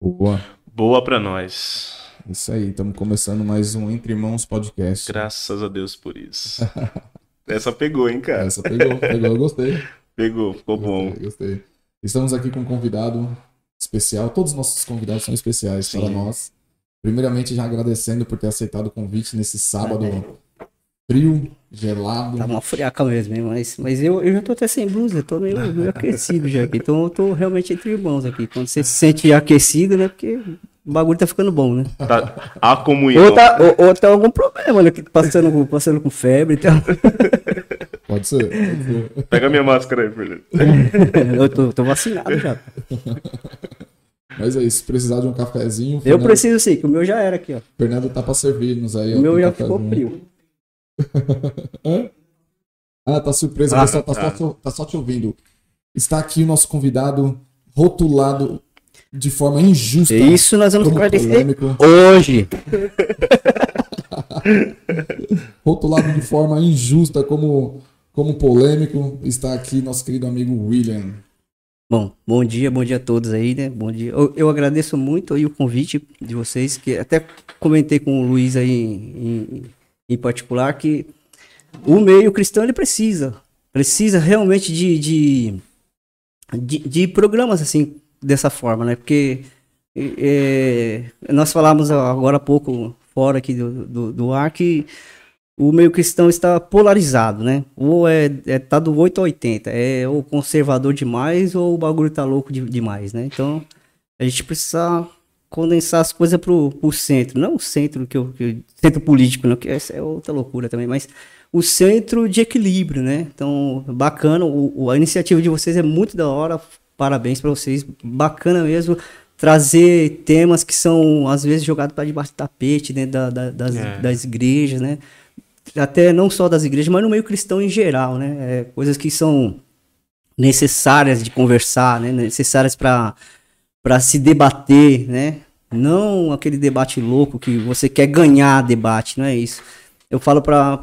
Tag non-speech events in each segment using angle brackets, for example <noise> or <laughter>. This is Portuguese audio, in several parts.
Boa. Boa pra nós. Isso aí, estamos começando mais um Entre Mãos Podcast. Graças a Deus por isso. <laughs> Essa pegou, hein, cara? Essa pegou, pegou, eu gostei. Pegou, ficou bom. Gostei, gostei. Estamos aqui com um convidado especial. Todos os nossos convidados são especiais Sim. para nós. Primeiramente, já agradecendo por ter aceitado o convite nesse sábado frio, gelado. Tá uma friaca mesmo, hein? Mas, mas eu, eu já tô até sem blusa, eu tô meio, meio aquecido já aqui. Então eu tô realmente entre irmãos aqui. Quando você se sente aquecido, né? Porque o bagulho tá ficando bom, né? Tá, a comunhão. Ou tá, ou, ou tá algum problema, né? que Passando, com- passando com febre e tal. Pode ser. Pode ser. Pega minha máscara aí, Fernando. <laughs> Eu tô, tô vacinado já. Mas é isso, se precisar de um cafezinho, Eu Fernando, preciso sim, que o meu já era aqui, ó. Fernando tá para servir-nos aí. ó, O meu tem já cafezinho. ficou frio. <laughs> Hã? Ah, tá surpresa, Ah, pessoal, tá, tá. Só, tá só te ouvindo. Está aqui o nosso convidado rotulado de forma injusta. Isso nós vamos esclarecer polêmico, hoje. <laughs> rotulado de forma injusta como, como polêmico. Está aqui nosso querido amigo William. Bom, bom dia, bom dia a todos aí, né? Bom dia. Eu, eu agradeço muito aí o convite de vocês, que até comentei com o Luiz aí em, em particular que o meio cristão ele precisa, precisa realmente de, de, de, de programas assim, dessa forma, né? Porque é, nós falamos agora há pouco, fora aqui do, do, do ar, que o meio cristão está polarizado, né? Ou é, é tá do 8 a 80, é ou conservador demais ou o bagulho tá louco de- demais, né? Então, a gente precisa condensar as coisas pro, pro centro, não o centro que eu, que centro político, não, que essa é outra loucura também, mas o centro de equilíbrio, né? Então, bacana, o, o- a iniciativa de vocês é muito da hora, parabéns para vocês, bacana mesmo trazer temas que são às vezes jogados para debaixo do tapete, né, da, da- das, É. das igrejas, né? Até não só das igrejas, mas no meio cristão em geral, né? É, coisas que são necessárias de conversar, né? Necessárias para se debater, né? Não aquele debate louco que você quer ganhar debate, não é isso. Eu falo para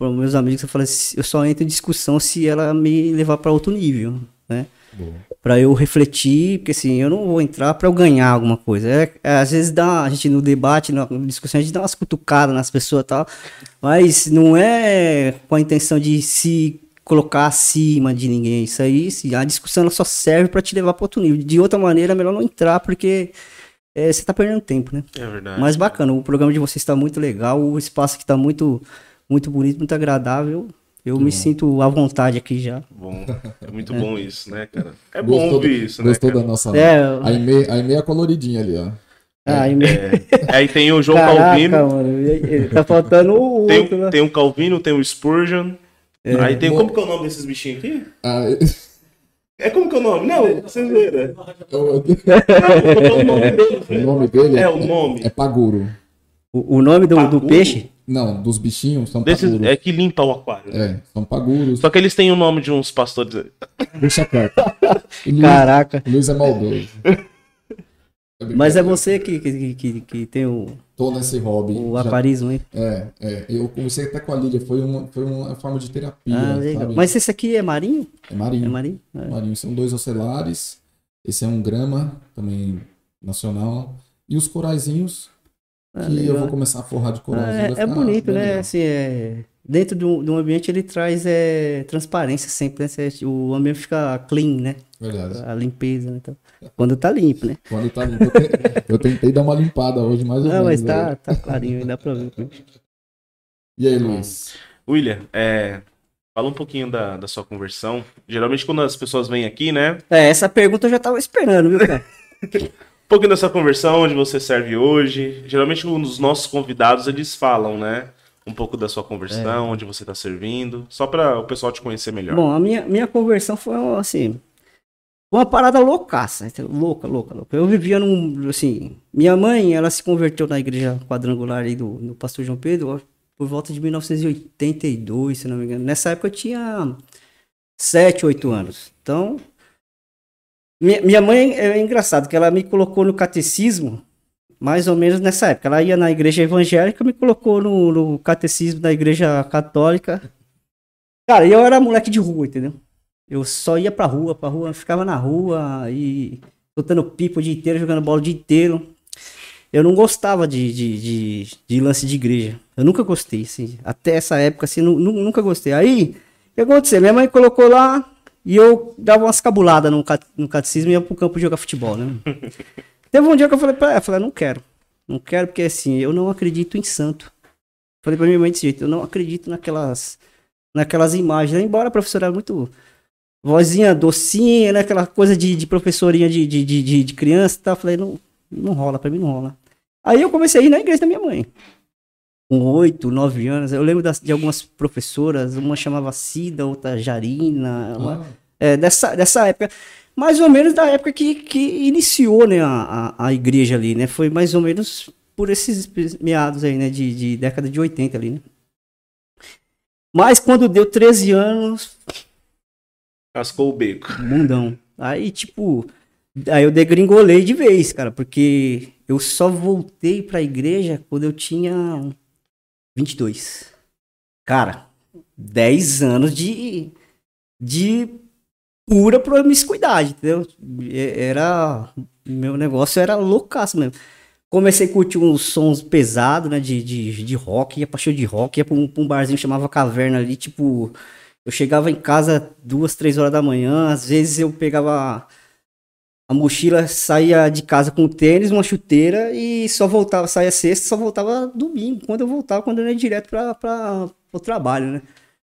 meus amigos, eu falo assim, eu só entro em discussão se ela me levar para outro nível, né? Boa. Pra eu refletir, porque assim, eu não vou entrar pra eu ganhar alguma coisa. É, é, às vezes dá, a gente no debate, na discussão, a gente dá umas cutucadas nas pessoas e tal, mas não é com a intenção de se colocar acima de ninguém. Isso aí, se- a discussão ela só serve pra te levar pra outro nível. De outra maneira, é melhor não entrar, porque é, você tá perdendo tempo, né? É verdade. Mas bacana, o programa de vocês está muito legal, o espaço aqui tá muito, muito bonito, muito agradável. Eu me sinto à vontade aqui já. Bom, é muito bom isso, né, cara? É bom Gostou, ouvir isso, né, gostou cara? da nossa. É, A Aimee, a Aimee é coloridinha ali, ó. Ah, e- É. Aí tem o João Caraca, Calvino, mano. Tá faltando o tem, outro, né? tem o Calvino, tem o Spurgeon. Aí tem. Bom. Como que é o nome desses bichinhos aqui? Ah, É como que é o nome? Não, vocês viram. eu- É o nome deles, o nome dele É o nome. é Paguro. O, o nome do, do Paguro? peixe? Não, dos bichinhos são Desses, Paguros. é que limpa o aquário. né? É, são Paguros. Só que eles têm o nome de uns pastores. Deixa quieto. <laughs> Caraca. Luiz é maldoso. <laughs> Mas é você que, que, que, que tem o, Tô nesse hobby. o aquarismo aí. É, é. Eu comecei até com a Lília. Foi uma, foi uma forma de terapia. Ah, legal. sabe? Mas esse aqui é marinho? É marinho. É marinho? É. Marinho. São dois ocelares. Esse é um grama, também nacional. E os coraizinhos, Ah, que eu vou começar a forrar de Ah, coralzinho. é, vai é ficar bonito, né? legal. Assim, é, dentro de um, de um ambiente ele traz é, transparência sempre, né? Você- O ambiente fica clean, né? Verdade. A limpeza, né? Então, quando tá limpo, né? Quando tá limpo. Eu te- Eu tentei dar uma limpada hoje, mais ou Não, menos. mas tá, né? tá clarinho, dá pra ver. E aí, Luiz? William, é, fala um pouquinho da, da sua conversão. Geralmente quando as pessoas vêm aqui, né? É, essa pergunta eu já tava esperando, viu, cara? <laughs> Um pouquinho da sua conversão, onde você serve hoje. Geralmente dos nossos convidados, eles falam, né? Um pouco da sua conversão, onde você está servindo. Só para o pessoal te conhecer melhor. Bom, a minha, minha conversão foi assim. Uma parada loucaça, louca, louca, louca. Eu vivia num, assim, minha mãe, ela se converteu na igreja quadrangular aí do, do pastor João Pedro por volta de 1982, se não me engano. Nessa época eu tinha 7, 8 anos. Então, minha, minha mãe é engraçado que ela me colocou no catecismo mais ou menos nessa época. Ela ia na igreja evangélica, me colocou no, no catecismo da igreja católica. Cara, eu era moleque de rua, entendeu? Eu só ia pra rua, pra rua, ficava na rua e botando pipa o dia inteiro, jogando bola o dia inteiro. Eu não gostava de, de, de, de lance de igreja. Eu nunca gostei, assim. Até essa época, assim, nu- nu- nunca gostei. Aí, o que aconteceu? Minha mãe colocou lá e eu dava umas cabuladas no, no catecismo e ia pro campo jogar futebol, né? <laughs> Teve um dia que eu falei pra ela, eu falei, não quero. Não quero porque, assim, eu não acredito em santo. Falei pra minha mãe desse jeito, eu não acredito naquelas, naquelas imagens. Embora a professora era muito vozinha docinha, né? Aquela coisa de, de professorinha de, de, de, de, criança e tal. Falei, não, não rola, pra mim não rola. Aí eu comecei a ir na igreja da minha mãe. Com oito, nove anos. Eu lembro das- de algumas professoras, uma chamava Cida, outra Jarina. uma- Ah, é, dessa, dessa época. Mais ou menos da época que, que iniciou né, a, a, a igreja ali, né? Foi mais ou menos por esses meados aí, né? De, de década de 80 ali, né? Mas quando deu 13 anos, Cascou o beco. Mundão. Aí, tipo, aí eu degringolei de vez, cara, porque eu só voltei pra igreja quando eu tinha 22. Cara, 10 anos de, de pura promiscuidade, entendeu? Era. Meu negócio era loucaço mesmo. Comecei a curtir uns sons pesados, né? De, de, de rock, ia pra show de rock, ia pra um, pra um barzinho chamava Caverna ali, tipo. Eu chegava em casa duas, três horas da manhã, às vezes eu pegava a mochila, saía de casa com tênis, uma chuteira e só voltava, saía sexta, só voltava domingo, quando eu voltava, quando eu ia direto pra, pro trabalho, né?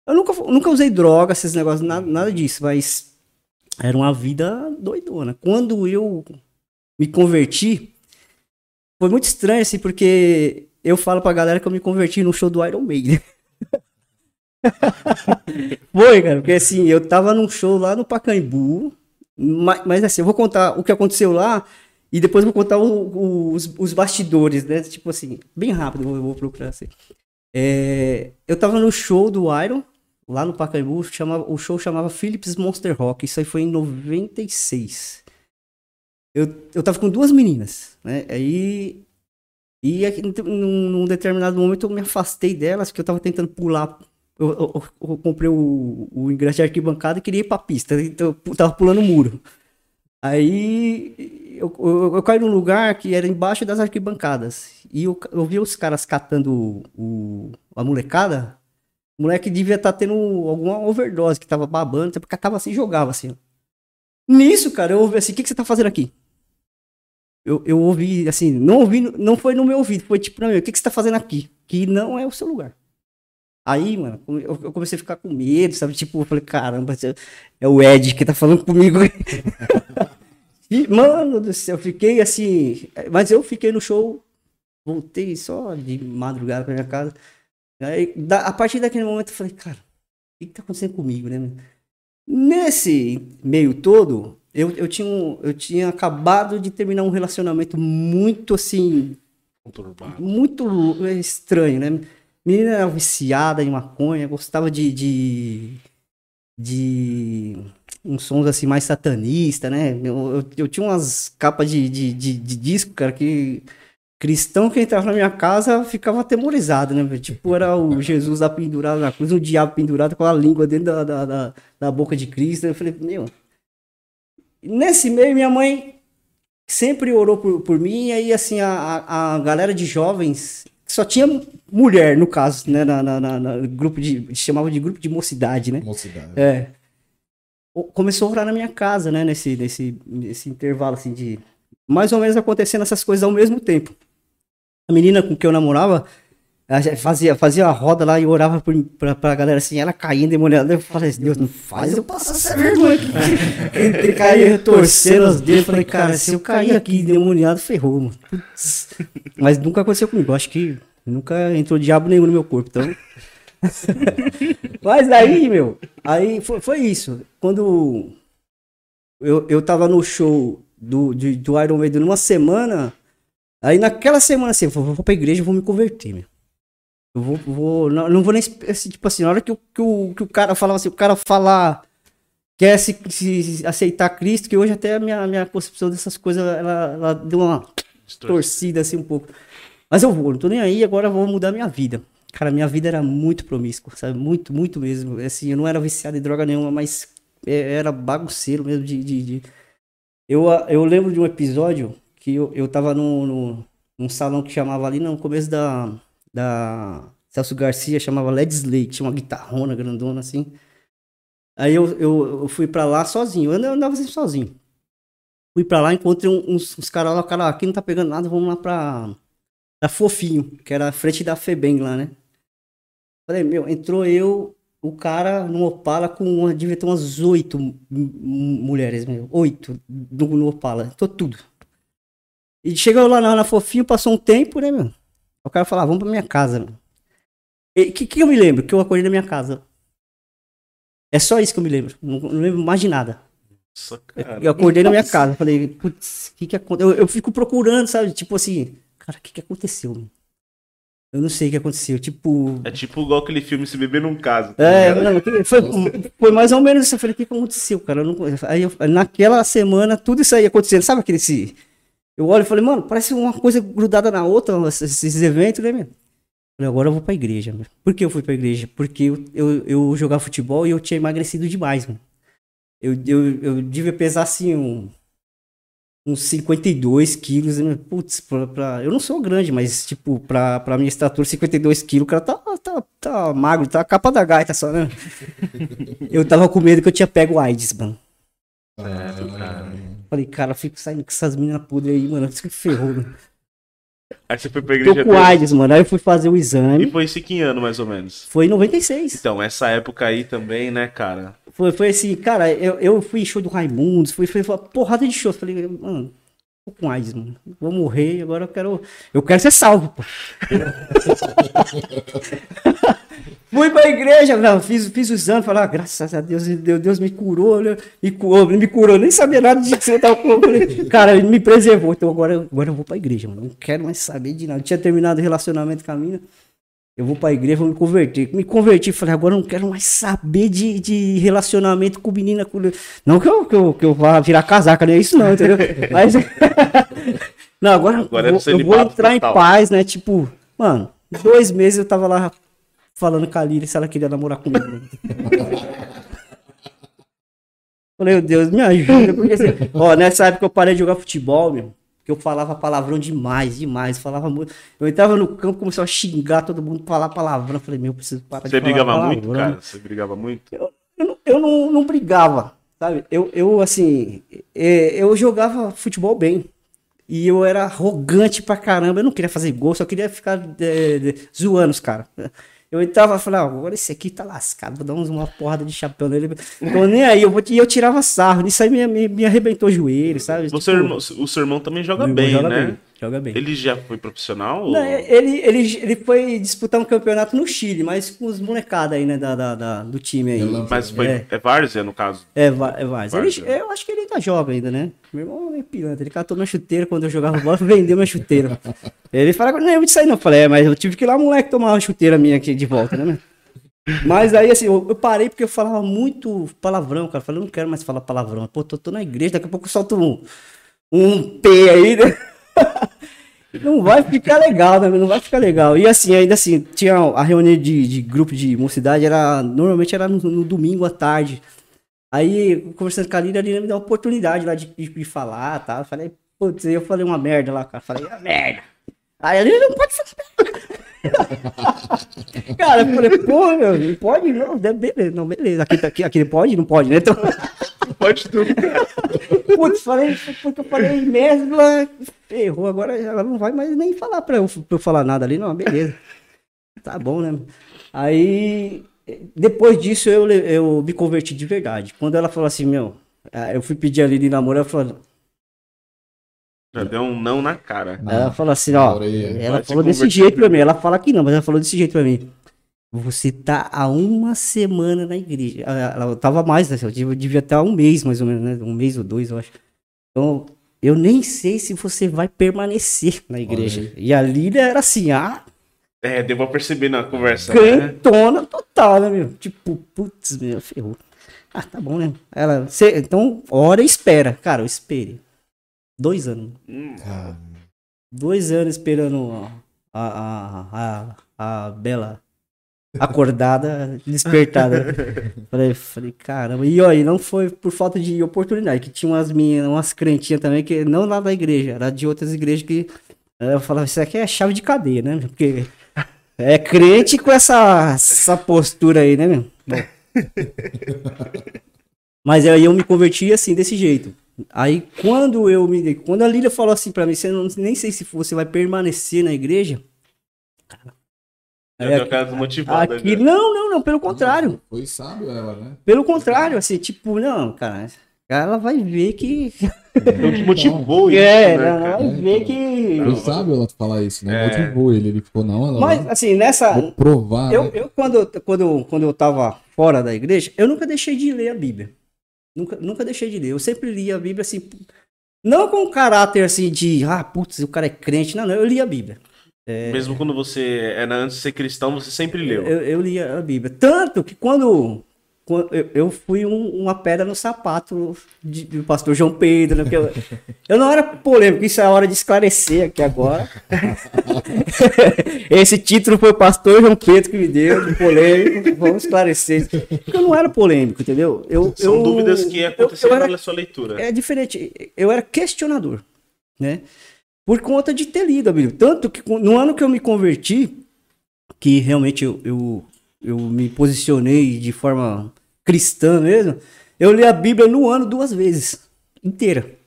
Eu nunca, nunca usei droga, esses negócios, nada, nada disso, mas era uma vida doidona. Quando eu me converti, foi muito estranho, assim, porque eu falo pra galera que eu me converti no show do Iron Maiden. <laughs> Foi, cara, porque assim, eu tava num show lá no Pacaembu, mas, mas assim, eu vou contar o que aconteceu lá e depois vou contar o- o- os, os bastidores, né? Tipo assim, bem rápido, eu vou procurar assim. É, eu tava no show do Iron, lá no Pacaembu, chamava, o show chamava Philips Monster Rock, isso aí foi em 96. Eu, eu tava com duas meninas, né? Aí. E aqui, num, num determinado momento eu me afastei delas, porque eu tava tentando pular eu, eu- eu comprei o, o ingresso de arquibancada e queria ir pra pista. Então eu tava pulando o muro. Aí eu, eu, eu caí num lugar que era embaixo das arquibancadas. E eu, eu vi os caras catando o, a molecada. O moleque devia estar tendo alguma overdose, que tava babando, então catava assim jogava assim. Nisso, cara, eu ouvi assim, o que, que você tá fazendo aqui? Eu, eu ouvi, assim, não ouvi, não foi no meu ouvido, foi tipo, não, o que, que você tá fazendo aqui? Que não é o seu lugar. Aí, mano, eu, comecei a ficar com medo, sabe? Tipo, eu falei, caramba, é o Ed que tá falando comigo. <laughs> e, mano do céu, eu fiquei assim. Mas eu fiquei no show, voltei só de madrugada pra minha casa. Aí, da- a partir daquele momento, eu falei, cara, o que, que tá acontecendo comigo, né? mano? Nesse meio todo, eu, eu, tinha um- eu tinha acabado de terminar um relacionamento muito assim, Conturbado. muito estranho, né? Menina era viciada em maconha, gostava de, de, de uns sons assim mais satanista, né? Eu, eu, eu tinha umas capas de, de, de, de disco, cara, que cristão que entrava na minha casa ficava atemorizado, né? Tipo, era o <laughs> Jesus lá pendurado na cruz, o diabo pendurado com a língua dentro da, da, da, da boca de Cristo. Eu falei, meu. Nesse meio, minha mãe sempre orou por, por mim, e aí, assim, a, a, a galera de jovens, só tinha mulher, no caso, né, na, na, na- na grupo de, chamava de grupo de mocidade, né? Mocidade. É. Começou a orar na minha casa, né, nesse, nesse, nesse intervalo, assim, de mais ou menos acontecendo essas coisas ao mesmo tempo. A menina com que eu namorava, ela fazia, fazia a roda lá e orava por, pra, pra galera assim, ela caía endemoniada. Eu falei, Deus, não faz eu passar essa vergonha aqui. <laughs> Entrei, caí torcendo os dedos. Falei, cara, se eu cair aqui endemoniado, ferrou, mano. Mas nunca aconteceu comigo. Acho que nunca entrou diabo nenhum no meu corpo, então. <laughs> Mas aí, meu, aí foi, foi isso. Quando eu, eu tava no show do, de- do Iron Maiden numa semana, aí naquela semana assim, eu vou, vou pra igreja, vou me converter, meu. Eu vou, vou não, não vou nem, assim, tipo assim, na hora que, o- que, o, que o cara falava assim, o cara falar, quer se, se aceitar Cristo, que hoje até a minha, minha concepção dessas coisas, ela, ela deu uma, distorcida assim um pouco. Mas eu vou, não tô nem aí, agora eu vou mudar minha vida. Cara, minha vida era muito promíscua, sabe? Muito, muito mesmo. Assim, eu não era viciado em droga nenhuma, mas é- era bagunceiro mesmo de... de, de- Eu, eu lembro de um episódio que eu, eu tava no, no, num salão que chamava ali no começo da... da Celso Garcia, chamava Led Slay, que tinha uma guitarrona grandona assim. Aí eu, eu, eu fui pra lá sozinho, eu andava- assim sozinho. Fui pra lá, encontrei uns, uns caras lá, o cara, aqui não tá pegando nada, vamos lá pra, pra Fofinho, que era a frente da Febem lá, né? Falei, meu, entrou eu, o cara no Opala com, uma, devia ter umas oito mu- mu- mulheres, meu, oito no, no Opala, entrou tudo. E chegou lá na, na Fofinho, passou um tempo, né, meu? O cara falou, ah, vamos pra minha casa. O que, que eu me lembro? Que eu acordei na minha casa. É só isso que eu me lembro. Não, não lembro mais de nada. Nossa. Eu acordei na minha casa. Falei, putz, o que que aconteceu? Eu, eu fico procurando, sabe? Tipo assim, cara, o que que aconteceu? Eu não sei o que aconteceu. Tipo. É tipo igual aquele filme Se Beber Num Caso. tá É, não, foi, foi mais ou menos isso. Eu falei, o que que aconteceu, cara? Eu não, aí eu- naquela semana, tudo isso aí acontecendo. Sabe aquele. esse- Eu olho e falei, mano, parece uma coisa grudada na outra, esses, eventos, né, meu? Falei, agora eu vou pra igreja, meu. Por que eu fui pra igreja? Porque eu, eu, eu jogava futebol e eu tinha emagrecido demais, mano. Eu, eu, eu devia pesar assim, um, uns 52 quilos. né? Putz, pra, pra- eu não sou grande, mas tipo, pra, pra minha estatura, 52 quilos, o cara tá, tá, tá magro, tá a capa da gaita só, né? eu tava com medo que eu tinha pego AIDS, mano. Cara. Falei, cara, fico saindo com essas meninas podres aí, mano. Isso que ferrou, mano. Aí você foi pra Tô igreja com mesmo. AIDS, mano. Aí eu fui fazer o E exame. foi esse que ano, mais ou menos? Foi em 96. Então, essa época aí também, né, cara? Foi, foi assim, cara, eu, eu fui em show do Raimundos, fui, fui, uma porrada de show. Falei, mano, tô com AIDS, mano. Vou morrer, agora eu quero. Eu quero ser salvo, pô. <laughs> fui pra igreja, não, fiz, fiz o exame, falei, ah, graças a Deus, Deus, Deus me curou, me curou, me curou, nem sabia nada de que você tava com. Falei, Cara, ele me preservou, então agora, agora eu vou pra igreja, mano. Não quero mais saber de nada. Eu tinha terminado o relacionamento com a mina. Eu vou pra igreja, vou me converter. Me converti, falei, agora eu não quero mais saber de, de relacionamento com menina. Com... Não que eu, que, eu, que eu vá virar casaca, não é isso não, entendeu? <laughs> Mas. <laughs> não, agora, Agora é eu vou, eu vou entrar em total. paz, né? Tipo, mano, dois meses eu tava lá falando com a Lili se ela queria namorar comigo. <laughs> Falei, meu Deus, me ajuda. Porque, assim, ó, nessa época eu parei de jogar futebol, meu. Que eu falava palavrão demais, demais. Falava muito. Eu entrava no campo, começava a xingar todo mundo, falar palavrão. Falei, meu, eu preciso parar Você de falar brigava muito, palavrão. cara? Você brigava muito? Eu, não, eu não, não brigava, sabe? Eu, eu assim, é, eu jogava futebol bem. E eu era arrogante pra caramba. Eu não queria fazer gol, só queria ficar é, é, zoando os caras. Eu entrava e falava, ah, agora esse aqui tá lascado, vou dar uma porrada de chapéu nele. Tô nem aí, eu, vou, e eu tirava sarro. Nisso aí me, me, me arrebentou o joelho, sabe? Tipo, irmão- o seu irmão também joga bem, joga né? bem, joga bem. Ele já foi profissional? Não, ou- ele, ele, ele foi disputar um campeonato no Chile, mas com os molecados aí, né, da, da- da- do time aí. Relâmpago. Mas foi, É. é. Várzea, no caso. É, é Várzea. Ele- eu acho que ele ainda joga ainda, né? Meu irmão é pilantra. Ele catou minha chuteira quando eu jogava bola, <laughs> vendeu minha chuteira. Ele fala, não lembro disso aí não. Eu falei, é, mas eu tive que ir lá, moleque, tomar uma chuteira minha aqui de volta, né? meu? <laughs> Mas aí, assim, eu, eu parei porque eu falava muito palavrão, cara. Eu falei, eu não quero mais falar palavrão. Pô, tô, tô na igreja, daqui a pouco eu solto um, um P aí, né? <laughs> Não vai ficar legal, né? Não vai ficar legal. E assim, ainda assim, tinha a reunião de, de grupo de mocidade, era, normalmente era no, no domingo à tarde. Aí, conversando com a Lina, a me deu uma oportunidade lá de, de, de falar, tá? Eu falei, putz, eu falei uma merda lá, cara. Falei, ah, merda. Aí a não pode falar. <laughs> cara, eu falei, pô, meu, não pode? Não, beleza, não, beleza. Aqui, tá- aqui, aqui pode? Não pode, né? Então, <laughs> Pode tudo. <laughs> putz, falei, porque eu falei mesmo, ela ferrou. Agora ela não vai mais nem falar pra eu, pra eu falar nada ali, não, beleza. Tá bom, né? Aí, depois disso, eu, eu me converti de verdade. Quando ela falou assim, meu, ah, eu fui pedir a Lili namoro, ela falou, Já deu um não na cara. ela falou assim, ó, orelha. ela falou desse jeito de pra mim, ela fala que não, mas ela falou desse jeito pra mim. Você tá há uma semana na igreja. Ela, ela tava mais, né? Eu devia- estar um mês, mais ou menos, né? Um mês ou dois, eu acho. Então, eu nem sei se você vai permanecer na igreja. aí. E a Lília era assim, ah, É, deu pra perceber na conversa. Né? cantona total, né, meu? Tipo, putz, meu, ferrou. Ah, tá bom, né? Ela, cê- então, ora e espera. Cara, eu esperei. Dois anos. Hum, Cara, dois anos esperando a, a, a, a Bela acordada, despertada. <laughs> falei, falei, caramba. E aí não foi por falta de oportunidade, que tinha umas minhas, umas crentinhas também, que não lá da igreja, era de outras igrejas que eu falava, isso aqui é chave de cadeia, né? Porque é crente com essa, essa postura aí, né, meu? Bom. Mas aí eu me converti assim, desse jeito. Aí quando eu me. Quando a Lília falou assim pra mim, você não, nem sei se você vai permanecer na igreja. Cara, é, aqui, desmotivada, aqui, não, não, não, pelo contrário. Foi sábio ela, né? Pelo contrário, assim, tipo, não, cara, ela vai ver que. Não te motivou isso. É, né, ela vai é, ver então, que. Foi sábio ela falar isso, né? É. Motivou ele. Ele ficou, não, ela. Mas, assim, nessa. Vou provar. Eu, né? eu quando, quando, quando eu tava fora da igreja, eu nunca deixei de ler a Bíblia. Nunca, nunca deixei de ler. Eu sempre lia a Bíblia assim. Não com caráter assim de, ah, putz, o cara é crente. Não, não, eu lia a Bíblia. É... Mesmo quando você era antes de ser cristão, você sempre leu. Eu, eu lia a Bíblia. Tanto que quando eu fui um, uma pedra no sapato de, do pastor João Pedro. Né? Eu, <laughs> eu, não era polêmico, isso é a hora de esclarecer aqui agora. <laughs> Esse título foi o pastor João Pedro que me deu, de polêmico. Vamos esclarecer. Porque eu não era polêmico, entendeu? Eu, São eu, dúvidas que aconteceram pela sua leitura. É diferente. Eu era questionador, né? Por conta de ter lido a Bíblia. Tanto que no ano que eu me converti, que realmente eu, eu eu me posicionei de forma cristã mesmo, eu li a Bíblia no ano duas vezes, inteira.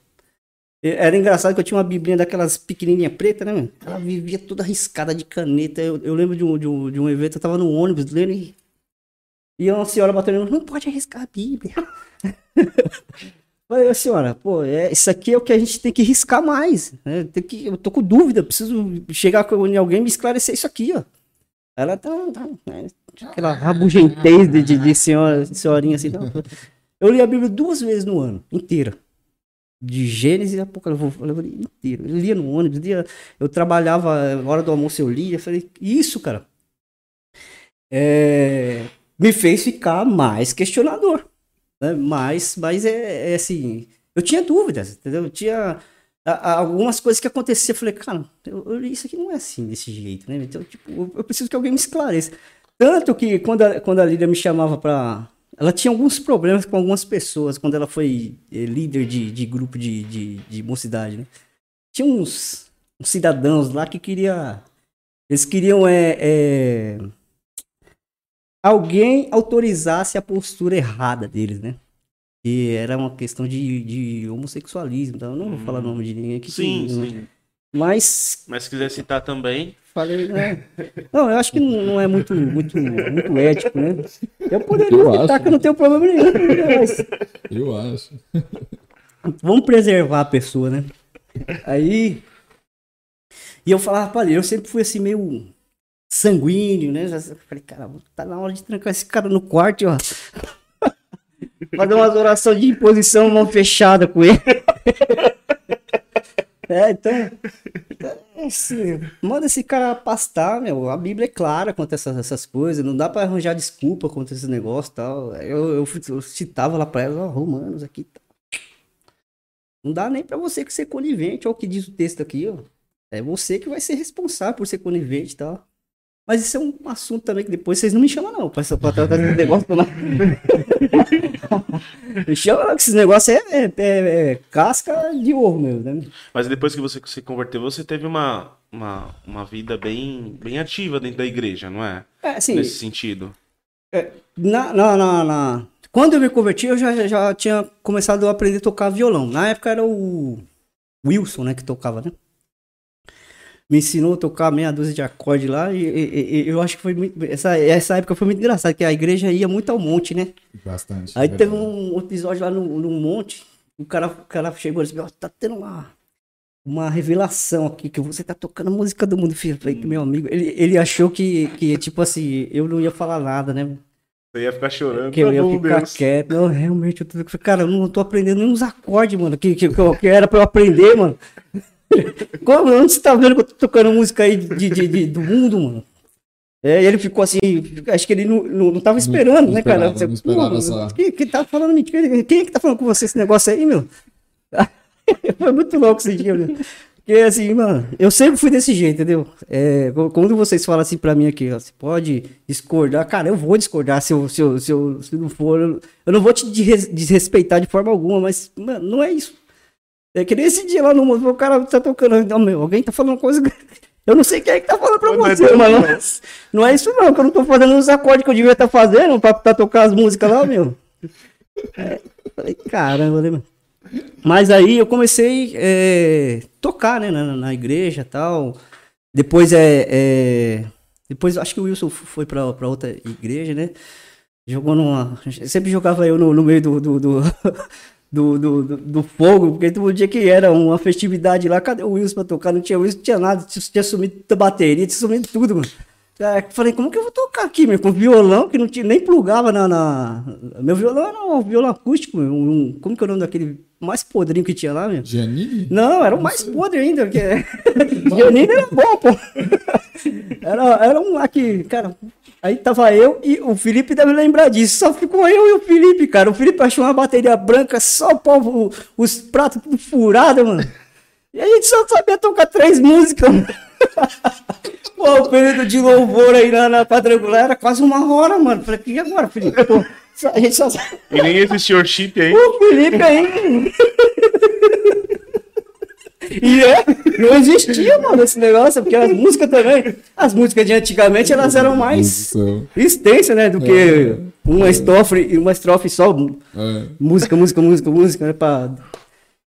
Era engraçado que eu tinha uma biblinha daquelas pequenininha preta, né? Ela vivia toda riscada de caneta. Eu, eu lembro de um, de, um, de um evento, eu tava no ônibus lendo e, e uma senhora batendo, não pode arriscar a Bíblia. <laughs> Falei, senhora, pô, é, isso aqui é o que a gente tem que riscar mais. Né? Tem que, eu tô com dúvida, preciso chegar com alguém me esclarecer isso aqui, ó. Ela tá, tá né? aquela rabugentez de, de, de senhora, senhorinha assim. Não. Eu li a Bíblia duas vezes no ano, inteira. De Gênesis a Apocalipse, eu li inteiro. Eu lia no ônibus, lia, eu trabalhava, hora do almoço eu lia. Falei, isso, cara. É, me fez ficar mais questionador. Né? Mas, mas é, é assim, eu tinha dúvidas, entendeu? Eu tinha algumas coisas que aconteciam. Eu falei, cara, eu, eu, isso aqui não é assim, desse jeito, né? Então, tipo, eu, eu preciso que alguém me esclareça. Tanto que quando a, quando a Lídia me chamava para. Ela tinha alguns problemas com algumas pessoas quando ela foi eh, líder de, de grupo de, de, de mocidade, né? Tinha uns, uns, cidadãos lá que queria. Eles queriam é, é, alguém autorizasse a postura errada deles, né? Que era uma questão de, de homossexualismo, então eu não vou falar o hum. nome de ninguém aqui. Sim, que, sim. Né? Mas. Mas se quiser citar também. Falei, né? Não, eu acho que não é muito, muito, muito ético, né? Eu poderia eu citar acho. que eu não tenho problema nenhum. Né? Mas... Eu acho. Vamos preservar a pessoa, né? Aí. E eu falava pra ele, eu sempre fui assim, meio sanguíneo, né? Já falei, cara, tá na hora de trancar esse cara no quarto, ó. <laughs> Fazer umas orações de imposição, mão fechada com ele. <laughs> É, então. Assim, manda esse cara pastar, meu. A Bíblia é clara quanto a essas, essas coisas. Não dá pra arranjar desculpa contra esse negócio tal. Eu, eu, eu, citava lá pra ela, ó, Romanos aqui. Tá. Não dá nem pra você que ser conivente, olha o que diz o texto aqui, ó. É você que vai ser responsável por ser conivente e tal. Mas isso é um assunto também que depois vocês não me chamam, não, pra, pra tratar desse negócio. <laughs> me chama não, que esses negócios é, é, é, é, casca de ouro mesmo, né? Mas depois que você se converteu, você teve uma, uma, uma vida bem, bem ativa dentro da igreja, não é? É, assim. Nesse sentido. É, na, na, na, na, Quando eu me converti, eu já, já tinha começado a aprender a tocar violão. Na época era o Wilson, né, que tocava, né? Me ensinou a tocar meia dúzia de acorde lá e, e, e, eu acho que foi muito. Essa, essa época foi muito engraçada, que a igreja ia muito ao monte, né? Bastante. Aí teve um episódio lá no, no monte, o cara, o cara chegou e disse: Ó, tá tendo uma, uma revelação aqui, que você tá tocando a música do mundo. Eu falei meu amigo, ele, ele achou que, que, tipo assim, eu não ia falar nada, né? Você ia ficar chorando. Que eu ia ficar Deus. quieto. Não, realmente, eu tô, cara, eu não tô aprendendo nem uns acordes, mano, que, que, que era pra eu aprender, mano. Como? Onde você tá vendo que eu tô tocando música aí de, de, de do mundo, mano? É, ele ficou assim, acho que ele não, não, não tava esperando, não, né, cara? Não esperava só. Que, que tá falando mentira? Quem é que tá falando com você esse negócio aí, meu? <laughs> Foi muito louco esse dia, meu. Porque assim, mano, eu sempre fui desse jeito, entendeu? É, qu- quando vocês falam assim pra mim aqui, ó, você pode discordar, cara, eu vou discordar se eu, se eu, se eu se não for. Eu, eu não vou te desres- desrespeitar de forma alguma, mas, mano, não é isso. É que nem esse dia lá no mundo, o cara tá tocando. Não, meu, alguém tá falando coisa. <laughs> Eu não sei quem é que tá falando pra Mas é você, mano. não. Não é isso não, que eu não tô fazendo os acordes que eu devia estar fazendo pra, pra tocar as músicas lá, meu. <laughs> É, falei, caramba, né, mano? Mas aí eu comecei é, tocar, né, na, na igreja e tal. Depois é, é, Depois acho que o Wilson foi pra, pra outra igreja, né? Jogou numa. Sempre jogava eu no, no meio do. do, do... <laughs> Do, do, do, fogo, porque todo dia que era uma festividade lá, cadê o Wilson pra tocar? Não tinha Wilson, não tinha nada, tinha sumido a bateria, tinha sumido tudo, mano. Aí falei, como que eu vou tocar aqui, meu? Com violão, que não tinha, nem plugava na, na- Meu violão era um violão acústico, meu. Um, como que é o nome daquele mais podrinho que tinha lá, meu? Giannini? Não, era o mais podre ainda, porque <laughs> <laughs> Giannini era bom, pô. <laughs> Era, era um lá que, cara, aí tava eu e o Felipe deve lembrar disso. Só ficou eu e o Felipe, cara. O Felipe achou uma bateria branca, só o povo, os pratos tudo furado, mano. E a gente só sabia tocar três músicas, mano. Pô, o período de louvor aí na, na quadrangular era quase uma hora, mano. Falei, e agora, Felipe? Pô, a gente só E nem existe worship aí. o Felipe aí. E é, não existia, mano, esse negócio, porque as músicas também, as músicas de antigamente, elas eram mais extensas, né, do que uma estrofe, uma estrofe só, É. música, música, música, música, né, pra...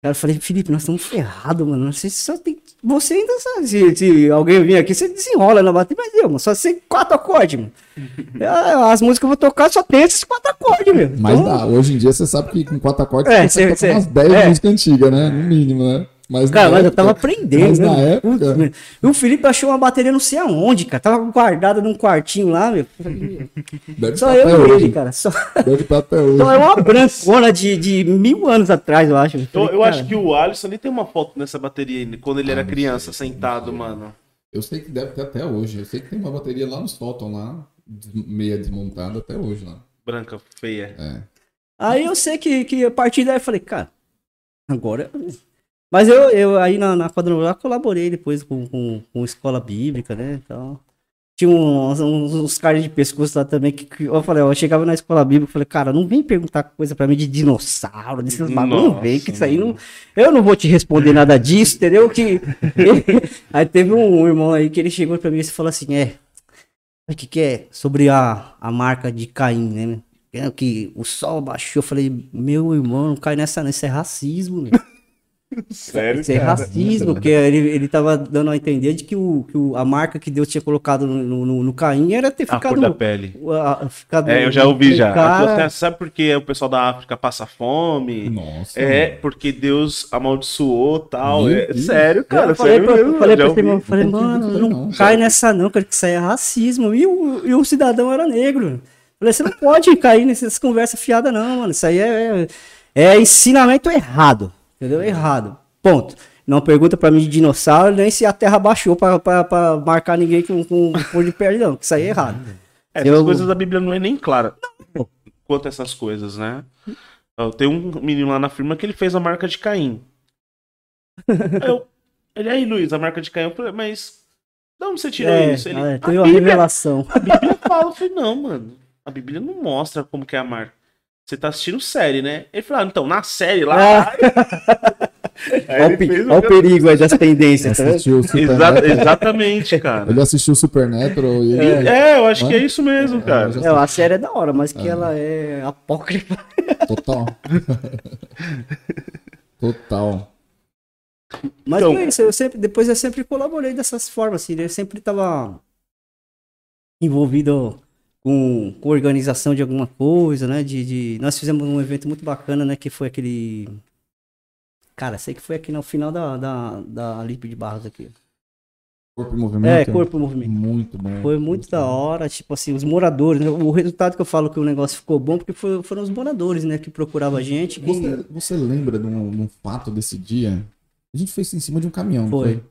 Cara, eu falei, Felipe, nós estamos ferrados, mano, você só tem, você ainda sabe, se, se alguém vir aqui, você desenrola na bateria, mas eu, mano, só sei quatro acordes, mano. <laughs> Ah, As músicas que eu vou tocar só tem esses quatro acordes, meu. Mas Então, dá, hoje em dia você sabe que com quatro acordes É, você consegue cê- tocar cê- umas 10 é. músicas antigas, né? No mínimo, né? Mas Cara, mas eu época- tava aprendendo, Mas na né? época. Putz. E o Felipe achou uma bateria não sei aonde, cara. Tava guardada num quartinho lá, meu. Deve Só estar eu e hoje. ele, cara. Só, Deve estar até hoje. só é uma brancona de, de mil anos atrás, eu acho. Eu, eu acho que o Alisson nem tem uma foto nessa bateria ainda, quando ele era Ah, não criança, sei, sentado, mano. Eu sei que deve ter até hoje. Eu sei que tem uma bateria lá no sótão, lá, meia desmontada até hoje lá. Branca, feia. É. Aí eu sei que, que a partir daí eu falei, cara, agora. Mas eu, eu aí na, na quadrangular colaborei depois com, com, com escola bíblica, né? Então. Tinha uns, uns, uns caras de pescoço lá também que, que eu falei, ó, eu chegava na escola bíblica e falei, cara, não vem perguntar coisa pra mim de dinossauro, desses bagulho, não vem, que isso aí não. Eu não vou te responder nada disso, entendeu? Que. <laughs> aí teve um irmão aí que ele chegou pra mim e falou assim: é. O que, que é? Sobre a, a marca de Caim, né? É Que o sol baixou. Eu falei, meu irmão, não cai nessa, não. Isso é racismo, meu. Sério, Isso é cara? racismo, porque ele, ele tava dando a entender de que, o, que o, a marca que Deus tinha colocado no, no, no Caim era ter A ficado. cor da pele. a- a- ficado É, eu já ouvi já. Cara, sabe por que o pessoal da África passa fome? Nossa. É, mano. porque Deus amaldiçoou tal. É sério, cara. eu falei sério pra, eu falei pra esse ouvi. irmão, eu falei, mano, não, não, cai nessa não, cara, que isso aí é racismo. E o, e o cidadão era negro. Eu falei, você não pode cair nessas conversas fiadas, não, mano. Isso aí é, é ensinamento errado. Entendeu? Errado. Ponto. Não pergunta pra mim de dinossauro, nem se a terra baixou pra, pra, pra marcar ninguém com, com cor de pele, não. que Isso aí é errado. É, essas Eu- coisas da Bíblia não é nem clara pô. quanto a essas coisas, né? Eu tenho um menino lá na firma que ele fez a marca de Caim. <laughs> Eu, ele aí, Luiz, a marca de Caim. Eu falei, mas de onde você tirou É, isso? Ele, é, a, teve uma Bíblia, revelação. a Bíblia fala. Eu falei, não, mano. A Bíblia não mostra como que é a marca. Você tá assistindo série, né? Ele falou, ah, então, na série lá. Aí <laughs> Olha o, o- olha o perigo aí das tendências. Assistiu o Exa- Supernatural. exatamente, cara. Ele assistiu o Supernatural e ele... É, eu acho que é isso mesmo, É, cara. É, a série é da hora, mas que ela é apócrifa. Total. <laughs> Total. Mas Então- foi isso, eu sempre, depois eu sempre colaborei dessas formas, assim, né? eu sempre estava envolvido com, com organização de alguma coisa, né? De, de- Nós fizemos um evento muito bacana, né? Que foi aquele. Cara, sei que foi aqui no final da, da, da Lipe de Barros aqui. Corpo em movimento. É, Corpo e Movimento. Muito bom. Foi muito da hora, tipo assim, os moradores, né? O resultado que eu falo que o negócio ficou bom, porque foi- foram os moradores, né? Que procuravam a gente. que- Você, você lembra de um, de um fato desse dia? A gente fez isso em cima de um caminhão, Foi. foi?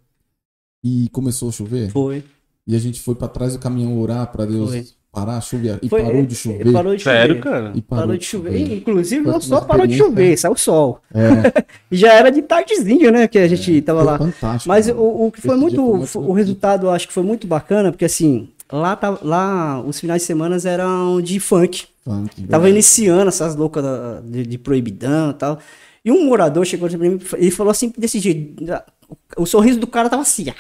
E começou a chover? Foi. E a gente foi pra trás do caminhão orar pra Deus Foi. Parar a chover e Foi- parou de chover. Parou de Sério, chover. cara? E Parou de chover. E, Inclusive, Foi não só parou de chover, saiu o sol. É, <laughs> já era de tardezinho, né? Que a gente tava foi lá. fantástico. Mas o, o que foi Esse muito, foi muito o resultado eu acho que foi muito bacana, porque assim, lá, tá, lá os finais de semana eram de funk. Funk, Tava verdade. iniciando essas loucas de, de proibidão e tal. E um morador chegou pra mim e falou assim, desse jeito. O sorriso do cara tava assim. "Ah,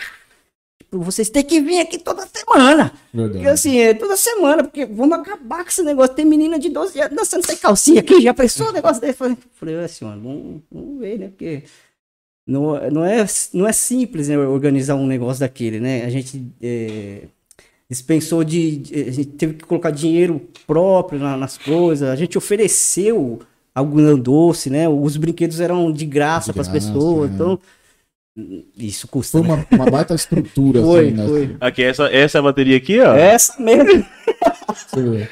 tipo, vocês têm que vir aqui toda semana. Verdade. assim, é toda semana, porque vamos acabar com esse negócio. Tem menina de 12 anos dançando sem calcinha aqui, já pensou o negócio dele? Falei, falei assim, mano, vamos, vamos ver, né? Porque não, não, é, não é simples né, organizar um negócio daquele, né? A gente é, dispensou de, de- A gente teve que colocar dinheiro próprio na- nas coisas, a gente ofereceu algodão doce, né? Os brinquedos eram de graça para as pessoas, é. então. Isso custa. Foi né? uma, uma baita estrutura. <laughs> Foi, assim, né? foi. Aqui, essa, essa é a bateria aqui, ó. Essa mesmo. <laughs>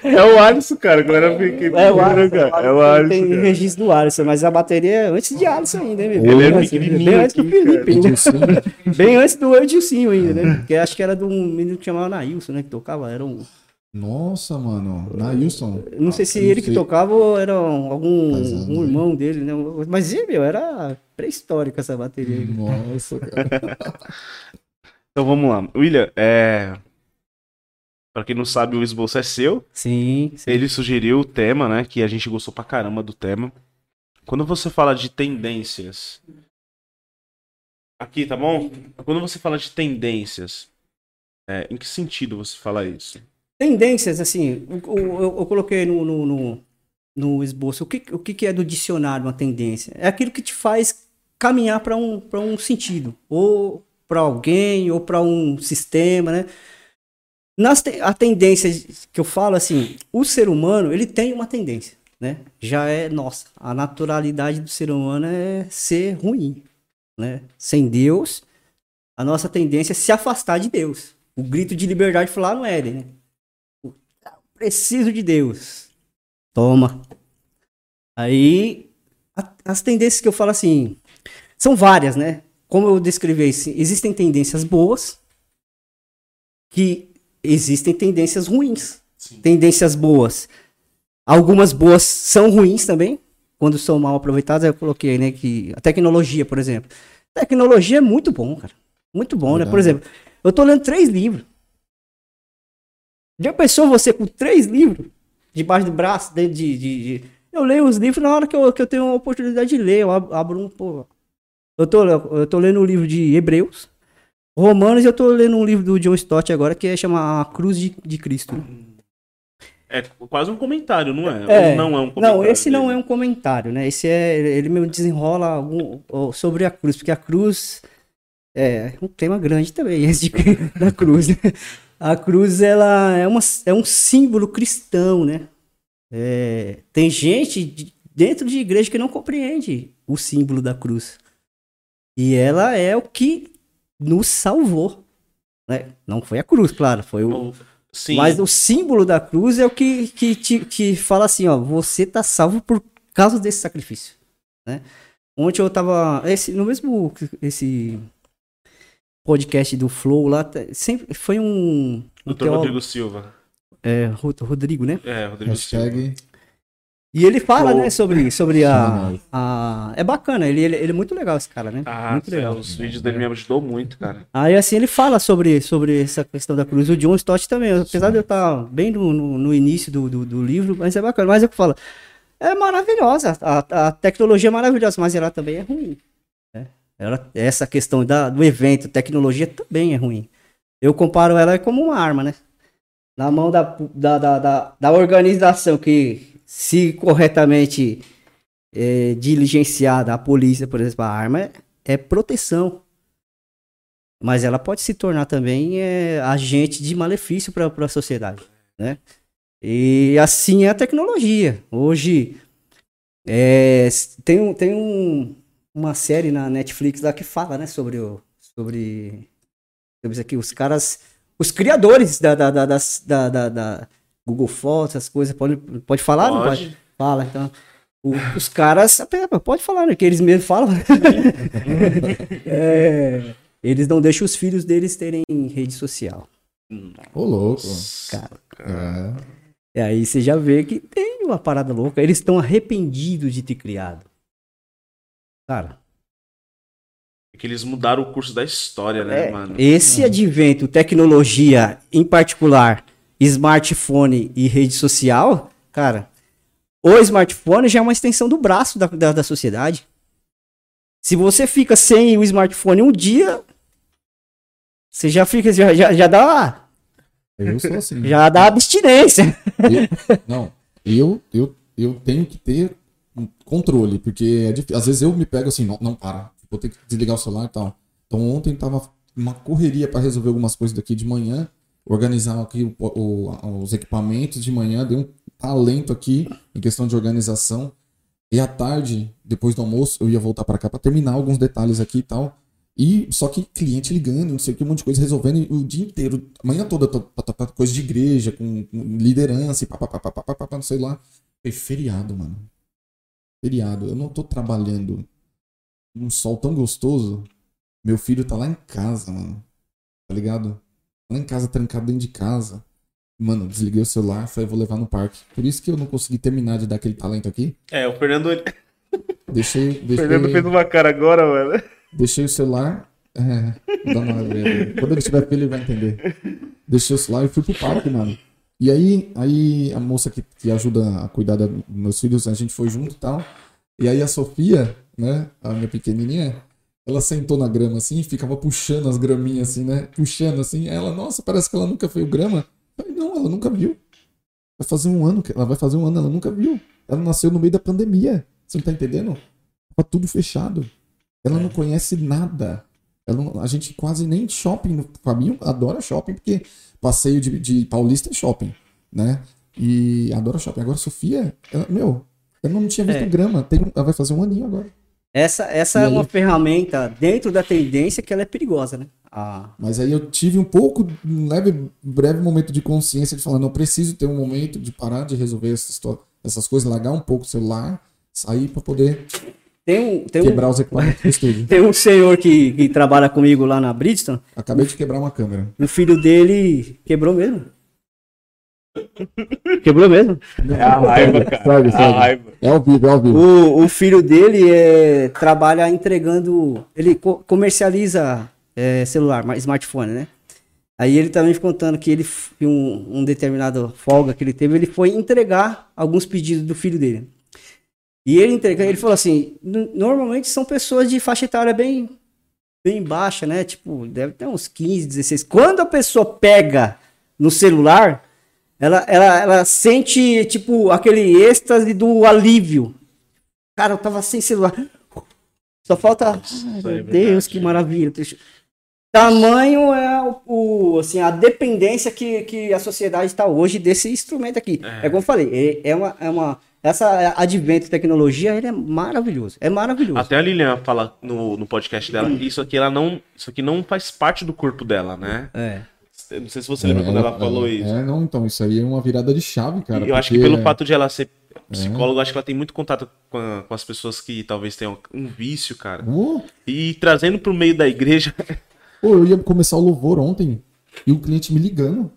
É o Alisson, cara. Era pequeno, É o Alisson, cara. É o Alisson. Tem cara. registro do Alisson, mas a bateria é antes de Alisson ainda, hein, meu? Ele é Bem antes- pequenininho Bem antes do Felipe, ainda. Edilcinho, <laughs> Bem antes do Edilcinho ainda, né? Porque acho que era de um menino que chamava Nailson, né? Que tocava. Era um. Nossa, mano. Nailson. Não sei se Ah, ele que tocava ou era um- algum um né? irmão dele, né? Mas, meu, era pré-histórica essa bateria aí. Nossa, cara. <laughs> Então vamos lá. William, é. Pra quem não sabe, o esboço é seu. Sim, sim. Ele sugeriu o tema, né? Que a gente gostou pra caramba do tema. Quando você fala de tendências. Aqui, tá bom? Quando você fala de tendências, é, em que sentido você fala isso? Tendências, assim, o- eu, eu coloquei no, no, no, no esboço. O, que, o que que é do dicionário uma tendência? É aquilo que te faz caminhar para um, um sentido. Ou para alguém, ou para um sistema, né? Nas te- a tendência que eu falo, assim, o ser humano, ele tem uma tendência, né? Já é nossa. A naturalidade do ser humano é ser ruim, né? Sem Deus, a nossa tendência é se afastar de Deus. O grito de liberdade foi lá no Éden, né? preciso de Deus. Toma. Aí, a- as tendências que eu falo assim, são várias, né? Como eu descrevi, existem tendências boas, que existem tendências ruins. Tendências boas. Algumas boas são ruins também, quando são mal aproveitadas. aí Eu coloquei, né, que a tecnologia, por exemplo. Tecnologia é muito bom, cara. Muito bom, né? Por Verdade. exemplo, eu tô lendo três livros. Já pensou você com três livros debaixo do braço? De, de, de- de- Eu leio os livros na hora que eu, que eu tenho a oportunidade de ler. Eu ab- abro um. Pô, eu, tô, eu tô lendo o livro de Hebreus, Romanos, e eu tô lendo um livro do John Stott agora que é chama A Cruz de, de Cristo. É quase um comentário, não é? É. Não é um comentário? Não, esse não é um comentário, né? Esse é. Ele mesmo desenrola algum, sobre a cruz, porque a cruz é um tema grande também, esse de, <laughs> da cruz. né? A cruz, ela é, uma, é um símbolo cristão, né? É, tem gente de- dentro de igreja que não compreende o símbolo da cruz. E ela é o que nos salvou. Né? Não foi a cruz, claro, foi o, Sim. mas o símbolo da cruz é o que, que te, te fala assim, ó, você tá salvo por causa desse sacrifício, né? Ontem eu tava, esse, no mesmo, esse podcast do Flow lá, tá- sempre foi um, um Doutor teólogo, Rodrigo Silva. é, Ro- Rodrigo, né? É, Rodrigo Silva. E ele fala, Flow. né, sobre, sobre a, a... É bacana, ele, ele, ele é muito legal esse cara, né? Ah, muito legal. os vídeos dele me ajudou muito, cara. Aí assim ele fala sobre, sobre essa questão da cruz. O John Stott também, apesar de eu estar bem no, no, no início do, do, do livro, mas é bacana. Mas é o que fala. É maravilhosa, a, a tecnologia é maravilhosa, mas ela também é ruim. né? Ela, essa questão da, do evento, tecnologia também é ruim. Eu comparo ela como uma arma, né? Na mão da, da, da, da, da organização que, se corretamente é, diligenciada, a polícia, por exemplo, a arma é, proteção mas ela pode se tornar também é, agente de malefício para a sociedade, né? E assim é a tecnologia. Hoje é, tem, um, tem um, uma série na Netflix lá que fala, né, sobre o sobre, sobre isso aqui, os caras, os criadores da, da, da, da- da Google Fotos, essas coisas, pode, pode falar? Não pode? Pode. Fala, então. O- os caras, até, pode falar, né? Que eles mesmos falam. <laughs> É, eles não deixam os filhos deles terem rede social. Ô, louco. Cara. É. E aí você já vê que tem uma parada louca. Eles estão arrependidos de ter criado. Cara, É que eles mudaram o curso da história, né, É, mano? Esse advento, tecnologia, em particular, smartphone e rede social, cara, o smartphone já é uma extensão do braço da, da, da sociedade. Se você fica sem o smartphone um dia, você já fica, já, já, já dá, Eu sou assim. já dá abstinência. Eu- não, eu, eu, eu tenho que ter um controle, porque é difícil. Às vezes eu me pego assim, não, não para, vou ter que desligar o celular e tal. Então ontem tava uma correria para resolver algumas coisas daqui de manhã, organizar aqui o- o- os equipamentos de manhã, dei um talento aqui em questão de organização. E à tarde, depois do almoço, eu ia voltar para cá para terminar alguns detalhes aqui e tal. E só que cliente ligando, não sei o que, um monte de coisa resolvendo o dia inteiro, manhã toda, tô- tô- tô- coisa de igreja, com, liderança e papapá, não sei lá. Foi feriado, mano. Feriado. Eu não tô trabalhando num sol tão gostoso. Meu filho tá lá em casa, mano. Tá ligado? Lá em casa, trancado dentro de casa. Mano, desliguei o celular, falei, vou levar no parque. Por isso que eu não consegui terminar de dar aquele talento aqui. É, o Fernando, ele- <laughs> Deixei, o deixei, Fernando fez uma cara agora, mano. deixei o celular. É, dar uma. Quando ele tiver filho, ele vai entender. Deixei o celular e fui pro parque, mano. E aí, aí a moça que, que ajuda a cuidar da- dos meus filhos, a gente foi junto e tal. E aí a Sofia, né, a minha pequenininha, ela sentou na grama assim ficava puxando as graminhas assim, né? Puxando assim. Ela, nossa, parece que ela nunca fez grama. Falei, não, ela nunca viu. Vai fazer um ano, que ela vai fazer um ano, ela nunca viu. Ela nasceu no meio da pandemia. Você não tá entendendo? Tava tudo fechado. Ela não conhece nada. Não- a gente quase nem shopping. no- Fabinho adora shopping, porque passeio de, de paulista é shopping, né? E adora shopping. Agora, Sofia, ela- meu, eu não tinha visto É. grama. Tem, ela vai fazer um aninho agora. Essa, essa E é aí? uma ferramenta dentro da tendência que ela é perigosa, né? Ah, Mas aí eu tive um pouco, um leve, breve momento de consciência de falar, não preciso ter um momento de parar de resolver essas, histó- essas coisas, largar um pouco o celular, sair para poder tem um, tem um, quebrar os equipamentos do estúdio. <laughs> tem um senhor que, que trabalha comigo lá na Bridgestone, Acabei de quebrar uma câmera. o filho dele quebrou mesmo. <laughs> Quebrou mesmo. É a raiva, cara. Segue, a segue. raiva. É ao vivo, é ao vivo. O, o filho dele é, trabalha entregando. Ele co- comercializa é, celular, ma- smartphone, né? Aí ele também me contando que ele, um, um determinado folga que ele teve, ele foi entregar alguns pedidos do filho dele. E ele entrega, ele falou assim: "No- normalmente são pessoas de faixa etária bem, bem baixa, né? Tipo, deve ter uns 15, 16. Quando a pessoa pega no celular, ela, ela, ela sente, tipo, aquele êxtase do alívio. Cara, eu tava sem celular. Só falta. Ai, é meu verdade. Deus, que maravilha. Tamanho é o, o, assim, a dependência que, que a sociedade está hoje desse instrumento aqui. É. É, como eu falei, é, é uma, é uma. Essa advento de tecnologia, ele é maravilhoso. É maravilhoso. Até a Lilian fala no, no podcast dela, isso aqui ela não, isso aqui não faz parte do corpo dela, né? É. Eu Não sei se você lembra quando ela falou é, isso. É, não, então, isso aí é uma virada de chave, cara. E eu acho que pelo fato de ela ser psicóloga, acho que ela tem muito contato com, a- com as pessoas que talvez tenham um vício, cara. Ô, E trazendo pro meio da igreja. Pô, eu ia começar o louvor ontem e o cliente me ligando.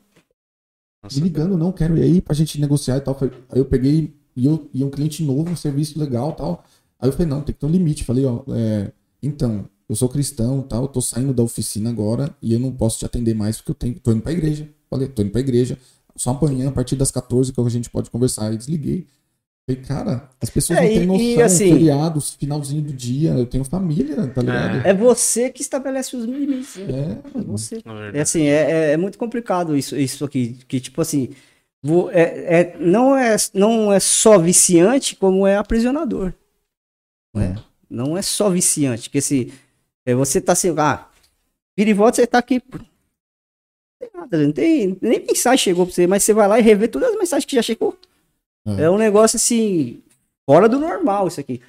Nossa, me ligando, não, quero ir aí pra gente negociar e tal. Aí eu peguei e eu e um cliente novo, um serviço legal e tal. Aí eu falei, não, tem que ter um limite. Falei, ó, é, então, eu sou cristão e tal, eu tô saindo da oficina agora e eu não posso te atender mais porque eu tenho, tô indo pra igreja. Falei, tô indo pra igreja. Só amanhã, a partir das 14, que a gente pode conversar. Aí desliguei. Falei, cara, as pessoas É, não e- têm e noção, assim- feriados, finalzinho do dia, eu tenho família, tá ligado? É você que estabelece os limites. né? É, É você. É assim, é, é, é muito complicado isso, isso aqui. Que tipo assim, vo- é, é- não, é, não é só viciante, como é aprisionador. Não é, não é só viciante. Porque se é, você tá assim, ah, vira e volta, você tá aqui. Não tem nada, não tem. Nem mensagem chegou pra você, mas você vai lá e revê todas as mensagens que já chegou. É. É um negócio assim, fora do normal isso aqui.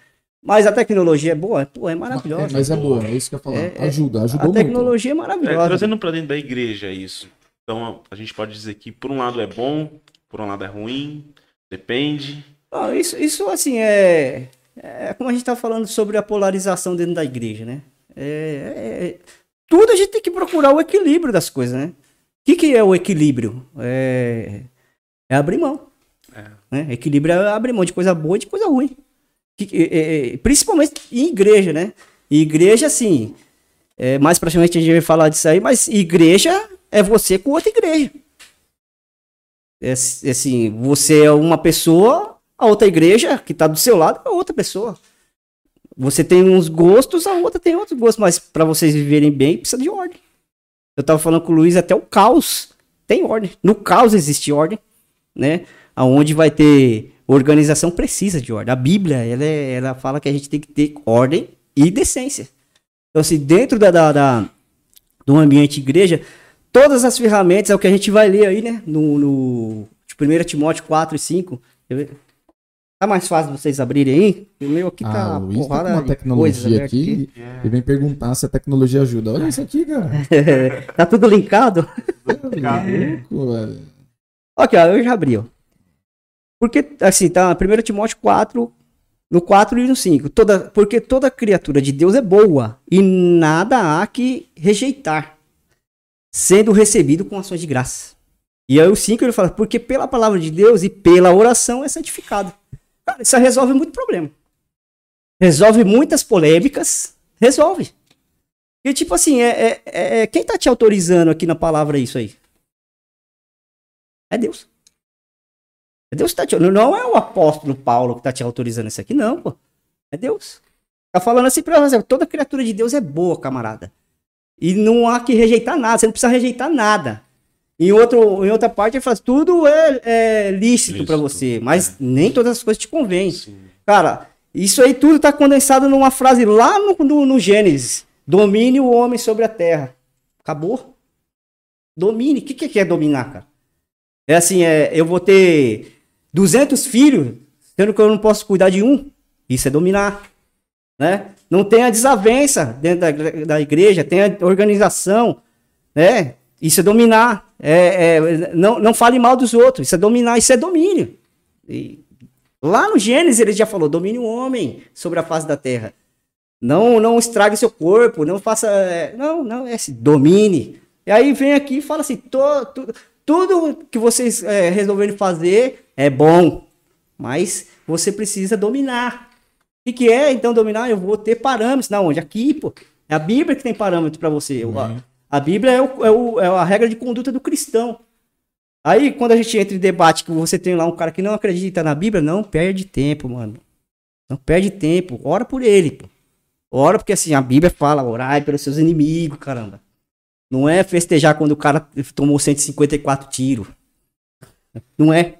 Mas a tecnologia é boa? Pô, é É, maravilhosa. mas é boa, é isso que eu ia falar. É, é- ajuda, a ajudou muito. tecnologia é É, maravilhosa. trazendo pra dentro da igreja isso. Então a gente pode dizer que por um lado é bom, por um lado é ruim, depende. Não, isso, isso assim é, é como a gente tá falando sobre a polarização dentro da igreja, né? É, é- tudo a gente tem que procurar o equilíbrio das coisas, né? que, que é o equilíbrio? É, é abrir mão. É. Né? Equilíbrio é abrir mão de coisa boa e de coisa ruim. Que- é, é, principalmente em igreja, né? Igreja, assim, é, mais pra frente a gente vai falar disso aí, mas igreja é você com outra igreja. É, é assim, você é uma pessoa, a outra igreja que tá do seu lado é outra pessoa. Você tem uns gostos, a outra tem outros gostos, mas pra vocês viverem bem, precisa de ordem. Eu tava falando com o Luiz, até o caos tem ordem. No caos existe ordem, né? Aonde vai ter organização precisa de ordem. A Bíblia, ela, é- ela fala que a gente tem que ter ordem e decência. Então, assim, dentro da, da, da- do ambiente igreja, todas as ferramentas é o que a gente vai ler aí, né? No, no de 1 Timóteo 4 e 5. Tá mais fácil vocês abrirem aí? O meu aqui tá Ah, Luiz tá com porrada uma de tecnologia coisa, né, aqui e vem perguntar se a tecnologia ajuda. Olha isso aqui, cara. <laughs> tá tudo linkado? Louco, velho. Aqui, ó, eu já abri, ó. Porque, assim, tá 1 Timóteo 4, no 4 e no 5. Toda, porque toda criatura de Deus é boa e nada há que rejeitar, sendo recebido com ações de graça. E aí o 5 ele fala, porque pela palavra de Deus e pela oração é santificado. Cara, isso resolve muito problema. Resolve muitas polêmicas, resolve. E tipo assim, é, é- é- quem tá te autorizando aqui na palavra isso aí? É Deus. É Deus que tá te, não é o apóstolo Paulo que tá te autorizando isso aqui, não, pô. É Deus. Tá falando assim pra você, toda criatura de Deus é boa, camarada. E não há que rejeitar nada, você não precisa rejeitar nada. Em, outro, em outra parte ele fala, tudo é, é lícito, Lícito, pra você, mas é. nem todas as coisas te convêm. Sim. Cara, isso aí tudo tá condensado numa frase lá no, no, no Gênesis. Domine o homem sobre a terra. Acabou. Domine. O que, que é dominar, cara? É assim, é, eu vou ter 200 filhos, sendo que eu não posso cuidar de um. Isso é dominar. Né? Não tem a desavença dentro da, da igreja, tem a organização. Né? Isso é dominar. É, é, não, não fale mal dos outros. Isso é dominar, isso é domínio. E lá no Gênesis ele já falou: domine o homem sobre a face da terra. Não, não estrague seu corpo, não faça. é, Não, não, é assim, domine. E aí vem aqui e fala assim: to- tu- tudo que vocês é, resolverem fazer é bom, mas você precisa dominar. O que, que é então dominar? Eu vou ter parâmetros. Na onde? Aqui, pô. É a Bíblia que tem parâmetro para você. O- A, Bíblia é, o- é o- é a regra de conduta do cristão. Aí, quando a gente entra em debate que você tem lá um cara que não acredita na Bíblia, não perde tempo, mano. Não perde tempo. Ora por ele, pô. Ora porque assim, a Bíblia fala, orai pelos seus inimigos, caramba. Não é festejar quando o cara tomou 154 tiros. Não é.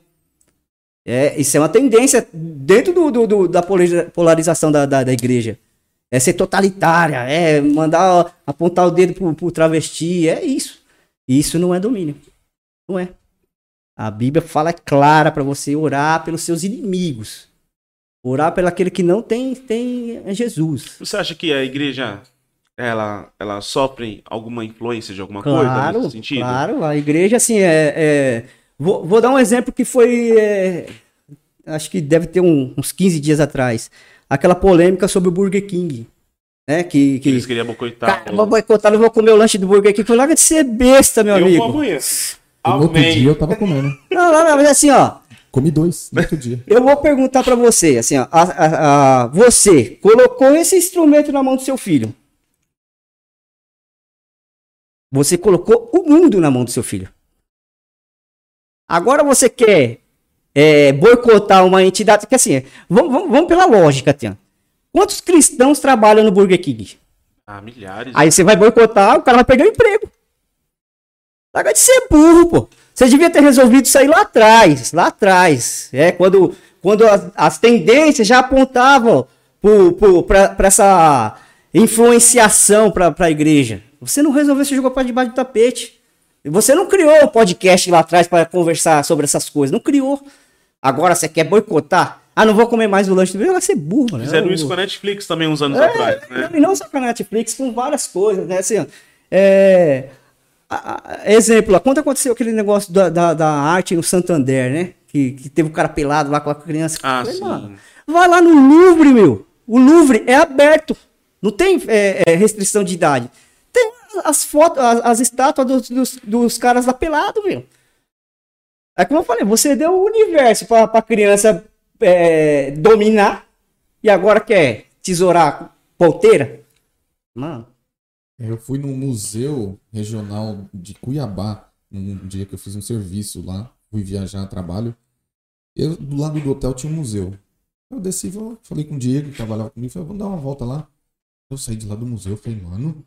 É, isso é uma tendência dentro do, do- do- da polariza- polarização da, da, da igreja. É ser totalitária, é mandar apontar o dedo pro, pro travesti, é isso. Isso não é domínio. Não é. A Bíblia fala é clara para você orar pelos seus inimigos. Orar pelo aquele que não tem, tem Jesus. Você acha que a igreja ela, ela sofre alguma influência de alguma Claro, coisa nesse sentido? claro. A igreja, assim, é... é- Vou, vou dar um exemplo que foi... é, Acho que deve ter um- uns 15 dias atrás. Aquela polêmica sobre o Burger King. Né? Que, Que eles queriam boicotar. Cara, vou boicotar, não vou comer o lanche do Burger King. Larga de ser besta, meu eu amigo. vou amanhã. E no outro dia eu tava comendo. Não, não, não, mas assim, ó. Comi dois no outro dia. Eu vou perguntar pra você, assim, ó, a- a- a- você colocou esse instrumento na mão do seu filho. Você colocou o mundo na mão do seu filho. Agora você quer é, boicotar uma entidade, que assim, vamos, vamos- vamos pela lógica, Tian. Quantos cristãos trabalham no Burger King? Ah, milhares. Aí você vai boicotar, o cara vai perder o emprego. Larga de ser burro, pô. Você devia ter resolvido isso aí lá atrás, lá atrás. É, quando, quando as, as tendências já apontavam para essa influenciação para a igreja. Você não resolveu, você jogou para debaixo do tapete. Você não criou o podcast lá atrás para conversar sobre essas coisas. Não criou. Agora você quer boicotar? Ah, não vou comer mais o lanche do Vai ser burro, mano. Fizeram Eu- isso com a Netflix também uns anos é, atrás, né? não, E não só com a Netflix, com várias coisas, né? Assim, é, a- a- exemplo, quando aconteceu aquele negócio da, da, da arte no Santander, né? Que, que teve o cara pelado lá com a criança. Ah, falei, sim. mano, vai lá no Louvre, meu. O Louvre é aberto. Não tem é, é, restrição de idade. Tem as fotos, as, as estátuas dos, dos, dos caras lá pelado, meu. É como eu falei, você deu o universo pra, pra criança é, dominar e agora quer tesourar ponteira? Mano, Eu fui num museu regional de Cuiabá, num dia que eu fiz um serviço lá, fui viajar a trabalho. Eu, do lado do hotel tinha um museu. Eu desci, falei com o Diego, que trabalhava comigo, falei, vamos dar uma volta lá. Eu saí de lá do museu, falei, mano,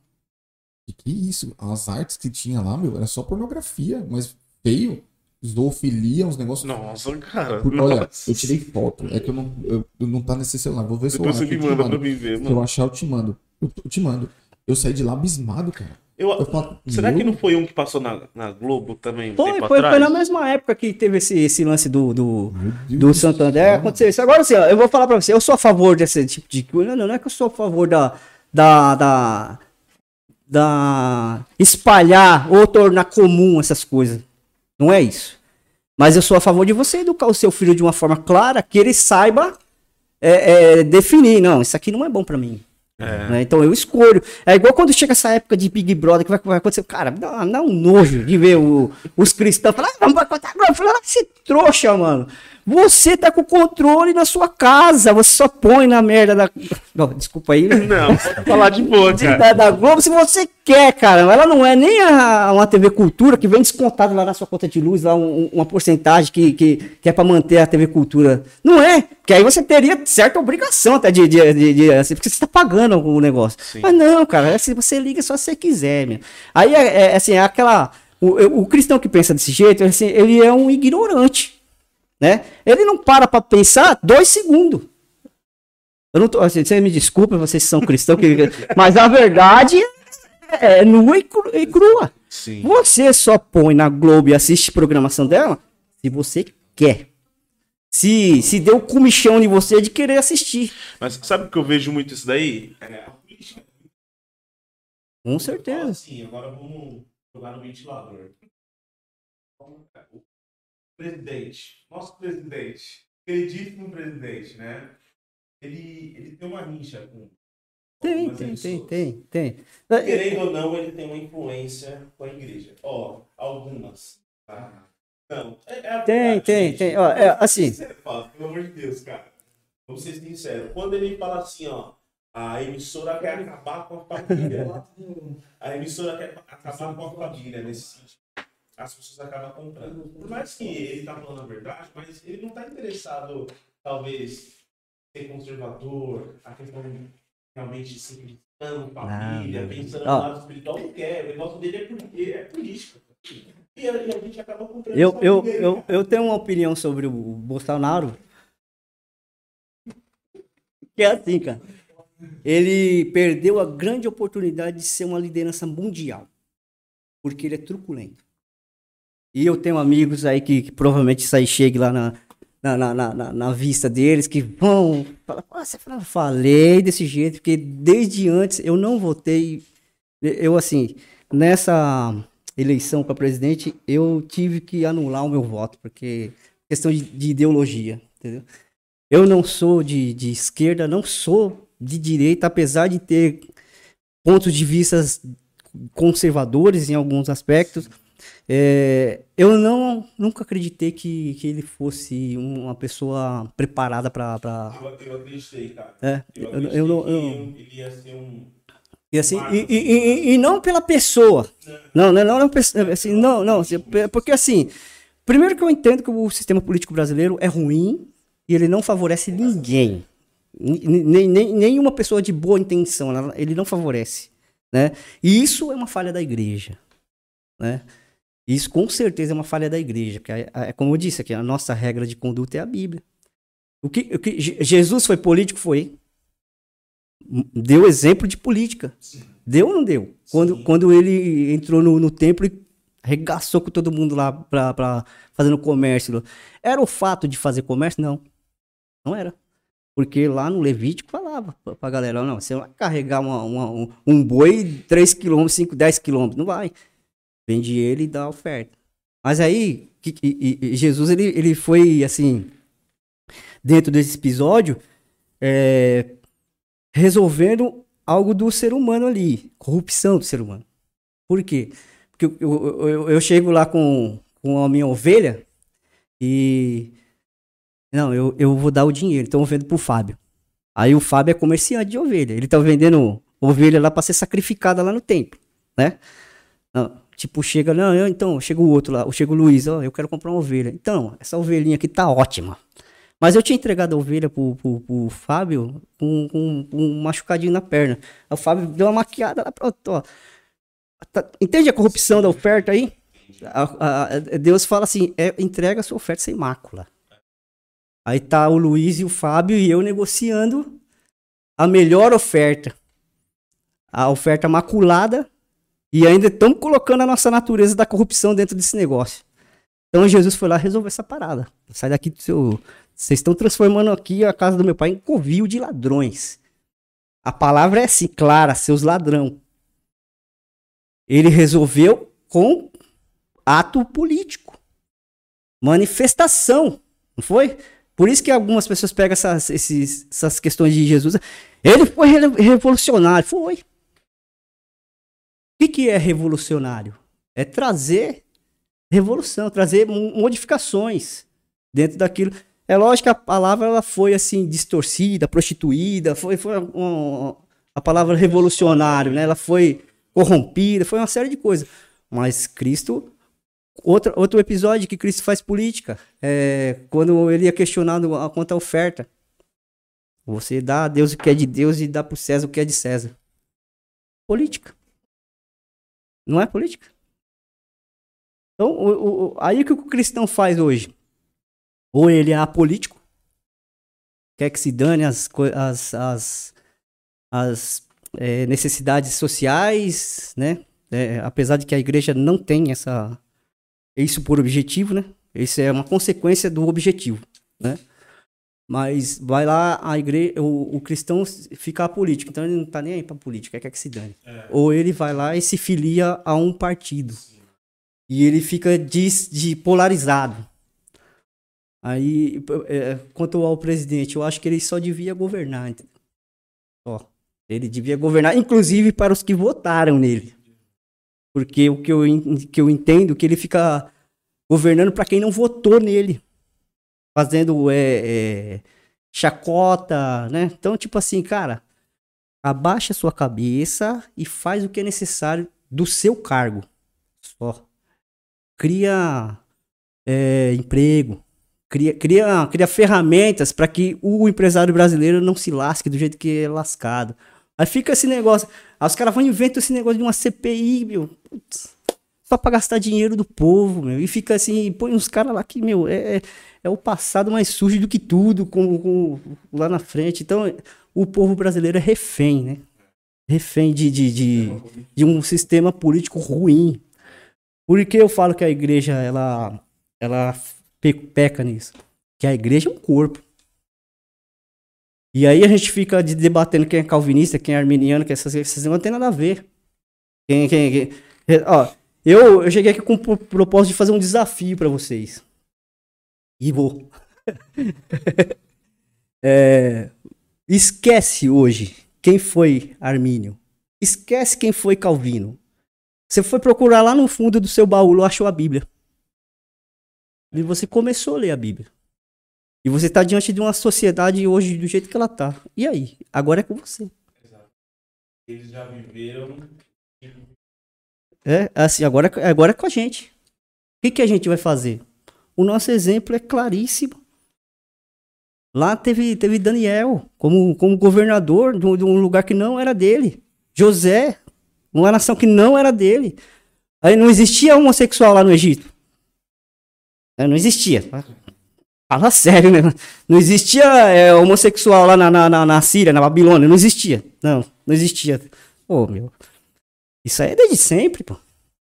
que que é isso? As artes que tinha lá, meu, era só pornografia, mas feio. Zoofilia, uns negócios. Nossa, cara. Por- olha, nossa. eu tirei foto. É que eu não, eu, eu não tá nesse celular. Vou ver se eu Depois acho. você me manda pra mim ver, Se eu mano. achar, eu te mando. Eu, eu te mando. Eu saí de lá abismado, cara. Eu- Eu falo, será que meu, não foi um que passou na, na Globo também? Foi, tempo foi, atrás? foi na mesma época que teve esse, esse lance do, do, do Santander céu. aconteceu isso. Agora, assim, ó, eu vou falar pra você, eu sou a favor desse tipo de coisa. Não, não é que eu sou a favor da. da, da, da espalhar ou tornar comum essas coisas. Não é isso. Mas eu sou a favor de você educar o seu filho de uma forma clara, que ele saiba é, é, definir. Não, isso aqui não é bom pra mim. É. né? Então eu escolho. É igual quando chega essa época de Big Brother, que vai, vai acontecer. Cara, dá, dá um nojo de ver o- os cristãos falar, ah, vamos boicotar agora. Eu falo, ah, você trouxa, mano. Você tá com o controle na sua casa. Você só põe na merda da. Não, desculpa aí. <laughs> Não, pode falar de boa, cara. Da, da Globo, se você quer, cara. Ela não é nem a, uma TV Cultura que vem descontado lá na sua conta de luz, lá um- uma porcentagem que, que, que é pra manter a TV Cultura. Não é. Que aí você teria certa obrigação até de, de, de, de- assim, porque você está pagando o negócio. Sim. Mas não, cara, é assim, você liga só se você quiser, meu. Aí é, é, assim, é aquela. O, o cristão que pensa desse jeito, assim, ele é um ignorante. Né? Ele não para pra pensar dois segundos. Eu não tô, assim, você me desculpa, vocês são cristãos, que- <laughs> mas a verdade é nua e cru- e crua. Sim. Você só põe na Globo e assiste programação dela se você quer. Se, se deu comichão em você de querer assistir. Mas sabe que eu vejo muito isso daí? É. Com certeza. assim, agora vamos jogar no ventilador. Presidente, nosso presidente, queridíssimo presidente, né? Ele, ele tem uma rixa com. Tem, tem, tem, tem, tem. Querendo ou não, ele tem uma influência com a igreja. Ó, algumas. Tá? Não, é, é a Tem, verdade, tem, gente. tem. Ó, é, assim. Pelo amor de Deus, cara. Vamos ser sinceros. Quando ele fala assim, ó, a emissora quer acabar com a família. <laughs> a emissora quer acabar com a família nesse sentido. As pessoas acabam comprando. Por mais que ele tá falando a verdade, mas ele não tá interessado, talvez, ser conservador, a questão realmente cristão, família, Não, não. pensando no lado espiritual, não quer. O negócio dele é, poli- é política. E a, e a gente acaba comprando Eu, eu, eu, eu tenho uma opinião sobre o Bolsonaro. Que é assim, cara. Ele perdeu a grande oportunidade de ser uma liderança mundial. Porque ele é truculento. E eu tenho amigos aí que, que provavelmente isso aí chegue lá na, na, na, na- na- vista deles, que vão falar, "Pô, você fala, falei desse jeito, porque desde antes eu não votei. Eu, assim, nessa eleição para presidente, eu tive que anular o meu voto, porque questão de, de ideologia, entendeu? Eu não sou de, de esquerda, não sou de direita, apesar de ter pontos de vista conservadores em alguns aspectos. É, eu não nunca acreditei que, que ele fosse uma pessoa preparada para. Eu, eu acreditei, cara. É, Eu eu, acreditei eu, não- que eu- ele ia ser um. e assim, e, e, e- e não pela pessoa. Não, não, não, não, assim, não, não, assim, porque assim, primeiro que eu entendo que o sistema político brasileiro é ruim e ele não favorece ninguém. Nem, nem, nenhuma pessoa de boa intenção, ele não favorece, né? E isso é uma falha da igreja, né? Isso com certeza é uma falha da igreja, porque é, é como eu disse aqui, a nossa regra de conduta é a Bíblia. O que, o que Je- Jesus foi político? Foi. Deu exemplo de política. Deu ou não deu? Quando, quando ele entrou no, no templo e regaçou com todo mundo lá pra, pra, fazendo comércio. Era o fato de fazer comércio? Não. Não era. Porque lá no Levítico falava pra, pra galera, não, você vai carregar uma- uma- um, um boi 3 km, 5, 10 km. Não vai. Vende ele e dá a oferta. Mas aí, que- e- e- e Jesus, ele, ele foi, assim, dentro desse episódio, é, resolvendo algo do ser humano ali, corrupção do ser humano. Por quê? Porque eu, eu, eu, eu chego lá com, com a minha ovelha e. Não, eu, eu vou dar o dinheiro, então eu vendo pro Fábio. Aí o Fábio é comerciante de ovelha. Ele tá vendendo ovelha lá pra ser sacrificada lá no templo, né? Não, tipo, chega, não, eu, então, chega o outro lá, chega o Luiz, ó, eu quero comprar uma ovelha. Então, essa ovelhinha aqui tá ótima. Mas eu tinha entregado a ovelha pro, pro, pro Fábio com, com, com um machucadinho na perna. O Fábio deu uma maquiada lá, pronto, ó. Tá- entende a corrupção da oferta aí? A- a- Deus fala assim: é, entrega a sua oferta sem mácula. Aí tá o Luiz e o Fábio e eu negociando a melhor oferta. A oferta maculada. E ainda estamos colocando a nossa natureza da corrupção dentro desse negócio. Então Jesus foi lá resolver essa parada. Sai daqui do seu. Vocês estão transformando aqui a casa do meu pai em covil de ladrões. A palavra é assim, clara, seus ladrão. Ele resolveu com ato político. Manifestação. Não foi? Por isso que algumas pessoas pegam essas, esses- essas questões de Jesus. Ele foi re- revolucionário. Foi. O que, que é revolucionário? É trazer revolução, trazer mo- modificações dentro daquilo. É lógico que a palavra ela foi assim distorcida, prostituída, foi, foi um- a palavra revolucionário, né? Ela foi corrompida, foi uma série de coisas. Mas Cristo, outro, outro episódio que Cristo faz política, é quando ele é questionado quanto à oferta. Você dá a Deus o que é de Deus e dá para César o que é de César. Política. Não é política? Então, o- o- aí o que o cristão faz hoje? Ou ele é apolítico, quer que se dane as, as, as, as eh, necessidades sociais, né? Eh, apesar de que a igreja não tem essa, isso por objetivo, né? Isso é uma consequência do objetivo, né? Mas vai lá, a igreja, o, o cristão fica apolítico, então ele não tá nem aí pra política, quer que se dane. Ou ele vai lá e se filia a um partido. E ele fica dis- de polarizado. Aí, é, quanto ao presidente, eu acho que ele só devia governar. Só. Ele devia governar, inclusive para os que votaram nele. Porque o que eu, que eu entendo é que ele fica governando para quem não votou nele. Fazendo é, é, chacota, né? Então, tipo assim, cara, abaixa sua cabeça e faz o que é necessário do seu cargo. Só. Cria é, emprego, cria, cria, cria ferramentas para que o empresário brasileiro não se lasque do jeito que é lascado. Aí fica esse negócio. Aí os caras vão inventam esse negócio de uma CPI, meu. Putz, só pra gastar dinheiro do povo, meu. E fica assim, põe uns caras lá que, meu, é, é- é o passado mais sujo do que tudo, com, com- lá na frente. Então, o povo brasileiro é refém, né? Refém de, de, de, de um sistema político ruim. Por que eu falo que a igreja, ela, ela pe- peca nisso? Que a igreja é um corpo. E aí a gente fica de- debatendo quem é calvinista, quem é arminiano, que essas coisas não tem nada a ver. Quem, quem, quem- ó, eu, eu cheguei aqui com o pro- propósito de fazer um desafio para vocês. E vou. <laughs> É, esquece hoje quem foi Armínio. Esquece quem foi Calvino. Você foi procurar lá no fundo do seu baú, achou a Bíblia. E você começou a ler a Bíblia. E você está diante de uma sociedade hoje do jeito que ela tá. E aí? Agora é com você. Eles já viveram. É, assim, agora, agora é com a gente. O que, que a gente vai fazer? O nosso exemplo é claríssimo. Lá teve, teve Daniel como, como governador de um, lugar que não era dele. José, uma nação que não era dele. Aí não existia homossexual lá no Egito. É, Não existia. Fala sério, né? Não existia é, homossexual lá na, na, na Síria, na Babilônia. Não existia. Não, não existia. Pô, meu. Isso aí é desde sempre, pô.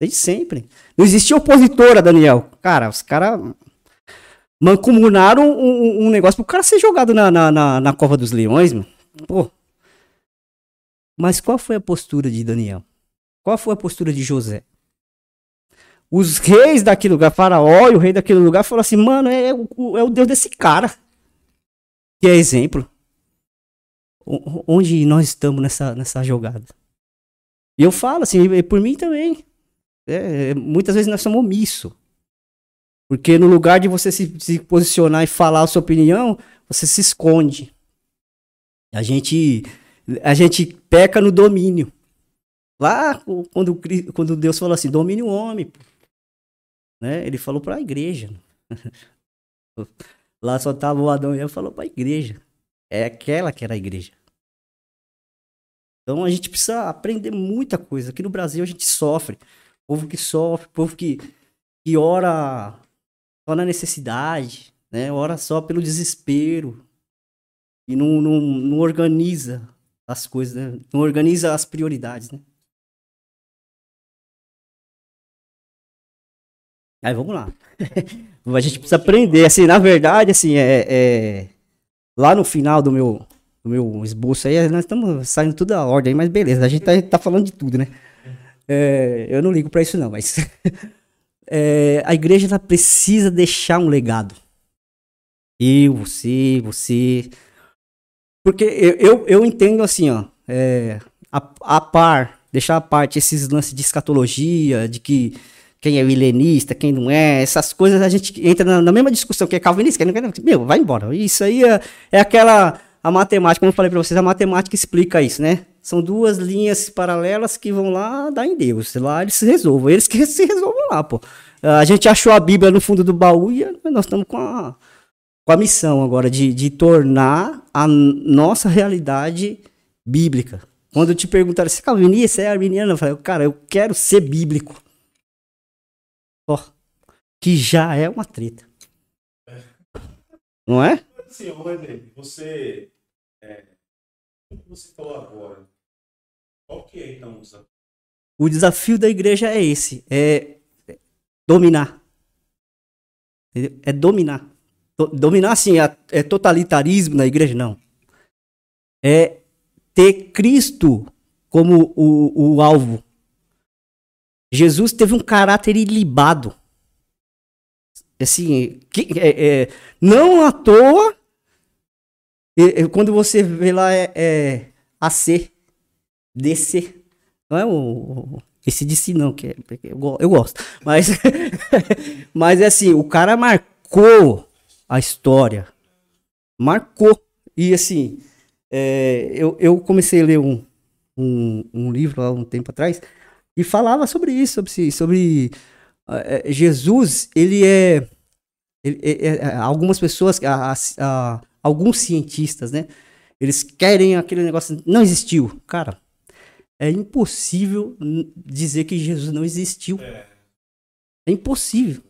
Desde sempre. Não existia opositora, Daniel. Cara, os caras mancomunaram um, um- um negócio pro cara ser jogado na, na, na, na cova dos leões, mano. Pô. Mas qual foi a postura de Daniel? Qual foi a postura de José? Os reis daquele lugar, Faraó e o rei daquele lugar, falaram assim: mano, é, o- é o Deus desse cara. Que é exemplo. O- Onde nós estamos nessa, nessa jogada? E eu falo assim, e por mim também. É, muitas vezes nós somos omissos. Porque no lugar de você se, se, posicionar e falar a sua opinião, você se esconde. A gente, a gente peca no domínio. Lá, quando, quando Deus falou assim, domine o homem. Né? Ele falou para a igreja. <laughs> Lá só tava o Adão e Eva falou para a igreja. É aquela que era a igreja. Então a gente precisa aprender muita coisa. Aqui no Brasil a gente sofre. Povo que sofre, povo que, que ora só na necessidade, né? Ora só pelo desespero. E não, não, não organiza as coisas, né? não organiza as prioridades, né? Aí vamos lá. <laughs> a gente precisa aprender. Assim, na verdade, assim, é, é, lá no final do meu, do meu esboço aí, nós estamos saindo tudo da ordem, mas beleza, a gente tá, tá falando de tudo, né? É, eu não ligo para isso não, mas <laughs> é, a igreja ela precisa deixar um legado. Eu, você, você. Porque eu, eu, eu entendo assim, ó, é, a, a par, deixar a parte esses lances de escatologia, de que quem é milenista, quem não é, essas coisas a gente entra na, na mesma discussão que é calvinista, que não quer, meu, vai embora. Isso aí é, é aquela a matemática, como eu falei para vocês, a matemática explica isso, né? São duas linhas paralelas que vão lá dar em Deus. Lá eles se resolvam, eles que <laughs> se resolvam lá, pô. A gente achou a Bíblia no fundo do baú e nós estamos com a, com a missão agora de, de tornar a nossa realidade bíblica. Quando te perguntaram, você é calvinista, é arminiano? Eu falei, cara, eu quero ser bíblico. Ó, que já é uma treta. Não é? Sim, um exemplo. Você. É, como você falou agora? Qual que é então o desafio? O desafio da igreja é esse: é dominar. É dominar. Dominar, assim, é totalitarismo na igreja? Não. É ter Cristo como o, o alvo Jesus teve um caráter ilibado. Assim, que, é, é, não à toa, é, quando você vê lá é, é AC, DC, não é o, esse DC não, que é, eu, eu gosto, mas, <laughs> mas é assim, o cara marcou a história, marcou, e assim, é, eu, eu comecei a ler um, um, um livro há um tempo atrás, e falava sobre isso, sobre, sobre uh, Jesus, ele é, ele, é, é, algumas pessoas, a, a, alguns cientistas, né? Eles querem aquele negócio, não existiu. Cara, é impossível dizer que Jesus não existiu. É, é impossível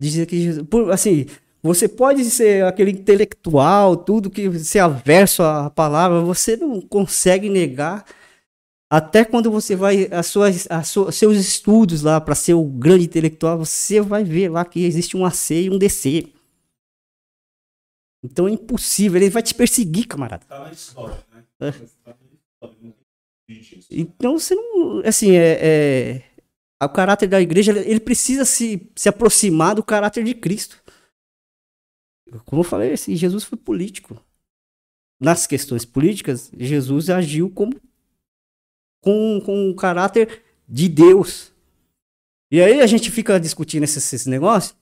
dizer que Jesus, por, assim, você pode ser aquele intelectual, tudo que ser averso à palavra, você não consegue negar até quando você vai, as suas, as suas, seus estudos lá para ser o grande intelectual, você vai ver lá que existe um AC e um DC. Então é impossível, ele vai te perseguir, camarada. Tá na história, né? É. Tá então você não. Assim, é, é, o caráter da igreja, ele precisa se, se aproximar do caráter de Cristo. Como eu falei, assim, Jesus foi político. Nas questões políticas, Jesus agiu como com, com o caráter de Deus. E aí a gente fica discutindo esses, esses negócios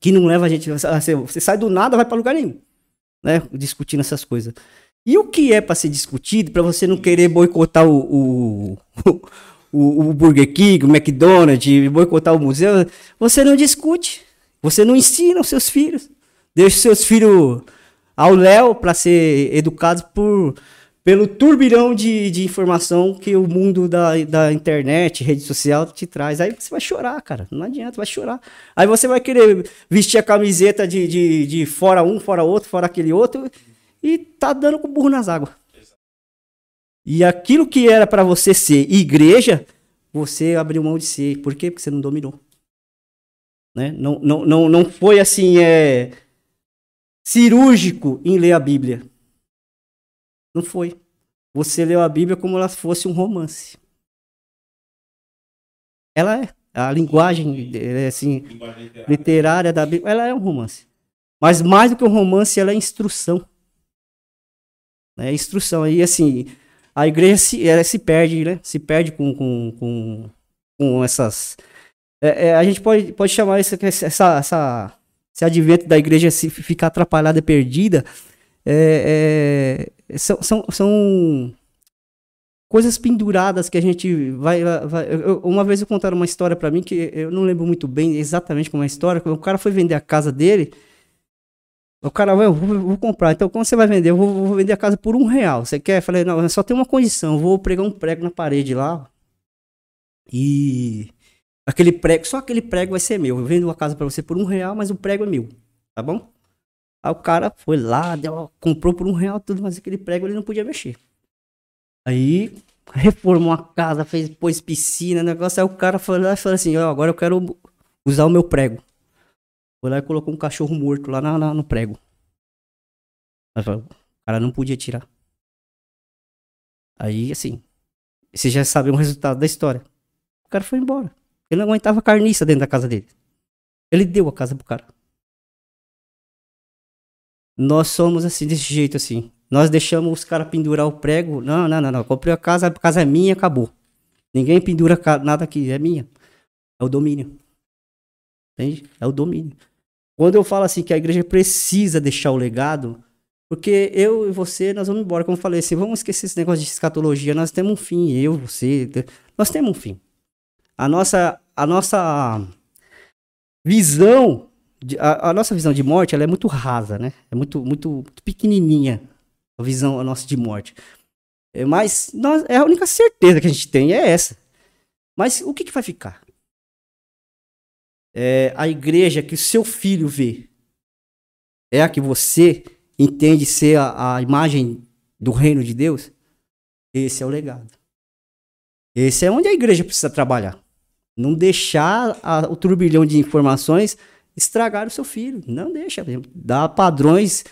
que não leva a gente. Você sai do nada, vai para lugar nenhum. Né? Discutindo essas coisas. E o que é para ser discutido, para você não querer boicotar o, o, <laughs> o, o, Burger King, o McDonald's, boicotar o museu, você não discute. Você não ensina os seus filhos. Deixa os seus filhos ao léu para ser educados por pelo turbilhão de, de informação que o mundo da, da internet, rede social te traz. Aí você vai chorar, cara. Não adianta, vai chorar. Aí você vai querer vestir a camiseta de, de, de fora um, fora outro, fora aquele outro, e tá dando com burro nas águas. E aquilo que era para você ser igreja, você abriu mão de ser. Por quê? Porque você não dominou. Né? Não, não, não, não foi assim, é, cirúrgico em ler a Bíblia. Não foi. Você leu a Bíblia como ela fosse um romance. Ela é. A linguagem, é, assim, literária da Bíblia, ela é um romance. Mas mais do que um romance, ela é instrução. É instrução. E assim, a igreja se, ela se perde, né? Se perde com, com, com, com essas. É, é, a gente pode, pode chamar isso, essa, essa, esse advento da igreja se ficar atrapalhada e perdida. É, é, são, são, são coisas penduradas que a gente vai. vai eu, uma vez eu contaram uma história para mim que eu não lembro muito bem exatamente como é a história. O cara foi vender a casa dele. O cara, eu vou, vou comprar. Então, quando você vai vender? Eu vou, vou, vender a casa por um real. Você quer? Eu falei, não, só tem uma condição. Vou pregar um prego na parede lá. E aquele prego, só aquele prego vai ser meu. Eu vendo a casa para você por um real, mas o prego é meu. Tá bom? Aí o cara foi lá, deu, comprou por um real tudo, mas aquele prego ele não podia mexer. Aí reformou a casa, fez, pôs piscina, negócio. Aí o cara foi lá e falou assim: ó, agora eu quero usar o meu prego. Foi lá e colocou um cachorro morto lá na, na, no prego. O cara não podia tirar. Aí, assim, você já sabe o resultado da história. O cara foi embora. Ele não aguentava carniça dentro da casa dele. Ele deu a casa pro cara. Nós somos assim, desse jeito assim. Nós deixamos os caras pendurar o prego. Não, não, não, não. Comprei a casa, a casa é minha, acabou. Ninguém pendura nada aqui, é minha. É o domínio. Entende? É o domínio. Quando eu falo assim que a igreja precisa deixar o legado, porque eu e você, nós vamos embora. Como eu falei assim, vamos esquecer esse negócio de escatologia. Nós temos um fim, eu, você, nós temos um fim. A nossa, a nossa visão, a, a, nossa visão de morte, ela é muito rasa, né? É muito, muito, muito pequenininha a visão a nossa de morte. É, mas nós, é a única certeza que a gente tem é essa. Mas o que, que vai ficar? É a igreja que o seu filho vê é a que você entende ser a, a imagem do reino de Deus? Esse é o legado. Esse é onde a igreja precisa trabalhar. Não deixar a, o turbilhão de informações estragar o seu filho. Não deixa. Dá padrões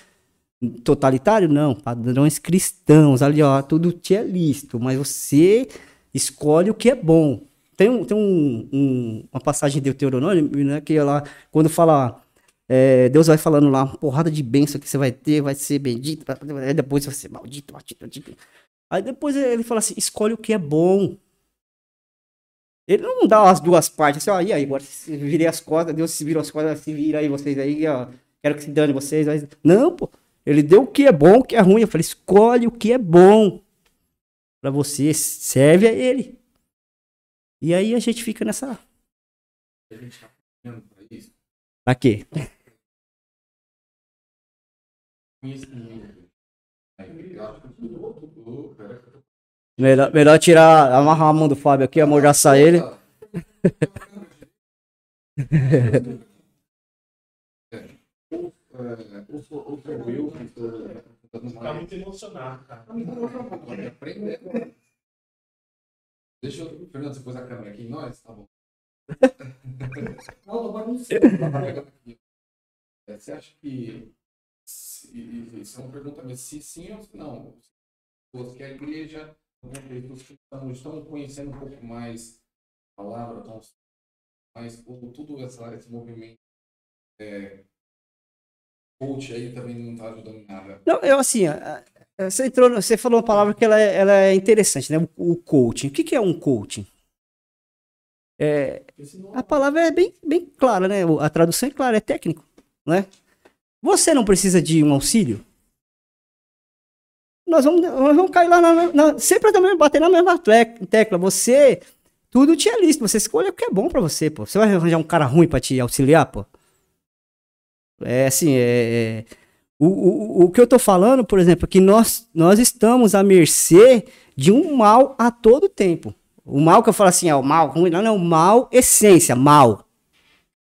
totalitário? Não, padrões cristãos, ali ó, tudo te é lícito, mas você escolhe o que é bom. Tem, um, tem um, um, uma passagem de Deuteronômio, né, que lá, quando fala, é, Deus vai falando lá, uma porrada de bênção que você vai ter, vai ser bendito, depois você vai ser maldito, maldito, maldito. Aí depois ele fala assim, escolhe o que é bom. Ele não dá as duas partes, assim, ó, e aí, agora virei as costas, Deus se virou as costas, se vira aí vocês aí, ó, quero que se dane vocês. Não, pô. Ele deu o que é bom, o que é ruim. Eu falei, escolhe o que é bom para você, serve a ele. E aí a gente fica nessa. Pra quê? Melhor, melhor tirar, amarrar a mão do Fábio aqui, amordaçar ele. tá muito emocionado, cara. Deixa eu. Fernando, você pôs a câmera aqui em nós? Tá bom. Não, não sei. Você acha que. Se, isso é uma pergunta mesmo. Se sim ou se não. Que a igreja, os cristãos estão conhecendo um pouco mais a palavra, estão mais tudo essa, esse movimento é, coach aí também não está ajudando nada. Não, eu assim, você entrou, você falou uma palavra que ela é, ela é interessante, né? O, o coaching. O que, que é um coaching? É, a palavra é bem, bem clara, né? A tradução é clara, é técnico, né? Você não precisa de um auxílio? Nós vamos, nós vamos cair lá na, na, sempre também bater na mesma tecla. Você, tudo te é. Você escolhe o que é bom para você, pô. Você vai arranjar um cara ruim para te auxiliar, pô? É assim, é, é, o, o, o que eu estou falando, por exemplo, é que nós, nós estamos à mercê de um mal a todo tempo. O mal que eu falo assim, é o mal ruim, não, não, mal, essência, mal.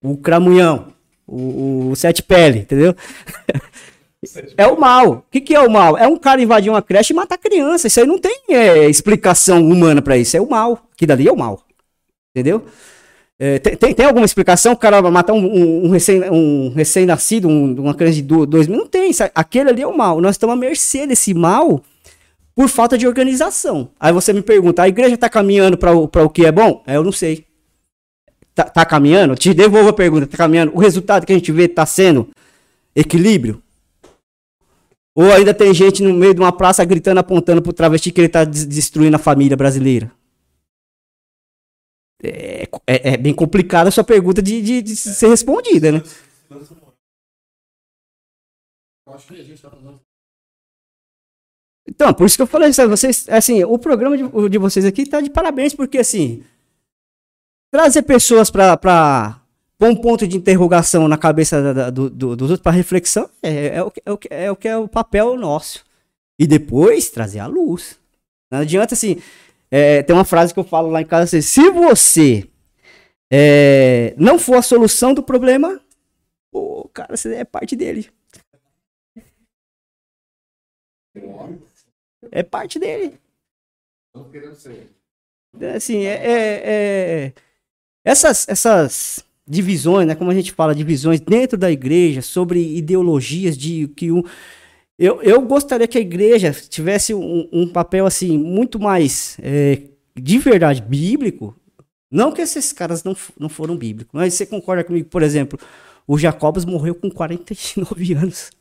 O cramunhão, o, o sete pele, entendeu? <laughs> é o mal. O que, que é o mal? É um cara invadir uma creche e matar criança. Isso aí não tem é, explicação humana para isso. É o mal. Que dali é o mal. Entendeu? É, tem, tem, alguma explicação o cara matar um, um, um recém-nascido, um recém uma criança de dois mil? Não tem. Aquele ali é o mal. Nós estamos à mercê desse mal por falta de organização. Aí você me pergunta, a igreja está caminhando para o, o que é bom? É, eu não sei. Tá, tá, caminhando? Te devolvo a pergunta, tá caminhando? O resultado que a gente vê está sendo equilíbrio? Ou ainda tem gente no meio de uma praça gritando, apontando pro travesti que ele está destruindo a família brasileira? é, é, é bem complicada a sua pergunta de, de, de ser respondida, né? Eu acho que a gente tá falando. Então, por isso que eu falei, sabe, vocês, assim, o programa de, de vocês aqui tá de parabéns, porque assim, trazer pessoas para um ponto de interrogação na cabeça da, da, do, do, dos outros para reflexão é, é, o que, é, o é o que é o papel nosso. E depois trazer a luz. Não adianta assim, é, tem uma frase que eu falo lá em casa assim, se você é, não for a solução do problema, pô, cara, você é parte dele. É parte dele. Não querendo ser. Assim, é, é- é- essas, essas divisões, né? Como a gente fala, divisões dentro da igreja sobre ideologias de que um. Eu, eu gostaria que a igreja tivesse um, um papel assim muito mais é, de verdade bíblico. Não que esses caras não, não foram bíblicos, mas você concorda comigo, por exemplo, o Jacobus morreu com 49 <laughs> anos.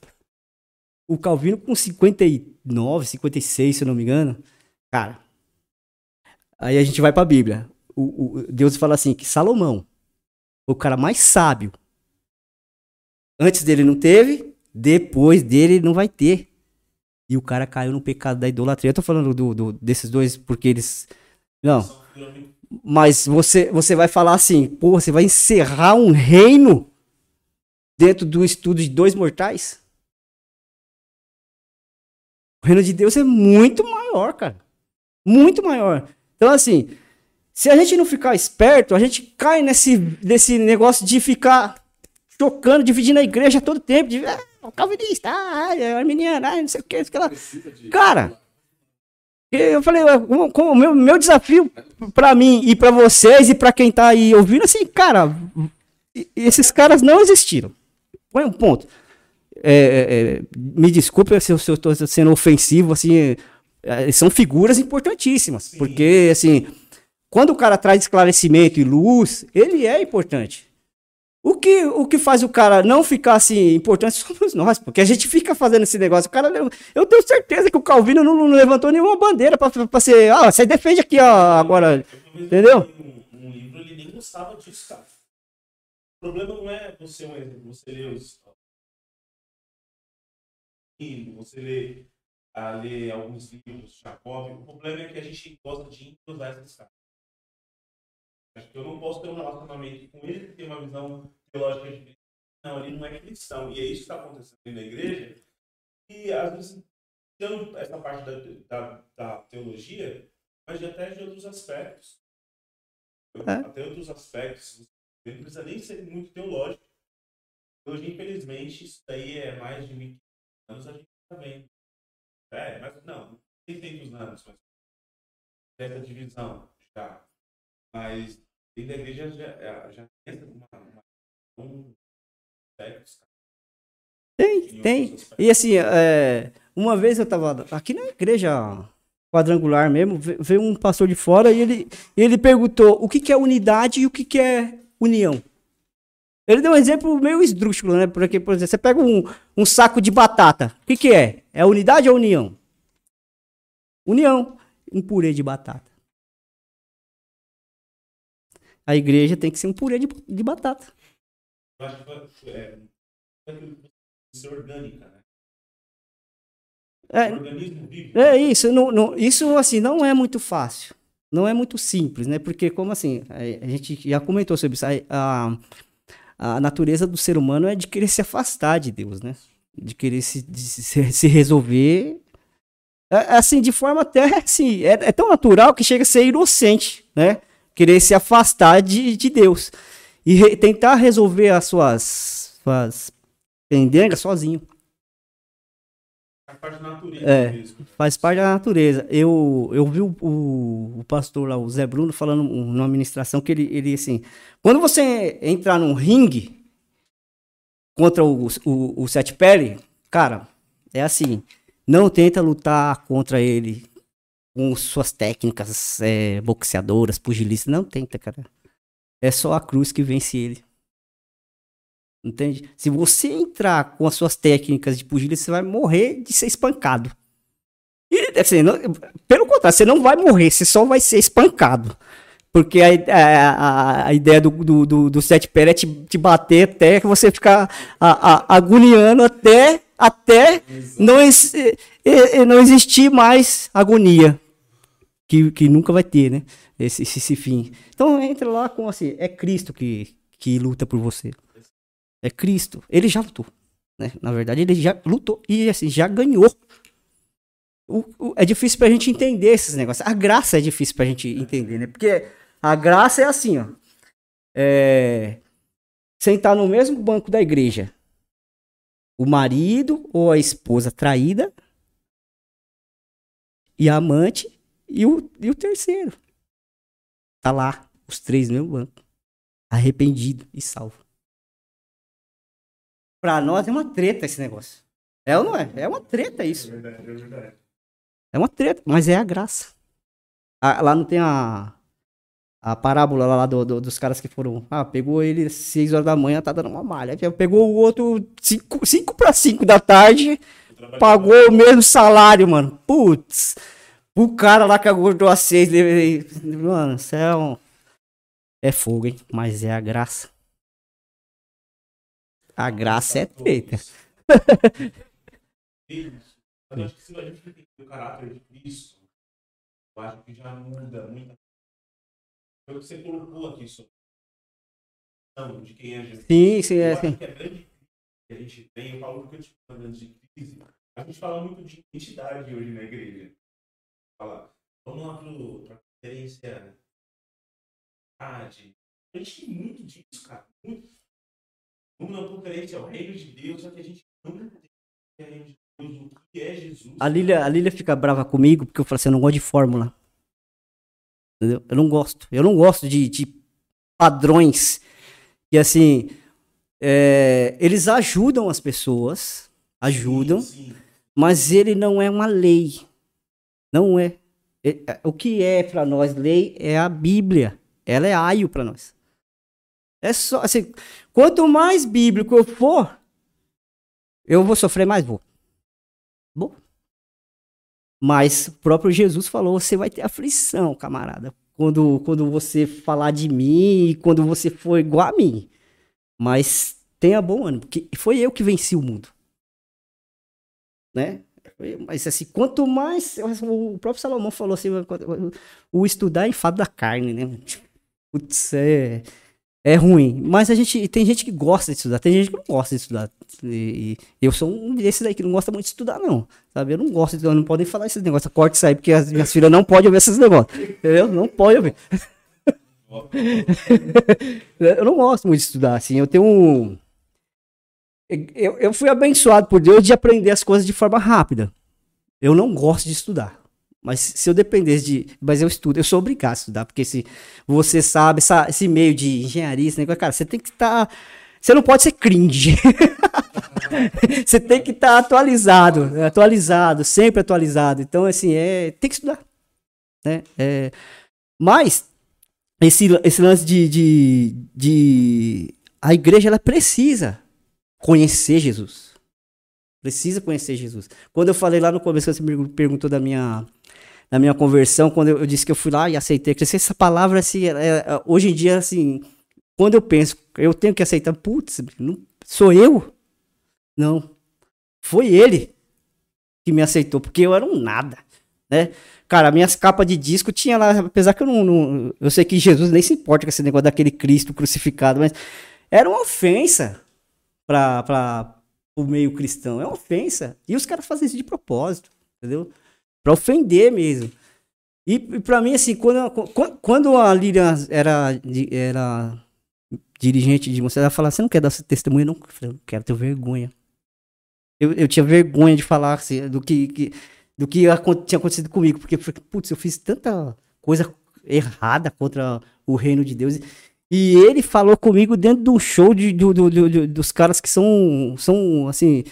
O Calvino com 59, 56, se eu não me engano. Cara, aí a gente vai pra Bíblia. O, o- Deus fala assim, que Salomão, o cara mais sábio, antes dele não teve, depois dele não vai ter. E o cara caiu no pecado da idolatria. Eu tô falando do, do- desses dois porque eles... Não, mas você, você vai falar assim, pô, você vai encerrar um reino dentro do estudo de dois mortais? O reino de Deus é muito maior, cara. Muito maior. Então, assim, se a gente não ficar esperto, a gente cai nesse, nesse negócio de ficar chocando, dividindo a igreja todo tempo. De, ah, o calvinista, ah, é arminiano, ah, não sei o que, não sei o que lá. Cara, eu falei, o meu, meu desafio pra mim e pra vocês e pra quem tá aí ouvindo, assim, cara, esses caras não existiram. Põe um ponto. É, é, é, me desculpe se eu, tô sendo ofensivo, assim, é, são figuras importantíssimas, porque, assim, quando o cara traz esclarecimento e luz, ele é importante. O que, o que faz o cara não ficar assim importante somos nós, porque a gente fica fazendo esse negócio. O cara, eu tenho certeza que o Calvino não, não levantou nenhuma bandeira pra ser. Ah, você defende aqui, ó, agora. Entendeu? Um, um livro, ele nem gostava disso, cara. O problema não é você, um exemplo, você ler os. Você lê, a ler alguns livros de Jacob. O problema é que a gente gosta de entrosar esses caras. Acho que eu não posso ter um relacionamento com ele que tem uma visão teológica de Não, ele não é cristão. E é isso que está acontecendo na igreja. E às vezes, tirando essa parte da, da, da teologia, mas de até de outros aspectos. É. Até outros aspectos. Não precisa nem ser muito teológico. Hoje, infelizmente, isso daí é mais de mil anos, a gente está vendo. É, mas não, 600 anos, mas essa divisão já. Mas dentro da igreja já, já tem uma, uma, um Tem, em tem. E assim, é, uma vez eu tava aqui na igreja quadrangular mesmo, ve- veio um pastor de fora e ele, ele perguntou o que, que é unidade e o que, que é união. Ele deu um exemplo meio esdrúxulo, né? Porque, por exemplo, você pega um, um saco de batata. O que, que é? É unidade ou união? União. Um purê de batata. A igreja tem que ser um purê de, de batata. Eu acho que é, ser orgânica, né? É, O organismo vive. É isso, não, não- isso assim não é muito fácil, não é muito simples, né? Porque como assim, a, a gente já comentou sobre isso, a, a, a natureza do ser humano é de querer se afastar de Deus, né? De querer se, de se, se resolver, é, assim, de forma até assim, é, é tão natural que chega a ser inocente, né? Querer se afastar de, de Deus e re- tentar resolver as suas, suas pendengas sozinho. A parte da natureza É. Faz parte da natureza. Eu, eu vi o, o, o pastor lá, o Zé Bruno, falando um- numa ministração que ele, ele assim, quando você entrar num ringue contra o, o, o Seth Perry, cara, é assim, não tenta lutar contra ele com suas técnicas é, boxeadoras, pugilistas, não tenta, cara. É só a cruz que vence ele. Entende? Se você entrar com as suas técnicas de pugilista, você vai morrer de ser espancado. E, assim, não- pelo contrário, você não vai morrer, você só vai ser espancado. Porque a, a, a ideia do, do, do, do sete pés é te, te bater até que você ficar a, a, agoniando até, até não, ex, não existir mais agonia. Que, que nunca vai ter, né? Esse, esse, esse fim. Então entra lá com assim, é Cristo que, que luta por você. É Cristo. Ele já lutou. Né? Na verdade, ele já lutou e assim, já ganhou. O, o, é difícil pra gente entender esses negócios. A graça é difícil pra gente entender, né? Porque a graça é assim, ó. É, sentar no mesmo banco da igreja. O marido ou a esposa traída. E a amante. E o, e o terceiro. Tá lá. Os três no mesmo banco. Arrependido e salvo. Pra nós é uma treta esse negócio. É ou não é? É uma treta isso. É verdade, é verdade. É uma treta, mas é a graça. Ah, lá não tem a, a parábola lá do, do, dos caras que foram. Ah, pegou ele 6 horas da manhã, tá dando uma malha. Pegou o outro 5 para 5 da tarde, pagou o mesmo salário, mano. Putz. O cara lá que acordou às 6. Mano, céu. É fogo, hein? Mas é a graça. A graça é feita. <laughs> Eu acho que se a gente entender o caráter de Cristo, eu acho que já muda muita Foi o que você colocou aqui sobre de quem é Jesus. Sim, sim, é. Sim. que é grande que a gente tem, eu falo falando de crise, a gente fala muito de identidade hoje na igreja. Fala, vamos lá para a conferência. A gente tem muito disso, cara. Muito uma conferência ao reino de Deus, só que a gente não entende o é reino de Deus, o que é Jesus. A Lília, a Lília fica brava comigo porque eu falo assim, eu não gosto de fórmula. Entendeu? Eu não gosto. Eu não gosto de, de padrões que assim é, eles ajudam as pessoas, ajudam, sim, sim. mas ele não é uma lei. Não é. é o que é para nós lei é a Bíblia. Ela é aio para nós. É só assim, quanto mais bíblico eu for, eu vou sofrer mais vou. Bom. Mas o próprio Jesus falou, você vai ter aflição, camarada, quando quando você falar de mim, quando você for igual a mim. Mas tenha bom ânimo, porque foi eu que venci o mundo. Né? Mas assim, quanto mais. O próprio Salomão falou assim: o estudar é enfado da carne, né? Putz, é é ruim. Mas a gente tem gente que gosta de estudar, tem gente que não gosta de estudar. E, e eu sou um desses aí que não gosta muito de estudar, não. Sabe? Eu não gosto de estudar, não podem falar esses negócios. Corte isso aí, porque as minhas filhas não podem ouvir esses negócios. Eu não pode ouvir. <laughs> eu não gosto muito de estudar, assim. Eu tenho um. Eu, eu fui abençoado por Deus de aprender as coisas de forma rápida. Eu não gosto de estudar. Mas se eu dependesse de. Mas eu estudo, eu sou obrigado a estudar, porque se você sabe essa, esse meio de engenharia, esse negócio, cara, você tem que estar. Tá, você não pode ser cringe. <laughs> você tem que estar tá atualizado, atualizado, sempre atualizado. Então, assim, é, tem que estudar. Né? É, mas, esse, esse lance de, de, de. A igreja, ela precisa conhecer Jesus. Precisa conhecer Jesus. Quando eu falei lá no começo, você me perguntou da minha na minha conversão, quando eu, disse que eu fui lá e aceitei, que essa palavra, assim, é, é, hoje em dia, assim, quando eu penso, eu tenho que aceitar, putz, sou eu? Não. Foi ele que me aceitou, porque eu era um nada, né? Cara, minhas capas de disco tinha lá, apesar que eu não, não, Eu sei que Jesus nem se importa com esse negócio daquele Cristo crucificado, mas era uma ofensa para o meio cristão. É uma ofensa. E os caras fazem isso de propósito, entendeu? Pra ofender mesmo. E, e para mim, assim, quando, quando a Lilian era, era dirigente de mocidade, ela falava, você não quer dar esse testemunho? Não, eu falei, quero ter vergonha. Eu, eu tinha vergonha de falar assim, do que, que do que tinha acontecido comigo, porque, putz, eu fiz tanta coisa errada contra o reino de Deus. E ele falou comigo dentro de um show de, do, do, do, dos caras que são, são assim,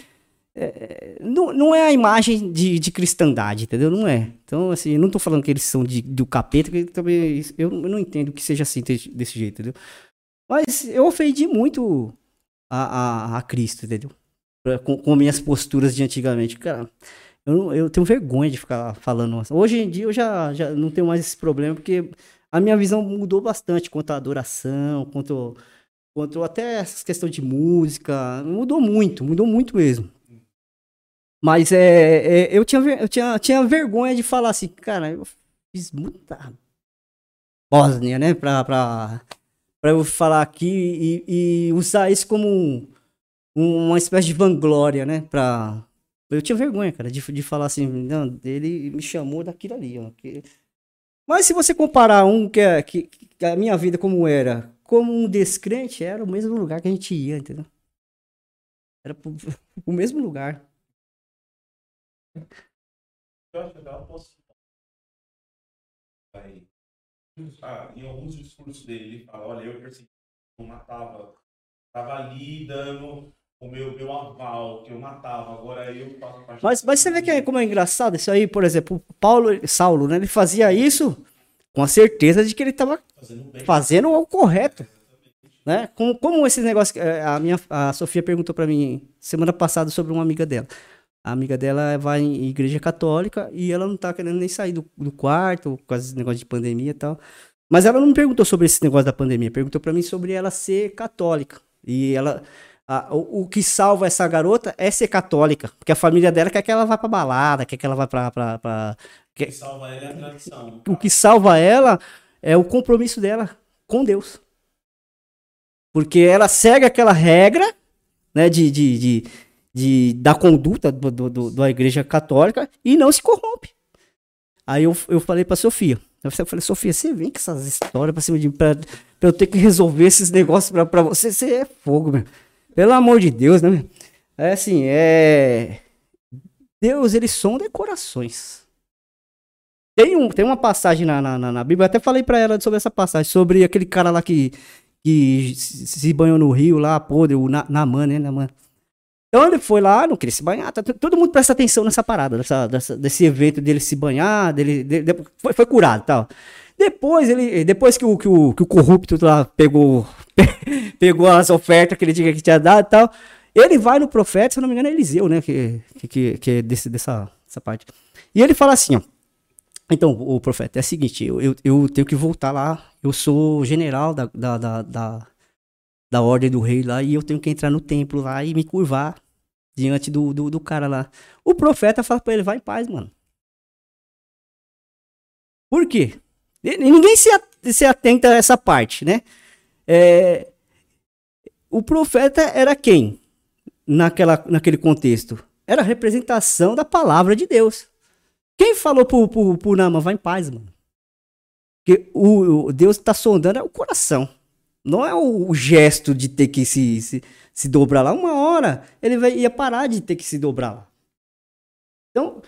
é, não, não é a imagem de, de cristandade, entendeu? Não é. Então, assim, não tô falando que eles são de, do capeta, que também eu, eu não entendo que seja assim desse jeito, entendeu? Mas eu ofendi muito a, a, a Cristo, entendeu? Com, com, minhas posturas de antigamente. Cara, eu, eu tenho vergonha de ficar falando. Hoje em dia eu já, já não tenho mais esse problema, porque a minha visão mudou bastante quanto à adoração, quanto, quanto até essa questão de música. Mudou muito, mudou muito mesmo. Mas é, é eu, tinha, eu tinha, tinha vergonha de falar assim, cara, eu fiz muita Bósnia, né? Pra, pra, pra eu falar aqui e, e usar isso como um, uma espécie de vanglória, né? Pra, eu tinha vergonha, cara, de, de falar assim, não, ele me chamou daquilo ali, ó. Que... Mas se você comparar um que, é, que, que a minha vida como era, como um descrente, era o mesmo lugar que a gente ia, entendeu? Era pro, <laughs> o mesmo lugar. Eu acho eu posso ah, em alguns discursos dele, ele fala, olha, eu persegui, eu matava, tava ali dando o meu, meu aval, que eu matava, agora eu faço parte... Mas, mas você vê que é, como é engraçado isso aí, por exemplo, Paulo, Saulo, né, ele fazia isso com a certeza de que ele estava fazendo, fazendo, o correto. Né? Como, como esse negócio, é, a minha a Sofia perguntou para mim semana passada sobre uma amiga dela. A amiga dela vai em igreja católica e ela não tá querendo nem sair do, do quarto, com esse negócio de pandemia e tal. Mas ela não me perguntou sobre esse negócio da pandemia, perguntou para mim sobre ela ser católica. E ela. O, o, que salva essa garota é ser católica. Porque a família dela quer que ela vá pra balada, quer que ela vá pra. pra, pra quer... O que salva ela é a tradição. O que salva ela é o compromisso dela com Deus. Porque ela segue aquela regra, né, de, de, de de, da conduta do, do, do, da igreja católica e não se corrompe. Aí eu, eu falei pra Sofia, eu falei, Sofia, você vem com essas histórias pra cima de mim, pra, pra eu ter que resolver esses negócios pra, pra você, você é fogo, meu. Pelo amor de Deus, né? É assim, é... Deus, ele sonda corações. Tem, um, tem uma passagem na, na, na Bíblia, eu até falei pra ela sobre essa passagem, sobre aquele cara lá que, que se banhou no rio lá, podre, o Naman, né, Naman. Então ele foi lá, não queria se banhar. Tá, todo mundo presta atenção nessa parada, dessa, dessa, desse evento dele se banhar, dele, dele foi, foi, curado tal. Depois ele, depois que o, que o, que o corrupto lá pegou, <laughs> pegou as ofertas que ele tinha, que tinha dado e tal, ele vai no profeta, se eu não me engano é Eliseu, né, que, que, que é desse, dessa, dessa parte. E ele fala assim, ó, então, o profeta, é o seguinte, eu, eu, eu tenho que voltar lá, eu sou general da, da, da, da, da ordem do rei lá, e eu tenho que entrar no templo lá e me curvar diante do, do, do cara lá. O profeta fala pra ele, vai em paz, mano. Por quê? Ninguém se, se atenta a essa parte, né? É, o profeta era quem? Naquela, naquele contexto? Era a representação da palavra de Deus. Quem falou pro, pro, pro Nama, vai em paz, mano? Porque o, o Deus está sondando é o coração. Não é o, o gesto de ter que se, se se dobrar lá, uma hora ele vai, ia parar de ter que se dobrar lá. Então,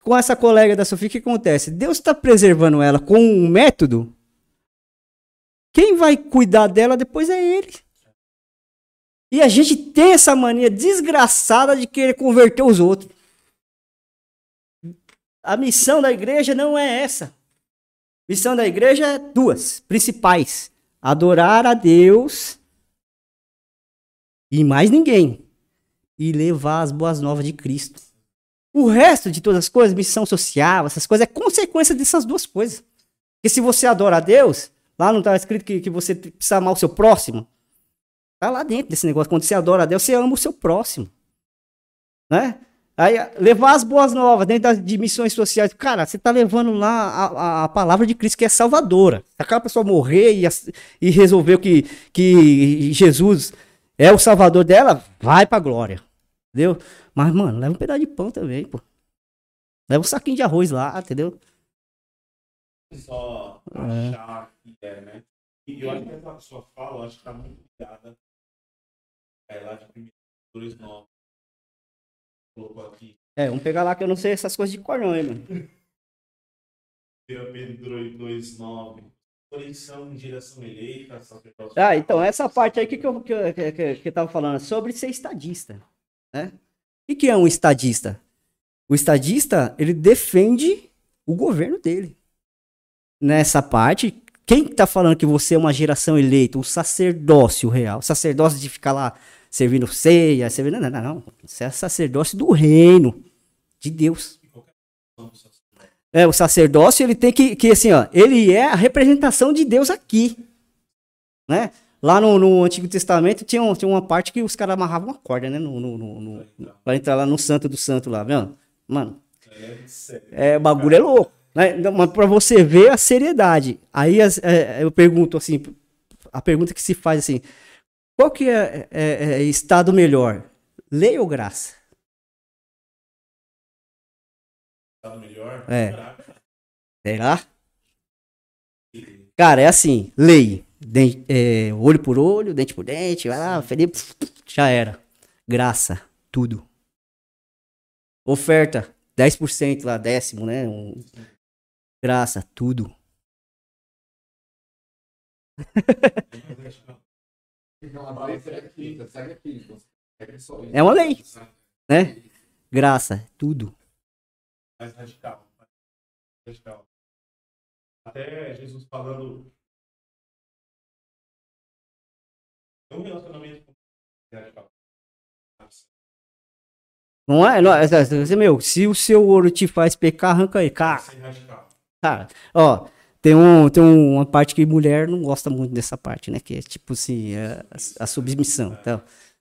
com essa colega da Sofia, o que acontece? Deus está preservando ela com um método. Quem vai cuidar dela depois é ele. E a gente tem essa mania desgraçada de querer converter os outros. A missão da igreja não é essa. Missão da igreja é duas principais: adorar a Deus e mais ninguém. E levar as boas novas de Cristo. O resto de todas as coisas, missão social, essas coisas, é consequência dessas duas coisas. Porque se você adora a Deus, lá não está escrito que, que você precisa amar o seu próximo. Tá lá dentro desse negócio. Quando você adora a Deus, você ama o seu próximo. Né? Aí, levar as boas novas dentro de missões sociais. Cara, você tá levando lá a, a, a, palavra de Cristo que é salvadora. Aquela pessoa morrer e, e resolveu que, que Jesus é o salvador dela, vai pra glória. Entendeu? Mas, mano, leva um pedaço de pão também, pô. Leva um saquinho de arroz lá, entendeu? Só achar é. que é, né? E eu acho que essa sua fala, eu acho que tá muito ligada. É lá de 1 9. Colocou aqui. É, vamos pegar lá que eu não sei essas coisas de cor não, hein, mano. Pedro 2, 9 conexão em direção eleita. Ah, então, essa parte aí que, que, eu, que, que, que eu tava falando, sobre ser estadista. Né? O que é um estadista? O estadista, ele defende o governo dele. Nessa parte, quem tá falando que você é uma geração eleita, o sacerdócio real, sacerdócio de ficar lá servindo ceia, servindo... Não, não, não. Você é sacerdócio do reino de Deus. É, o sacerdócio, ele tem que, que, assim, ó, ele é a representação de Deus aqui, né? Lá no, no Antigo Testamento tinha, um, tinha uma parte que os caras amarravam uma corda, né? No, no, no, no, pra entrar lá no santo do santo lá, viu? Mano, é, o bagulho é louco. Né? Então, Mas pra você ver a seriedade. Aí as- é, eu pergunto assim, a pergunta que se faz assim, qual que é, é- é estado melhor? Lei ou graça? Tá melhor? É. Será? Cara, é assim, lei. Den- é, olho por olho, dente por dente, vai lá, Felipe, já era. Graça, tudo. Oferta, 10% lá, décimo, né? Um- Graça, tudo. <laughs> É uma lei, né? Graça, tudo. mais radical. mais radical. Até Jesus falando. Um relacionamento com radical. Não é? Não, é- é- é- meu, se o seu ouro te faz pecar, arranca aí. Cara, radical. Cara, ó, tem, um, tem um- uma parte que mulher não gosta muito dessa parte, né? Que é tipo assim, é a, a submissão. Então,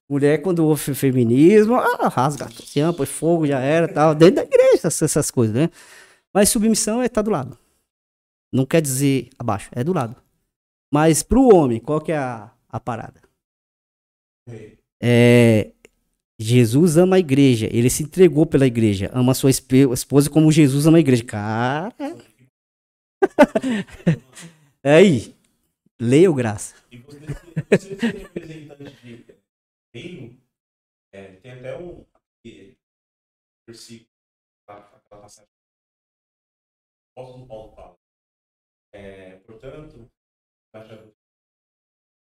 mulher, quando ouve fe- feminismo, ah, rasga, ah, põe fogo, já era, tal. Dentro da igreja, essas, coisas, né? Mas submissão é estar do lado. Não quer dizer abaixo, é do lado. Mas pro homem, qual que é a, a parada? É, Jesus ama a igreja, ele se entregou pela igreja, ama sua esposa como Jesus ama a igreja. Cara, <laughs> aí. Leia o graça. E você, representante de reino, é, tem até um versículo, aquela passagem. Apóstolo Paulo fala. É, portanto,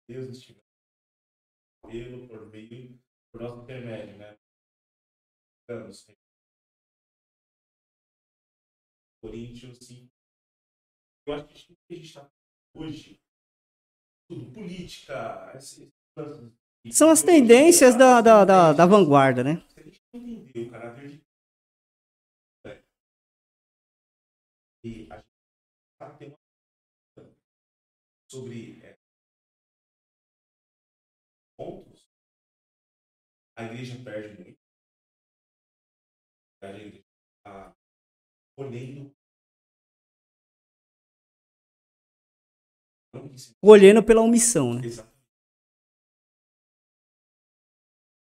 Deus estiver pelo por meio, por nosso intermédio, né? Anos. Coríntios 5. Eu acho que a gente está hoje, tudo, política, esse- São as tendências da, da, da, da vanguarda, né? Se a gente não entender o caráter de é, e a gente tá tendo uma sobre a igreja perde muito. A igreja está colhendo. Se Colhendo pela omissão, né? Exato.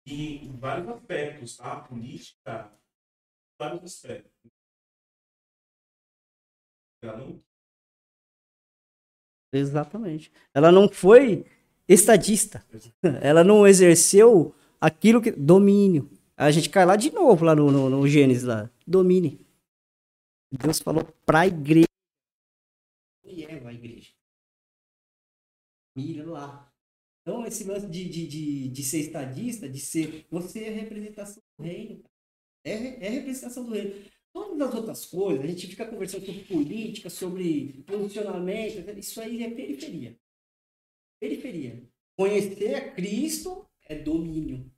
E em vários aspectos, tá? A política, vários aspectos. Ela não Exatamente. Ela não foi estadista. Ela não exerceu aquilo que. Domínio. A gente cai lá de novo, lá no, no, no Gênesis lá. Domine. Deus falou pra igreja. E é a igreja. Mira lá. Então, esse lance de, de, de, de ser estadista, de ser. Você é representação do reino. É, é representação do reino. Todas as outras coisas, a gente fica conversando sobre política, sobre posicionamento, isso aí é periferia. Periferia. Conhecer a Cristo é domínio.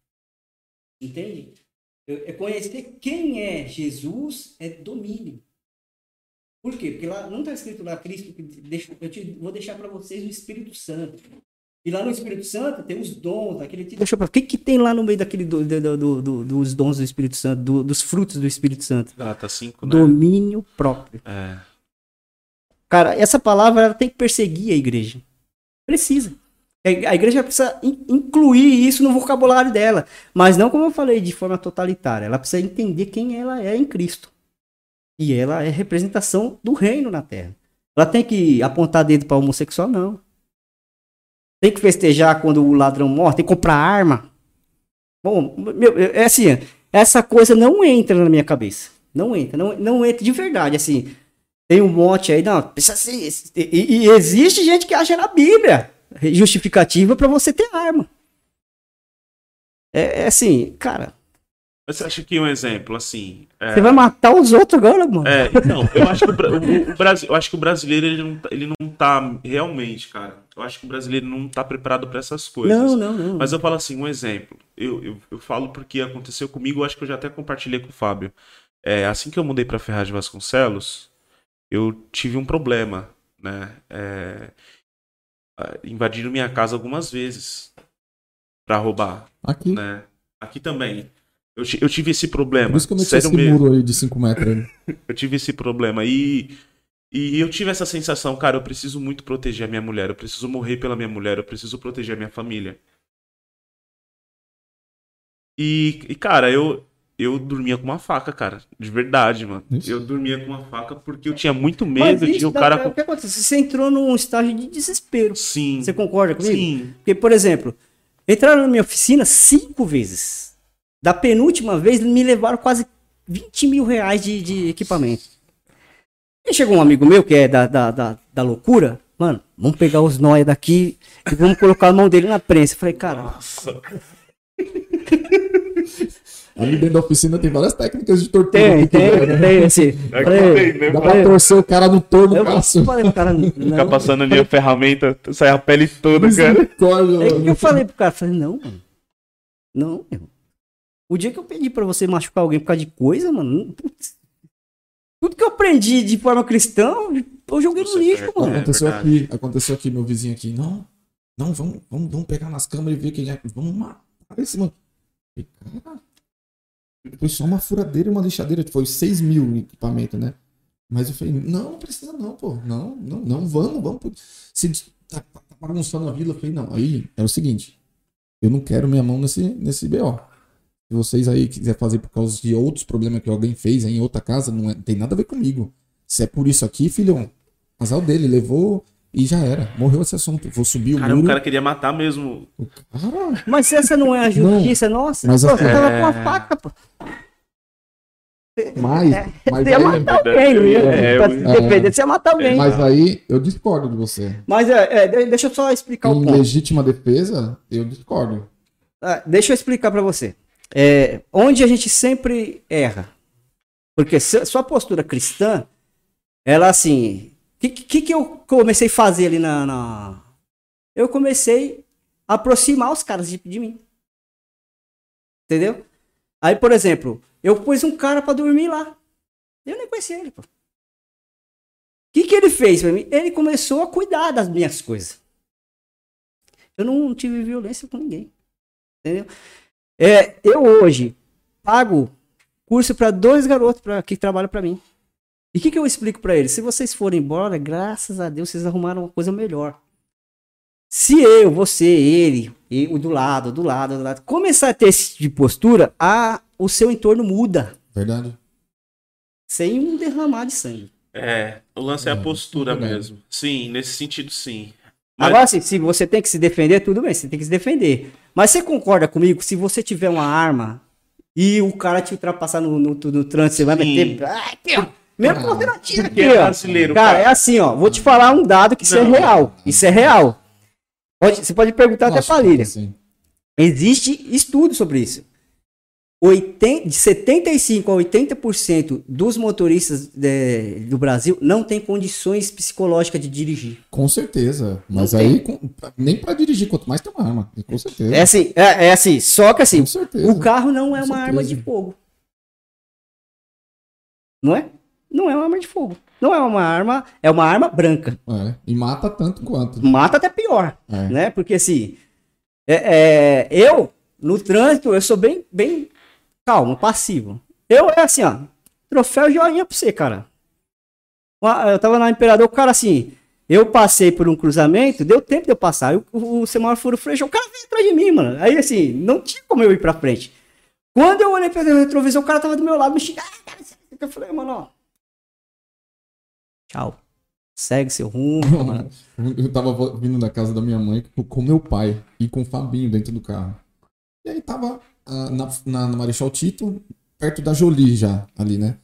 Entende? É conhecer quem é Jesus é domínio. Por quê? Porque lá não está escrito lá Cristo que deixa, eu te, vou deixar para vocês o Espírito Santo. E lá no Espírito Santo tem os dons, aquele te deixou para. O que, que tem lá no meio daquele do, do- do- do- dos dons do Espírito Santo, do- dos frutos do Espírito Santo? Gata 5, né? Domínio próprio. É. Cara, essa palavra ela tem que perseguir a igreja. Precisa. A a igreja precisa in- incluir isso no vocabulário dela. Mas não como eu falei, de forma totalitária. Ela precisa entender quem ela é em Cristo. E ela é representação do reino na terra. Ela tem que apontar dedo para homossexual, não. Tem que festejar quando o ladrão morre, tem que comprar arma. Bom, meu, é assim, essa coisa não entra na minha cabeça. Não entra, não, não entra de verdade, assim. Tem um monte aí, não, precisa. E, e existe gente que acha na Bíblia justificativa para você ter arma. É, é assim, cara, Mas você acha que um exemplo, assim. É, você vai matar os outros agora, mano. é, não, eu acho que o, o- Brasil, eu acho que o brasileiro ele não, tá- ele não tá realmente, cara. Eu acho que o brasileiro não tá preparado para essas coisas. não, não, não. Mas eu falo assim, um exemplo. Eu, eu, eu falo porque aconteceu comigo, eu acho que eu já até compartilhei com o Fábio. É, assim que eu mudei pra Ferraz de Vasconcelos, eu tive um problema, né? É, invadiram minha casa algumas vezes pra roubar, Aqui. né? Aqui também. Eu, eu tive esse problema. Por isso que eu meti esse mesmo. muro aí de 5 metros. <laughs> Eu tive esse problema. E, e eu tive essa sensação, cara, eu preciso muito proteger a minha mulher. Eu preciso morrer pela minha mulher. Eu preciso proteger a minha família. E, e, cara, eu, eu dormia com uma faca, cara. De verdade, mano. Isso. Eu dormia com uma faca porque eu tinha muito Mas medo de o cara. O que acontece? Você entrou num estágio de desespero. Sim. Você concorda comigo? Sim. Porque, por exemplo, entraram na minha oficina cinco vezes. Da penúltima vez, me levaram quase 20 mil reais de, de equipamento. E chegou um amigo meu, que é da, da, da, da loucura, mano, vamos pegar os nóia daqui e vamos colocar a mão dele na prensa. Eu falei, cara, Nossa. Ali dentro da oficina tem várias técnicas de tortura. tem, quiser, <laughs> tem, né? tem, assim. É Falei, tem, né? Dá pra torcer o cara no torno eu braço. falei pro cara, não. passando ali a ferramenta, sai a pele toda, cara. O que eu falei pro cara? Eu Falei, não, mano. Não, meu. O dia que eu pedi pra você machucar alguém por causa de coisa, mano. putz, tudo que eu aprendi de forma cristã, eu joguei no lixo, perde. mano. É aconteceu verdade. aqui, aconteceu aqui, meu vizinho aqui. Não, não, vamos, vamos, vamos pegar nas câmeras e ver quem é. Vamos matar esse mano. Cara, foi só uma furadeira e uma lixadeira. Foi 6 mil em equipamento, né? Mas eu falei, não, não precisa não, pô. Não, não, não, vamos, vamos. Se tá, tá bagunçando a vila, eu falei, não. Aí é o seguinte, eu não quero minha mão nesse, nesse BO. Se vocês aí quiserem fazer por causa de outros problemas que alguém fez em outra casa, não, é- tem nada a ver comigo. Se é por isso aqui, filhão, azar dele, levou e já era. Morreu esse assunto. Vou subir o Cara, o muro. cara queria matar mesmo. Cara, Mas essa não é a justiça nossa? mas Pô, assim- você tava É. com a faca, pô. mas, mas, Você ia aí, matar alguém, não? É, pra eu- se defender, você ia matar alguém. mas aí eu discordo de você. Mas é, é, de- deixa eu só explicar o Em ponto. legítima defesa, eu discordo. Ah, deixa eu explicar pra você. É, onde a gente sempre erra. Porque sua postura cristã, ela assim. Que, que, que eu comecei a fazer ali na, na- Eu comecei a aproximar os caras de, de mim. Entendeu? Aí, por exemplo, eu pus um cara pra dormir lá. Eu nem conhecia ele, pô. O que, que ele fez pra mim? Ele começou a cuidar das minhas coisas. Eu não tive violência com ninguém. Entendeu? É, eu hoje pago curso para dois garotos pra, que trabalham para mim. E o que, que eu explico para eles? Se vocês forem embora, graças a Deus, vocês arrumaram uma coisa melhor. Se eu, você, ele, e o do lado, do lado, do lado, começar a ter esse tipo de postura, a, o seu entorno muda. Verdade? Sem um derramar de sangue. É, o lance é, a É, postura verdade. mesmo. Sim, nesse sentido, sim. Mas- Agora, assim, se você tem que se defender, tudo bem, você tem que se defender. Mas você concorda comigo, se você tiver uma arma e o cara te ultrapassar no, no, no trânsito, você vai meter. Ai, mesmo que você não Porque aqui, é ó. brasileiro, Cara, cara. é assim, ó. Vou te falar um dado que isso é Não. real. Isso é real. Pode- você pode perguntar até Lógico pra Lília. assim. Existe estudo sobre isso. 80, de 75 a 80% dos motoristas é, do Brasil não tem condições psicológicas de dirigir. Com certeza. Mas Não aí, com- nem pra dirigir, quanto mais tem uma arma. Com certeza. É assim, é, é assim, só que assim, o carro não é Com uma arma certeza. de fogo. Não é? Não é uma arma de fogo. Não é uma arma, é uma arma branca. É, E mata tanto quanto. Mata até pior, É. né? Porque assim, é, é, eu no trânsito eu sou bem, bem calmo, passivo. Eu é assim, ó, troféu joinha pra você, cara. Eu tava na Imperador, o cara assim, eu passei por um cruzamento, deu tempo de eu passar. Aí o, o semáforo freixou, o cara veio atrás de mim, mano. Aí assim, não tinha como eu ir pra frente. Quando eu olhei pelo retrovisor, o cara tava do meu lado me xingando. Ah. Eu falei, mano, ó. Tchau. Segue seu rumo, <laughs> mano. Eu tava vindo da casa da minha mãe com- meu pai e com o Fabinho dentro do carro. E aí tava ah, na, na, na Marechal Tito, perto da Jolie já, ali, né?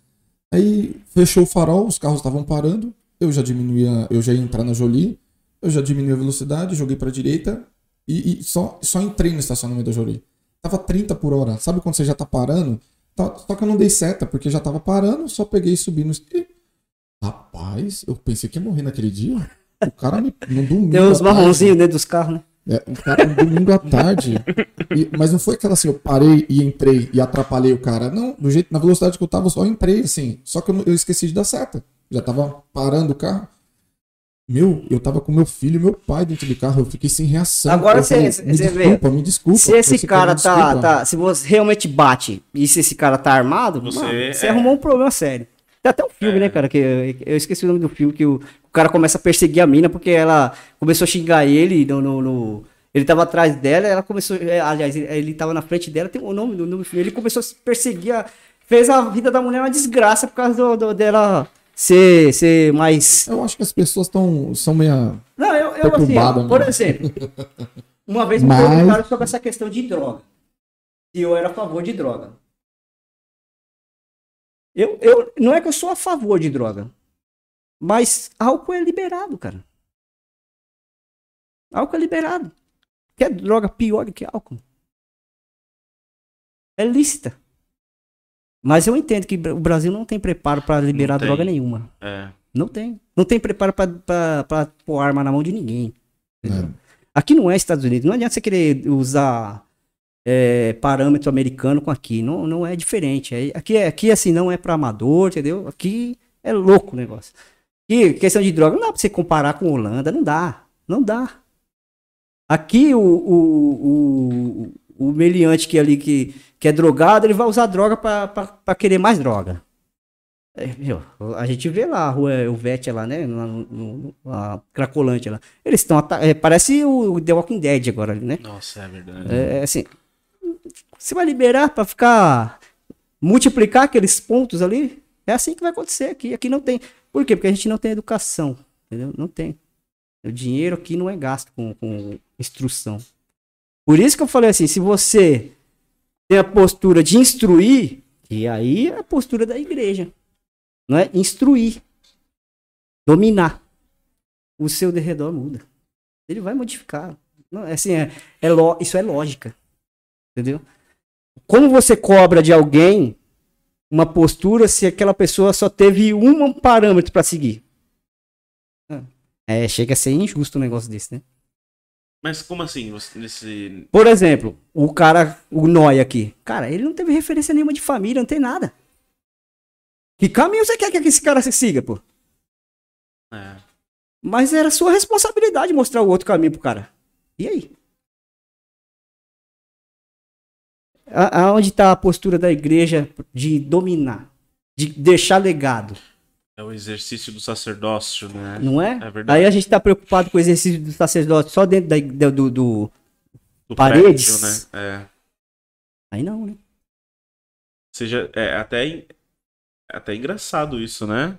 Aí fechou o farol, os carros estavam parando, eu já diminuía, eu já ia entrar na Jolie, eu já diminui a velocidade, joguei pra direita e, e só, só entrei no estacionamento da Jolie. Tava 30 por hora, sabe quando você já tá parando? Tá- Só que eu não dei seta, porque já tava parando, só peguei e subi no... e- Rapaz, eu pensei que ia morrer naquele dia. O cara me, no domingo. Tem uns marronzinhos dentro dos carros, né? é, o cara no domingo à tarde. E- mas não foi aquela assim, eu parei e entrei e atrapalhei o cara. Não, do jeito, na velocidade que eu tava, eu só entrei assim. Só que eu, eu esqueci de dar seta. já tava parando o carro. Meu, eu tava com meu filho e meu pai dentro do carro, eu fiquei sem reação. Agora Eu cê- falei, me vê, desculpa, me desculpa. Se esse Você cara tá, tá. Se você realmente bate e se esse cara tá armado, Você mano, você é- arrumou um problema sério. Tem até um filme, né, cara? Que eu, eu esqueci o nome do filme, que o, o cara começa a perseguir a mina porque ela começou a xingar ele no. no- no- ele tava atrás dela, ela começou. é, aliás, ele, ele tava na frente dela, tem o nome do nome do filme. Ele começou a se perseguir, a- fez a vida da mulher uma desgraça por causa do, do- dela ser, ser mais. Eu acho que as pessoas tão, são meio. Não, eu, eu assim, por mano. exemplo, uma vez me Mas- perguntaram sobre essa questão de droga. Se eu era a favor de droga. Eu, eu, não é que eu sou a favor de droga, mas álcool é liberado, cara. Álcool é liberado. Quer droga pior do que álcool? É lícita. Mas eu entendo que o Brasil não tem preparo para liberar droga nenhuma. É. Não tem. Não tem preparo pra pôr arma na mão de ninguém. né? Aqui não é Estados Unidos. Não adianta você querer usar é, parâmetro americano com aqui. Não, não é diferente. É- aqui, é, aqui, assim, não é pra amador, entendeu? Aqui é louco o negócio. E questão de droga, não dá pra você comparar com Holanda. Não dá. Não dá. Aqui o, o, o, o meliante que ali que, que é drogado, ele vai usar droga pra querer mais droga. É, meu, a gente vê lá a rua Elvete lá, né? No, no, no- a Cracolândia lá. Eles estão. É, parece o The Walking Dead agora ali, né? Nossa, é verdade. É assim. Você vai liberar pra ficar. multiplicar aqueles pontos ali? É assim que vai acontecer aqui. Aqui não tem. Por quê? Porque a gente não tem educação. Entendeu? Não tem. O dinheiro aqui não é gasto com, com instrução. Por isso que eu falei assim: se você tem a postura de instruir, e aí é a postura da igreja. Não é instruir. Dominar. O seu derredor muda. Ele vai modificar. Não, é assim, é, é lo- isso é lógica. Entendeu? Como você cobra de alguém uma postura se aquela pessoa só teve um parâmetro para seguir? É, chega a ser injusto um negócio desse, né? Mas como assim? Você, nesse... Por exemplo, o cara, o Noia aqui. Cara, ele não teve referência nenhuma de família, não tem nada. Que caminho você quer que esse cara se siga, pô? É. Mas era sua responsabilidade mostrar o outro caminho pro cara. E aí? A- Aonde tá a postura da igreja de dominar? De deixar legado, É o exercício do sacerdócio, né? não é? É verdade. Aí a gente tá preocupado com o exercício do sacerdote só dentro da, do, do- Do paredes. prédio, né? É. Aí não, né? seja, é até, até engraçado isso, né?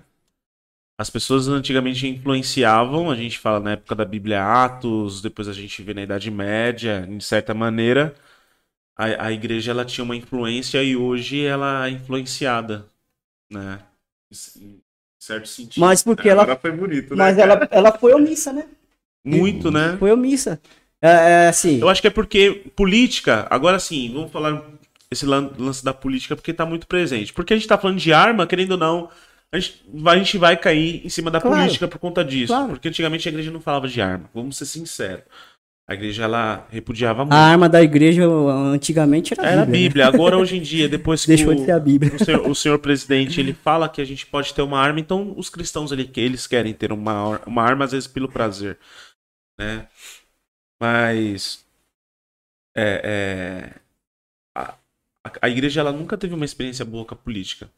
As pessoas antigamente influenciavam, a gente fala na época da Bíblia Atos, depois a gente vê na Idade Média, de certa maneira, a, a igreja ela tinha uma influência e hoje ela é influenciada, né? Em certo sentido. Mas porque ela- Agora foi bonito, né? Mas cara? ela, ela foi omissa, né? Muito, né? Foi omissa. É, é assim. Eu acho que é porque política, agora sim, vamos falar esse lan- lance da política porque tá muito presente. Porque a gente tá falando de arma, querendo ou não, a gente vai, a gente vai cair em cima da Claro. política por conta disso. Claro. Porque antigamente a igreja não falava de arma, vamos ser sinceros. A igreja ela repudiava muito. A arma da igreja antigamente era, Era a Bíblia. né? Bíblia. Agora, hoje em dia, depois <laughs> que Deixou o, de ser a Bíblia. o, senhor, o senhor presidente ele fala que a gente pode ter uma arma, então os cristãos ali que eles querem ter uma, uma arma, às vezes pelo prazer. Né? Mas. É, é, a, a- a igreja ela nunca teve uma experiência boa com a política.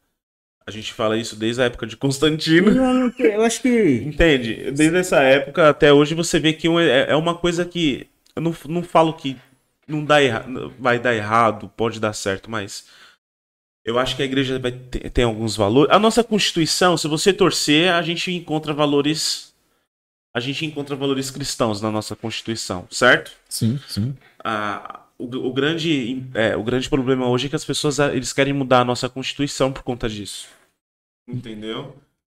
A gente fala isso desde a época de Constantino. Tem- eu acho que. Entende? Desde essa época até hoje você vê que é é uma coisa que. Eu não, não falo que não dá erra, vai dar errado, pode dar certo, mas. Eu acho que a igreja vai ter, tem alguns valores. A nossa Constituição, se você torcer, a gente encontra valores. A gente encontra valores cristãos na nossa Constituição, certo? Sim, sim. a- o, o grande, é, o grande problema hoje é que as pessoas ah, eles querem mudar a nossa Constituição por conta disso. Entendeu?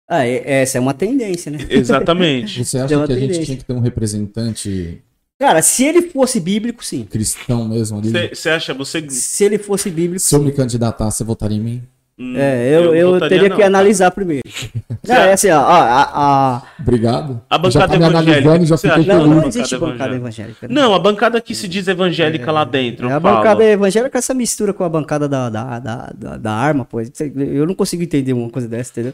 Ah, é- essa é uma tendência, né? Exatamente. <laughs> Você acha uma que a gente tendência. tinha que ter um representante Cara, se ele fosse bíblico, sim. cristão mesmo ali? Você acha, você. Se ele fosse bíblico, Se eu sim. me candidatar, você votaria em mim? Hum, É, eu, eu, votaria teria não, que cara. analisar primeiro. <laughs> Não, é assim, ó, ó, a, a- Obrigado. A já bancada tá evangélica, já? Não, não existe bancada evangélica. evangélica. né? Não, a bancada que se diz evangélica lá dentro. É a fala. bancada evangélica, essa mistura com a bancada da, da, da, da, da arma, pô. Eu não consigo entender uma coisa dessa, entendeu?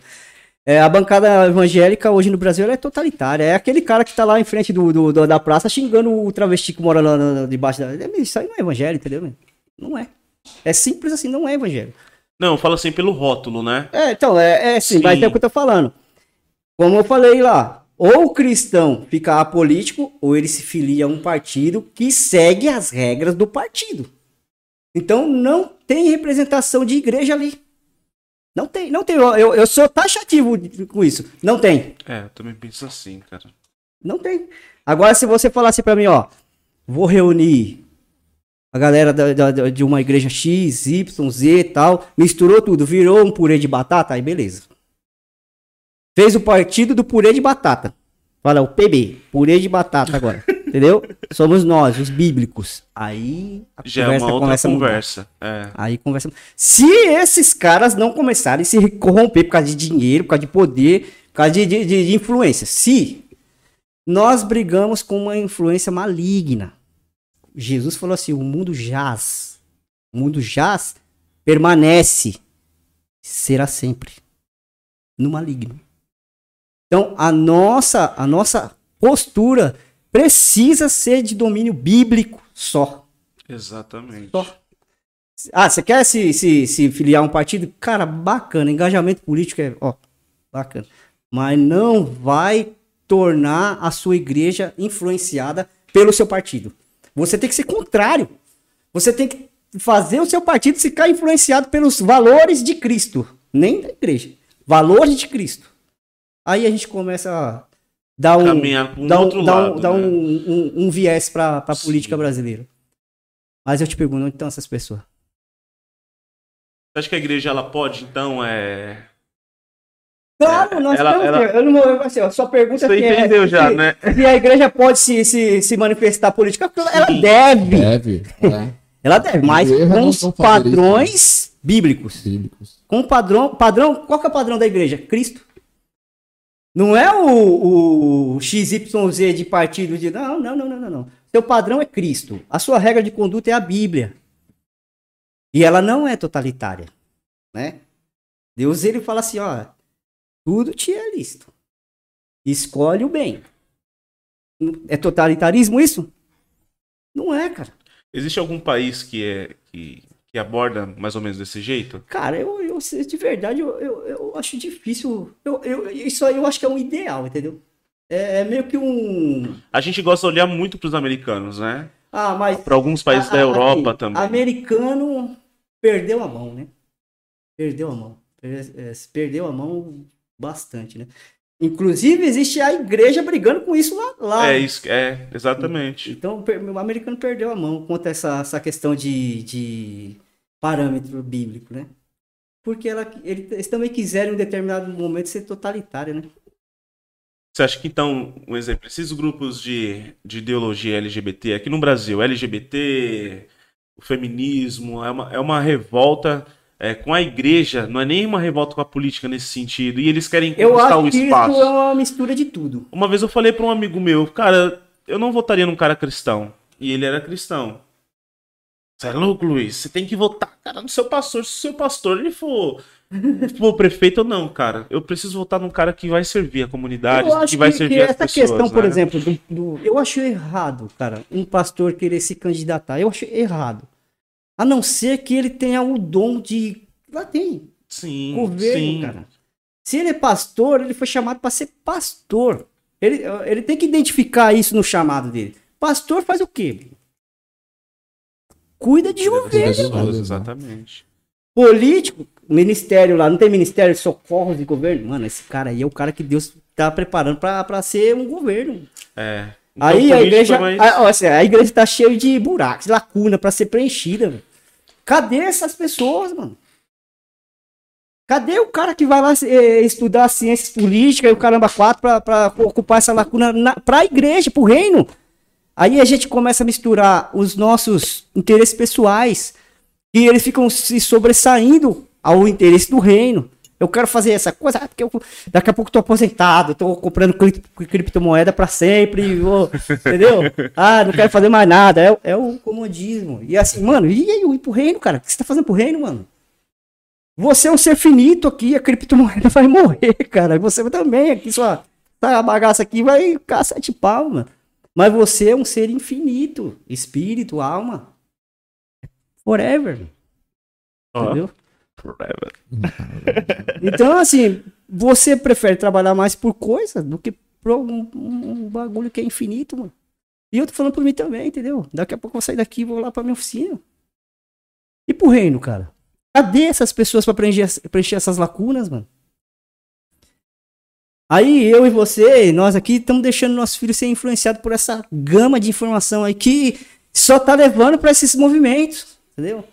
É, a bancada evangélica hoje no Brasil ela é totalitária. É aquele cara que tá lá em frente do, do- do- da praça xingando o travesti que mora lá debaixo da. É, Isso aí não é evangelho, entendeu? Não é. É simples assim, não é evangelho. Não, fala assim pelo rótulo, né? É, então, é, é sim, Sim. mas é o que eu tô falando. Como eu falei lá, ou o cristão fica apolítico, ou ele se filia a um partido que segue as regras do partido. Então não tem representação de igreja ali. Não tem, não tem. Eu, eu, sou taxativo com isso. Não tem. É, eu também penso assim, cara. Não tem. Agora, se você falasse pra mim, ó, vou reunir a galera da- da- de uma igreja X, Y, Z e tal, misturou tudo, virou um purê de batata, aí beleza. Fez o partido do purê de batata. Fala, o PB, purê de batata agora. <laughs> entendeu? Somos nós, os bíblicos. Aí a Já é uma outra conversa. É. Aí conversa. Se esses caras não começarem a se corromper por causa de dinheiro, por causa de poder, por causa de, de, de- de influência, se nós brigamos com uma influência maligna, Jesus falou assim: o mundo jaz, o mundo jaz, permanece, será sempre no maligno. Então a nossa, a nossa postura precisa ser de domínio bíblico só. Exatamente. Só. Ah, você quer se, se, se filiar a um partido? Cara, bacana. Engajamento político é, ó, bacana. Mas não vai tornar a sua igreja influenciada pelo seu partido. Você tem que ser contrário. Você tem que fazer o seu partido ficar influenciado pelos valores de Cristo. Nem da igreja. Valores de Cristo. Aí a gente começa a dar um, Caminhar para um dar um, outro dar um- lado. dar né? um, um, um viés para a política brasileira. Mas eu te pergunto, onde estão essas pessoas? Você acha que a igreja ela pode, então, é. Claro, É, nós ela- ela- Eu não vou. Assim, ó, sua pergunta Você é entendeu já, se, né? se a igreja pode se, se, se manifestar política. Ela Sim. deve. Deve. É. Ela deve, mas com os fazer isso, padrões bíblicos. Bíblicos. Com o padrão. Padrão. Qual que é o padrão da igreja? Cristo. Não é o, o XYZ de partido de. Não, não, não, não, não, não. Seu padrão é Cristo. A sua regra de conduta é a Bíblia. E ela não é totalitária. Né? Deus ele fala assim, ó. Tudo te é lícito. Escolhe o bem. É totalitarismo isso? Não é, cara. Existe algum país que é. Que, que aborda mais ou menos desse jeito? Cara, eu, eu de verdade, eu, eu, eu acho difícil. Eu, eu, isso aí eu acho que é um ideal, entendeu? É, é meio que um. A gente gosta de olhar muito pros americanos, né? Ah, mas. Para alguns países a- da a- Europa assim, também. Americano perdeu a mão, né? Perdeu a mão. Per- Perdeu a mão bastante, né? Inclusive, existe a igreja brigando com isso lá. lá É isso, é, exatamente. Então, o americano perdeu a mão quanto a essa, essa questão de, de parâmetro bíblico, né? Porque ela, ele- eles também quiseram em um determinado momento ser totalitário, né? Você acha que então, um exemplo, esses grupos de, de ideologia LGBT aqui no Brasil, LGBT, o feminismo, é uma, é uma revolta é, com a igreja, não é nem uma revolta com a política nesse sentido, e eles querem Eu conquistar acho o que espaço. isso é uma mistura de tudo. Uma vez eu falei para um amigo meu, cara, eu não votaria num cara cristão. E ele era cristão. Você é louco, Luiz? Você tem que votar, cara, no seu pastor. Se o seu pastor ele for, <laughs> for prefeito ou não, cara. Eu preciso votar num cara que vai servir a comunidade, eu acho que vai que, servir que as essa pessoas. questão, por né? exemplo, do, do- eu acho errado, cara, um pastor querer se candidatar. Eu acho errado. A não ser que ele tenha o dom de. Lá tem, Sim, governo, sim. cara. Se ele é pastor, ele foi chamado para ser pastor. Ele, ele tem que identificar isso no chamado dele. Pastor faz o quê? Cuida de governo. exatamente. Político, ministério lá, não tem ministério de socorro de governo? Mano, esse cara aí é o cara que Deus tá preparando para ser um governo. É. Então, aí a igreja, é mais- a, ó, assim, a igreja tá cheia de buracos, lacuna para ser preenchida. velho. Cadê essas pessoas, mano? Cadê o cara que vai lá eh, estudar ciências políticas e o caramba quatro pra ocupar essa lacuna na, pra igreja, pro reino? Aí a gente começa a misturar os nossos interesses pessoais e eles ficam se sobressaindo ao interesse do reino. Eu quero fazer essa coisa, ah, porque eu, daqui a pouco tô aposentado, tô comprando cri- criptomoeda para sempre, vou- <laughs> entendeu? Ah, não quero fazer mais nada, é, o- é o comodismo. E assim, mano, e aí, e pro reino, cara? O que você tá fazendo pro reino, mano? Você é um ser finito aqui, a criptomoeda <laughs> vai morrer, cara. Você também aqui, sua tá, bagaça aqui vai ficar sete pau, mano. Mas você é um ser infinito, espírito, alma. Forever. Ó, Entendeu? <laughs> Então, assim, você prefere trabalhar mais por coisa do que por um, um- bagulho que é infinito, mano. E eu tô falando por mim também, entendeu? Daqui a pouco eu vou sair daqui e vou lá pra minha oficina. E pro reino, cara? Cadê essas pessoas pra preencher, preencher essas lacunas, mano? Aí eu e você, nós aqui, estamos deixando nossos filhos ser influenciados por essa gama de informação aí que só tá levando pra esses movimentos, entendeu?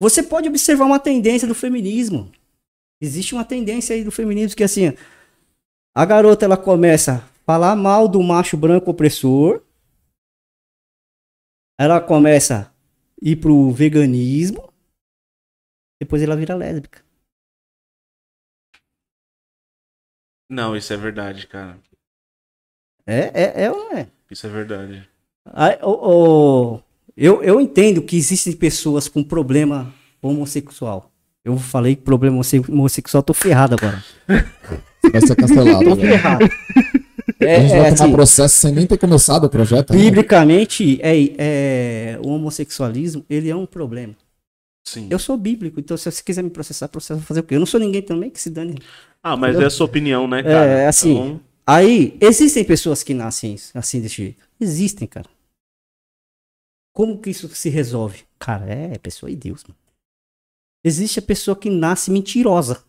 Você pode observar uma tendência do feminismo. Existe uma tendência aí do feminismo que assim, a garota ela começa a falar mal do macho branco opressor. Ela começa a ir pro veganismo. Depois ela vira lésbica. Não, isso é verdade, cara. É, é, é é? Isso é verdade. Aí, o- o- eu, eu entendo que existem pessoas com problema homossexual. Eu falei que problema homosse- homossexual, tô ferrado agora. Vai ser cancelado. Tô velho. ferrado. a É, gente é, vai tomar assim, processo sem nem ter começado o projeto. né? biblicamente, é, é, o homossexualismo, ele é um problema. Sim. Eu sou bíblico, então se você quiser me processar, processa fazer o quê? Eu não sou ninguém também que se dane. Ah, mas é a sua opinião, né, É, cara? assim, Então, Aí, existem pessoas que nascem assim desse jeito. Existem, cara. Como que isso se resolve? Cara, é, é pessoa de Deus, mano. Existe a pessoa que nasce mentirosa.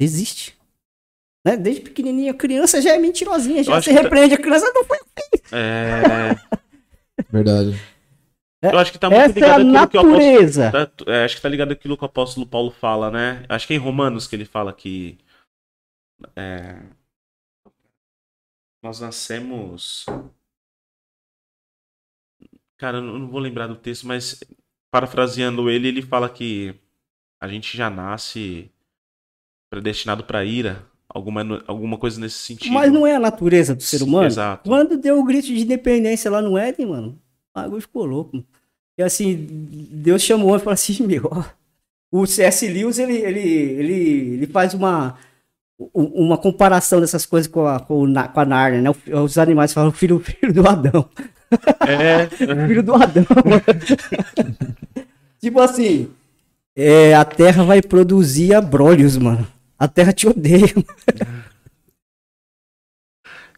Existe. Né? Desde pequenininha, a criança já é mentirosinha, já se tá- repreende. A criança não foi. é, Verdade. eu acho que tá muito Essa é a ligado àquilo que o apóstolo natureza. Tá- é, acho que tá ligado aquilo que o apóstolo Paulo fala, né? Acho que é em Romanos que ele fala que. é, nós nascemos. Cara, eu não vou lembrar do texto, mas parafraseando ele, ele fala que a gente já nasce predestinado pra ira. Alguma, alguma coisa nesse sentido. Mas não é a natureza do ser Sim, humano? Exato. Quando deu o grito de independência lá no Éden, mano, o bagulho ficou louco. E assim, Deus chamou e falou assim, meu, ó, o C.S. Lewis, ele, ele, ele, ele faz uma, uma comparação dessas coisas com a, com, a Nárnia, né? Os animais falam filho, filho do Adão. É, Filho do Adão. <laughs> tipo assim, é, a Terra vai produzir abrolhos, mano. A Terra te odeia.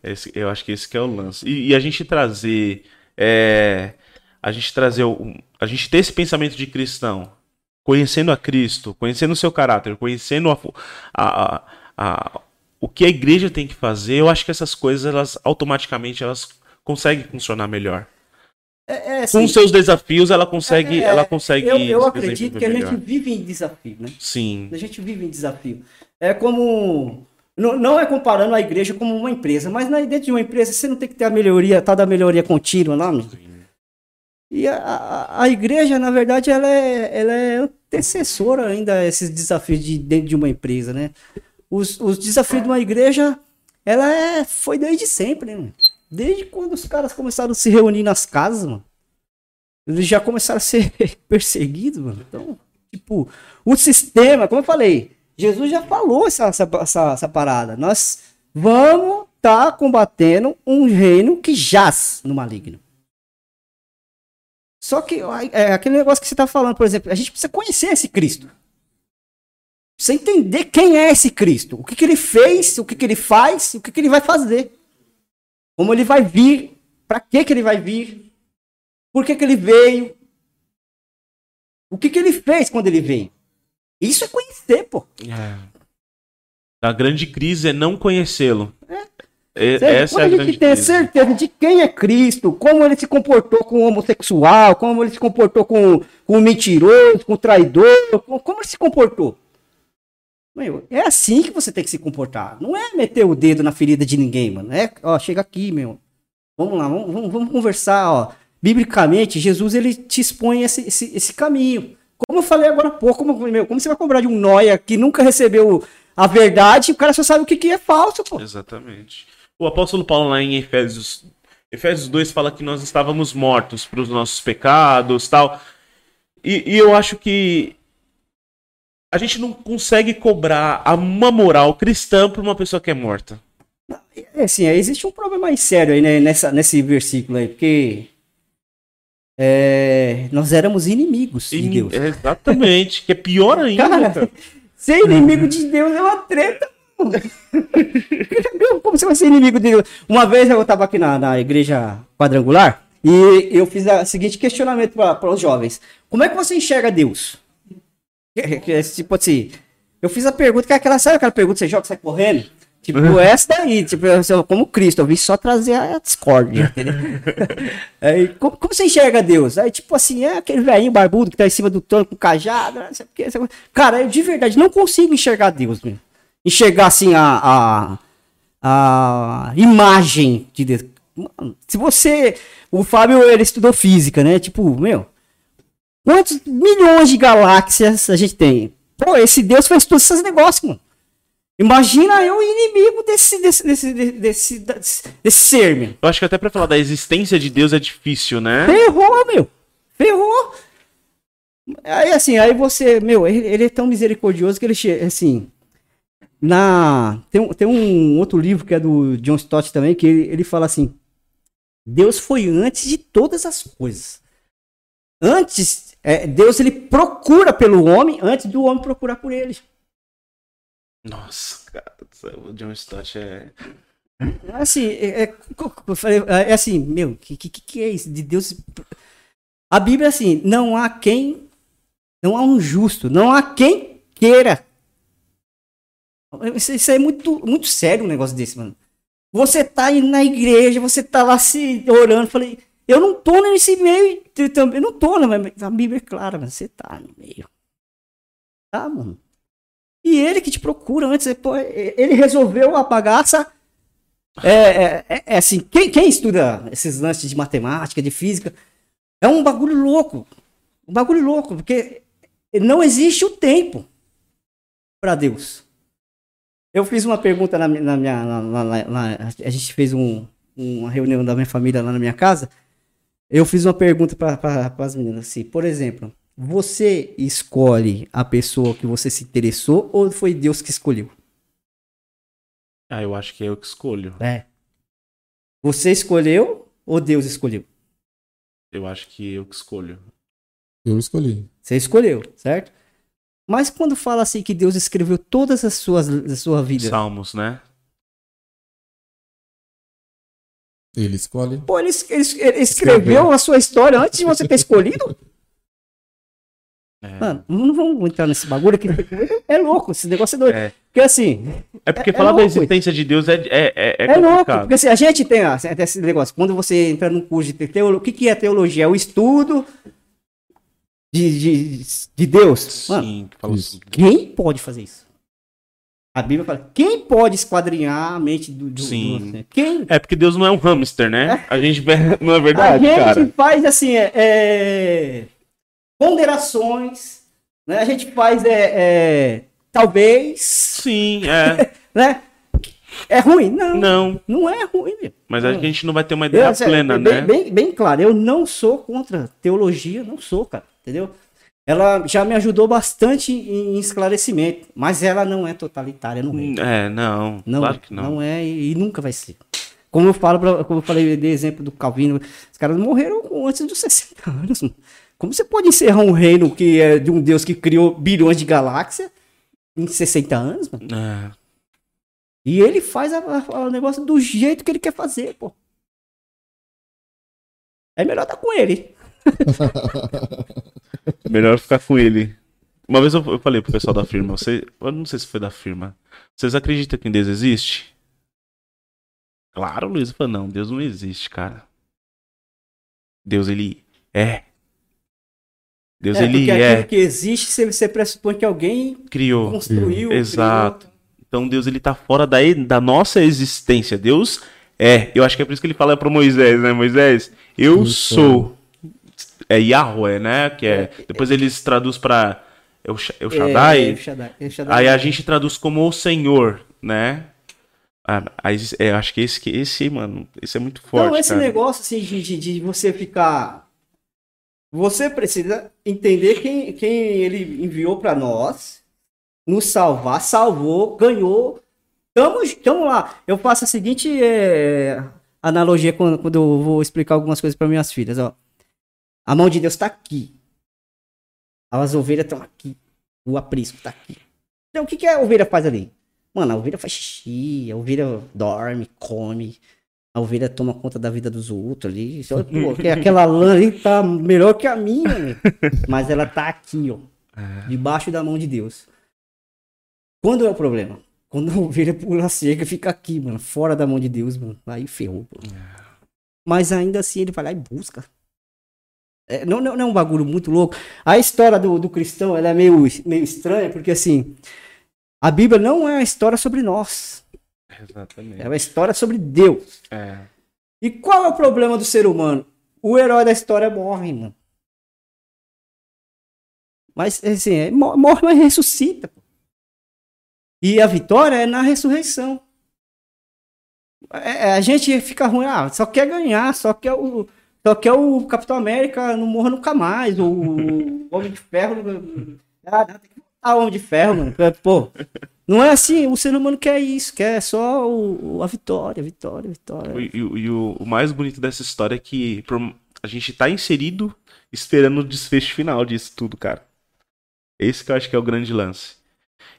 Esse- eu acho que esse que é o lance. E, e a gente trazer. é, a gente trazer. o- a gente ter esse pensamento de cristão, conhecendo a Cristo, conhecendo o seu caráter, conhecendo a, a- a- a- o que a igreja tem que fazer, eu acho que essas coisas, elas automaticamente elas conseguem funcionar melhor. É, é, Com seus desafios, ela consegue. É, ela consegue Eu, eu acredito que a melhor. gente vive em desafio, né? Sim. A gente vive em desafio. É como. Não, não é comparando a igreja como uma empresa, mas na, dentro de uma empresa você não tem que ter a melhoria, tal da melhoria contínua lá, meu. E a, a, a igreja, na verdade, ela é, ela é antecessora ainda a esses desafios de, dentro de uma empresa, né? Os, os desafios de uma igreja, ela é, foi desde sempre, né? Desde quando os caras começaram a se reunir nas casas, mano. Eles já começaram a ser <laughs> perseguidos, mano. Então, tipo, o sistema, como eu falei, Jesus já falou essa, essa, essa, essa parada. Nós vamos estar combatendo um reino que jaz no maligno. Só que ai, é aquele negócio que você tá falando, por exemplo, a gente precisa conhecer esse Cristo. Precisa entender quem é esse Cristo. O que, que ele fez, o que, que ele faz, o que, que ele vai fazer. Como ele vai vir, para que, que ele vai vir, por que, que ele veio, o que, que ele fez quando ele veio. Isso é conhecer, pô. É. A grande crise é não conhecê-lo. É, Certo? essa é a Quando a grande gente tem crise. certeza de quem é Cristo, como ele se comportou com o homossexual, como ele se comportou com, com o mentiroso, com o traidor, com- como ele se comportou. Meu, é assim que você tem que se comportar. Não é meter o dedo na ferida de ninguém, mano. É, ó, chega aqui, meu. Vamos lá, vamos, vamos, vamos conversar, ó. Biblicamente, Jesus ele te expõe esse, esse, esse caminho. Como eu falei agora há pouco, como, meu, como você vai cobrar de um noia que nunca recebeu a verdade, o cara só sabe o que, que é falso, pô. Exatamente. O apóstolo Paulo lá em Efésios, Efésios 2 fala que nós estávamos mortos para os nossos pecados tal. E, e eu acho que a gente não consegue cobrar a- uma moral cristã pra uma pessoa que é morta. É assim, aí existe um problema mais sério aí, né, nessa, nesse versículo aí, porque é, nós éramos inimigos de E- Deus. é, exatamente, que é pior ainda, Cara, cara. ser inimigo de Deus é uma treta. <laughs> Como você vai ser inimigo de Deus? Uma vez eu estava aqui na, na igreja quadrangular e eu fiz o seguinte questionamento para os jovens: Como é que você enxerga Deus? <laughs> Que- que- Tipo assim, eu fiz a pergunta que é aquela, sabe aquela pergunta que você joga, sai correndo? Tipo, <laughs> essa daí, tipo, sou como Cristo, eu vim só trazer a discórdia, entendeu? <laughs> Aí, como, como você enxerga Deus? Aí, tipo assim, é aquele velhinho barbudo que tá em cima do trono com cajado, não sei o que. Cara, eu de verdade não consigo enxergar Deus, meu. Enxergar, assim, a, a, a imagem de Deus. Mano, se você... O Fábio, ele estudou física, né? Tipo, meu... Quantos milhões de galáxias a gente tem? Pô, esse Deus fez todos esses negócios, mano. Imagina eu inimigo desse, desse, desse, desse, desse, ser, meu. Eu acho que até pra falar da existência de Deus é difícil, né? Ferrou, meu. Ferrou. Aí assim, aí você, meu, ele, ele é tão misericordioso que ele chega, assim, na tem, um- tem um outro livro que é do John Stott também, que ele, ele fala assim, Deus foi antes de todas as coisas. Antes, é, Deus ele procura pelo homem antes do homem procurar por ele. Nossa, cara, o John Stott é. Assim, é, é, falei, é assim, meu, que, que, que é isso? De Deus. A Bíblia é assim, não há quem. Não há um justo, não há quem queira. Isso, isso é muito, muito sério um negócio desse, mano. Você tá indo na igreja, você tá lá se orando, falei, eu não tô nesse meio também, não tô, né, mas a Bíblia é clara, mas você tá no meio. Tá, mano. E ele que te procura antes, pô, ele resolveu a bagaça é, é, é- é assim, quem, quem estuda esses lances de matemática, de física, é um bagulho louco. Um bagulho louco, porque não existe o tempo para Deus. Eu fiz uma pergunta na, na minha. na- na- a gente fez um- uma reunião da minha família lá na minha casa. Eu fiz uma pergunta para as meninas assim, por exemplo, você escolhe a pessoa que você se interessou ou foi Deus que escolheu? Ah, eu acho que é eu que escolho. É. Você escolheu ou Deus escolheu? Eu acho que eu que escolho. Eu escolhi. Você escolheu, certo? Mas quando fala assim que Deus escreveu todas as suas a sua vida, Salmos, né? Ele escolhe. pô, ele, ele ele escreveu a sua história antes de você ter escolhido? É. Mano, não vamos entrar nesse bagulho que é louco, esse negócio é doido. É. Porque assim, É porque É- é falar da existência de Deus é, é, é, é, é louco, porque assim, a gente tem ó, tem esse negócio, quando você entra num curso de teologia, o que, que é teologia? É o estudo de, de, de Deus. Mano, Sim, que fala Isso. assim. Quem pode fazer isso? A Bíblia fala, quem pode esquadrinhar a mente do, do, Sim. do quem? É porque Deus não é um hamster, né? A gente. <laughs> Não é A verdade, gente cara? faz assim, é, é, ponderações, né? A gente faz é, é, talvez, Sim, é. <laughs> né? É ruim? Não, não, Não. é ruim. meu. Mas a gente não vai ter uma ideia Eu, assim, plena, bem, né? bem, bem claro, eu não sou contra teologia, não sou, cara, entendeu? Ela já me ajudou bastante em esclarecimento, mas ela não é totalitária, não é. É, não. Não, claro é, que não. é e, e nunca vai ser. Como eu falo, pra, como eu falei de exemplo do Calvino, os caras morreram antes dos 60 anos. Como você pode encerrar um reino que é de um Deus que criou bilhões de galáxias em 60 anos, mano? É. E ele faz a- a- o negócio do jeito que ele quer fazer, pô. É melhor estar com ele. <laughs> Melhor ficar com ele. Uma vez eu, eu falei pro pessoal da firma, você, eu não sei se foi da firma. Vocês acreditam que Deus existe? Claro, Luiz falou, não, Deus não existe, cara. Deus ele é. Deus é, ele porque é, aquilo que existe, você, você pressupõe que alguém criou. construiu. Exato. criou. Então Deus ele tá fora da, da nossa existência. Deus é. Eu acho que é por isso que ele fala para Moisés, né? Moisés, eu, Eu sou. É Yahweh, né? Que é. Depois eles traduz para El, El Shaddai. É, El Shaddai, El Shaddai. Aí a gente traduz como o Senhor, né? Ah, aí, é, eu acho que esse, que esse, mano, esse é muito forte, Então, esse cara. negócio assim de, de, de você ficar. Você precisa entender quem, quem ele enviou para nós, nos salvar, salvou, ganhou. Tamo, tamo lá. Eu faço a seguinte é, analogia quando, quando eu vou explicar algumas coisas para minhas filhas. Ó. A mão de Deus tá aqui. As ovelhas estão aqui. O aprisco tá aqui. Então o que, que a ovelha faz ali? Mano, a ovelha faz xixi, a ovelha dorme, come. A ovelha toma conta da vida dos outros ali. Pô, <laughs> que aquela lã ali tá melhor que a minha, mas ela tá aqui, ó. Debaixo da mão de Deus. Quando é o problema? Quando a ovelha pula cerca, fica aqui, mano, fora da mão de Deus, mano. Aí ferrou, pô. Mas ainda assim ele vai lá e busca. É, não, não, não é um bagulho muito louco. A história do, do cristão ela é meio, meio estranha, porque assim, a Bíblia não é uma história sobre nós. Exatamente. É uma história sobre Deus. É. E qual é o problema do ser humano? O herói da história morre, mano. Mas, assim, é, mo- morre, mas ressuscita. pô. E a vitória é na ressurreição. É, é, a gente fica ruim, ah, só quer ganhar, só quer o, só quer o Capitão América não morra nunca mais, ou o Homem de Ferro. Ah, tem que matar o Homem de Ferro, mano. Pô, não é assim, o ser humano quer isso, quer só o, a vitória, vitória, vitória. E, e- e o, o mais bonito dessa história é que por- a gente tá inserido esperando o desfecho final disso tudo, cara. Esse que eu acho que é o grande lance.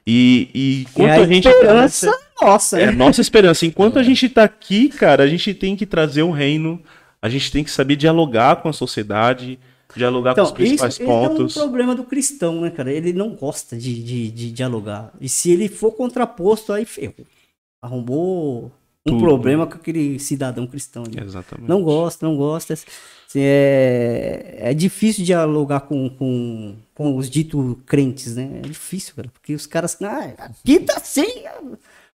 E, e E enquanto a a gente. esperança nossa, É a né? nossa esperança. Enquanto a gente tá aqui, cara, a gente tem que trazer o reino, a gente tem que saber dialogar com a sociedade, dialogar com os Então, isso, principais esse é um pontos. problema do cristão, né, cara? Ele não gosta de, de, de dialogar. E se ele for contraposto, aí ferrou. Arrumou um Tudo. problema com aquele cidadão cristão. ali. Exatamente. Não gosta, não gosta. Assim, é, é difícil dialogar com, com, com os ditos crentes, né? É difícil, cara. Porque os caras. Ah, aqui tá assim.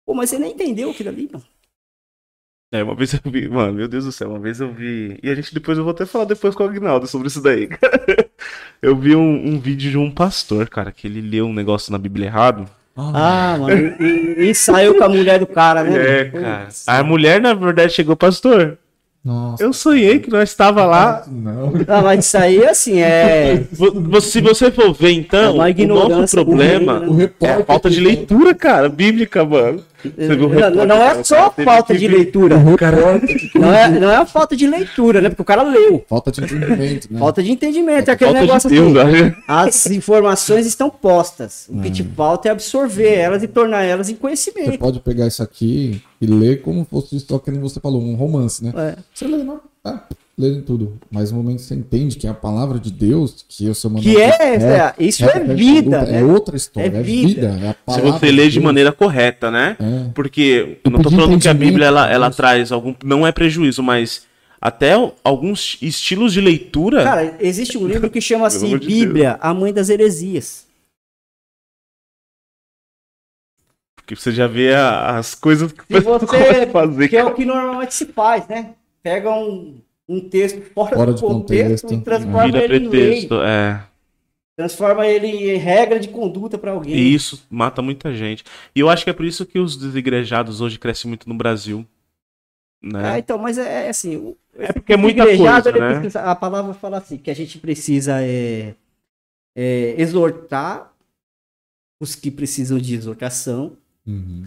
Pô, mas você nem entendeu aquilo ali, mano. É, uma vez eu vi, mano, meu Deus do céu, uma vez eu vi. E a gente depois, eu vou até falar depois com o Agnaldo sobre isso daí. <laughs> eu vi um, um vídeo de um pastor, cara, que ele leu um negócio na Bíblia errado. Ah, mano. E, e saiu com a mulher do cara, né? É, cara. Putz. A mulher, na verdade, chegou, pastor. Nossa. Eu sonhei que nós estava lá. Não. Ah, mas isso aí, assim, é. Se você for ver, É então, uma o nosso problema O é a falta de leitura, cara, bíblica, mano. Você Não, não é só falta de leitura. <laughs> Não é, não é a falta de leitura, né? Porque o cara leu. Falta de entendimento, né? Falta de entendimento. É aquele Falta negócio de Deus, assim. né? As informações estão postas. O que te Hum. falta é absorver elas e tornar elas em Você conhecimento. pode pegar isso aqui e ler como fosse só que você falou, um romance, né? É. Você lê, não, tá, lê tudo. Mas no momento que você entende que é a palavra de Deus, que o seu Que é, é, isso é vida, É né? outra história, É é vida. vida. É a Se você lê de Deus. maneira correta, né? É. Porque eu não tô pedir falando que a Bíblia ela, ela Deus. traz algum. Não é prejuízo, mas até alguns estilos de leitura. Cara, existe um livro que chama <laughs> assim, de Bíblia, a mãe das heresias. Porque você já vê a- as coisas que você- <laughs> a fazer. Que é o que normalmente se faz, né? Pega um, um texto fora, Fora do de contexto, contexto, e transforma Vira ele em lei. pretexto. É. Transforma ele em regra de conduta pra alguém. E isso mata muita gente. E eu acho que é por isso que os desigrejados hoje crescem muito no Brasil. Ah, Né? então, mas é, é assim. o- É porque é muita coisa, né? precisa- a palavra fala assim, que a gente precisa é, é, exortar os que precisam de exortação, Uhum.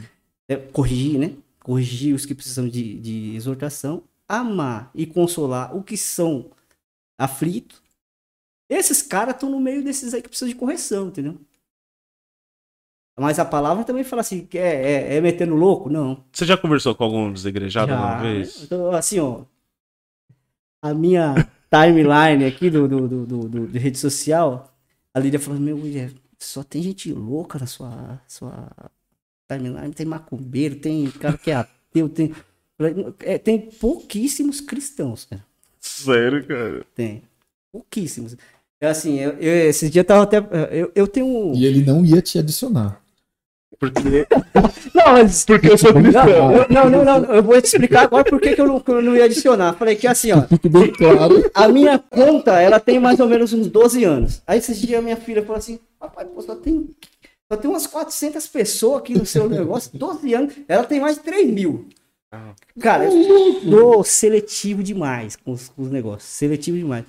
é, corrigir, né? Corrigir os que precisam de, de exortação, amar e consolar o que são aflitos. Esses caras estão no meio desses aí que precisam de correção, entendeu? Mas a palavra também fala assim, que é, é, é metendo louco? Não. Você já conversou com algum desegrejado Já. uma vez? Então, assim, ó. A minha timeline aqui do, do, do, do, do- de rede social, a Lídia falou, meu, só tem gente louca na sua, sua timeline. Tem macumbeiro, tem cara que é ateu, tem. É, tem pouquíssimos cristãos, cara. Sério, cara. Tem. Pouquíssimos. É assim, eu, eu- esses dias eu tava até. Eu, eu tenho um. E ele não ia te adicionar. Porque, <laughs> Não, mas. porque eu sou cristão. Não, não, não, não, eu vou te explicar agora por que que eu não, eu não ia adicionar. Falei que assim, ó. <laughs> Bem claro. A minha conta, ela tem mais ou menos uns 12 anos. Aí esses dias a minha filha falou assim, papai, pô, só tem, só tem umas 400 pessoas aqui no seu negócio, 12 anos, ela tem mais de 3 mil. Cara, eu sou seletivo demais com os, com os negócios, seletivo demais.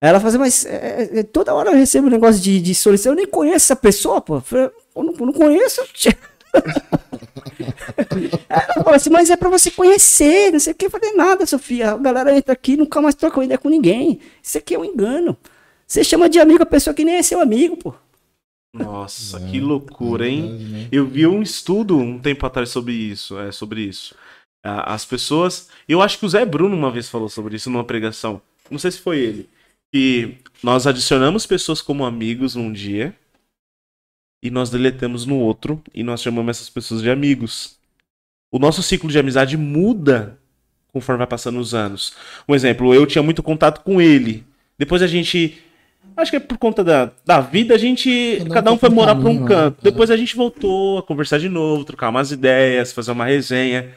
Ela assim, mas é, é, toda hora eu recebo um negócio de, de solicitação, eu nem conheço essa pessoa, pô. Eu, falei, eu, não, eu não conheço. <laughs> Ela falou assim, mas é pra você conhecer, não sei o que. Falei, nada, Sofia. A galera entra aqui nunca mais troca ideia com ninguém. Isso aqui é um engano. Você chama de amigo a pessoa que nem é seu amigo, pô. Nossa, É, que loucura, é hein? né? Eu vi um estudo um tempo atrás sobre isso, é sobre isso. As pessoas, eu acho que o Zé Bruno uma vez falou sobre isso numa pregação. Não sei se foi ele. Que nós adicionamos pessoas como amigos num dia e nós deletamos no outro e nós chamamos essas pessoas de amigos. O nosso ciclo de amizade muda conforme vai passando os anos. Um exemplo, eu tinha muito contato com ele. Depois a gente Acho que é por conta da, da vida, a gente. Cada um Cada um foi morar pra um né? canto. É. Depois a gente voltou a conversar de novo, trocar umas ideias, fazer uma resenha.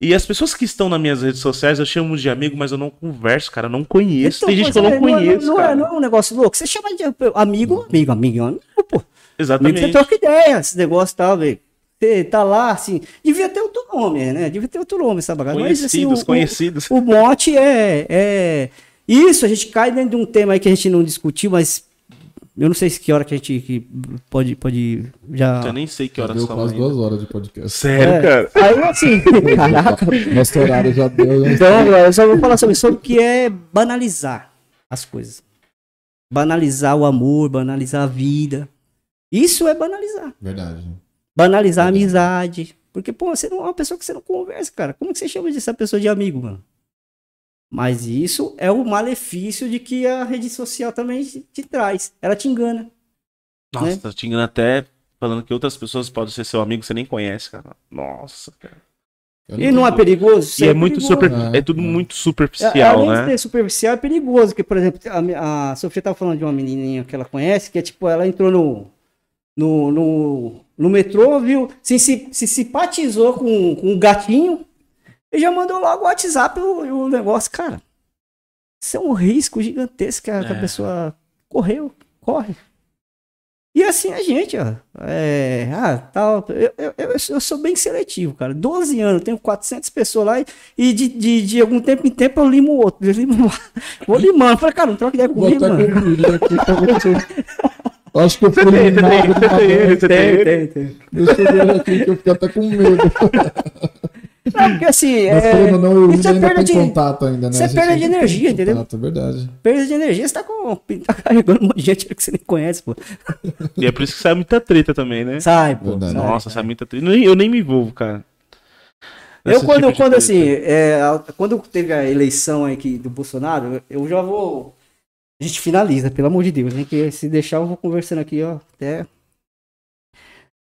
E as pessoas que estão nas minhas redes sociais eu chamo de amigo, mas eu não converso, cara. Eu não conheço. Tem gente que eu não é, conheço. Não, é, cara. não é um negócio louco. Você chama de amigo, amigo, amigo, amigo, pô. Amigo, Exatamente. você troca ideia, esse negócio tal, velho. Você tá lá, assim. Devia ter outro nome, né? Devia ter outro nome essa bagaça. Mas, assim, Conhecidos, o- o- conhecidos. O mote é, é. Isso, a gente cai dentro de um tema aí que a gente não discutiu, mas. Eu não sei se que hora que a gente que pode, pode já. Eu nem sei que Já horas deu quase ainda. duas horas de podcast. Sério, É. cara. Aí assim, caraca. <laughs> Nosso horário já deu. né? Então, eu só vou falar sobre, sobre o que é banalizar as coisas. Banalizar o amor, banalizar a vida. Isso é banalizar. Verdade. Banalizar a Verdade. amizade. Porque, pô, você não é uma pessoa que você não conversa, cara. Como que você chama dessa pessoa de amigo, mano? Mas isso é o malefício de que a rede social também te, traz. Ela te engana. Nossa, tá te engano até falando que outras pessoas podem ser seu amigo que você nem conhece, cara. Nossa, cara. Eu E não é perigoso? E é, muito perigoso. super, É, é tudo é. muito É, superficial, além de né? ser superficial, é perigoso. Que, por exemplo, a, a Sofia tava falando de uma menininha que ela conhece, que é tipo, ela entrou no, no, no, no metrô, viu? Se, se, se simpatizou com, com um gatinho e já mandou logo o WhatsApp o, o negócio. Cara, isso é um risco gigantesco que a, que a É. pessoa correu, corre. E assim a gente, ó. É, ah, tal. Eu, eu, eu, eu sou bem seletivo, cara. 12 anos, tenho 400 pessoas lá e, e de, de, de algum tempo em tempo eu limo o outro. Eu limo, <laughs> vou limando. Falei, cara, não troca ideia comigo, mano. Acho que eu fui Você tem, tem, tem, Tem, tem. tem, tem. Deixa eu ver aqui que eu fiquei até com medo. <laughs> Não, porque assim, Mas é, querendo não, o é ainda tem de- contato ainda, né? isso é perda de energia, entendeu? contato, É verdade. perda de energia, você tá, com, tá carregando um monte de gente que você nem conhece, pô. E é por isso que sai muita treta também, né? Sai, pô. Verdade. Nossa, sai muita treta. Nem- Eu nem me envolvo, cara. Eu quando, tipo quando assim, é, quando teve a eleição aqui do Bolsonaro, eu já vou. A gente finaliza, pelo amor de Deus, né? Que se deixar, eu vou conversando aqui, ó, até.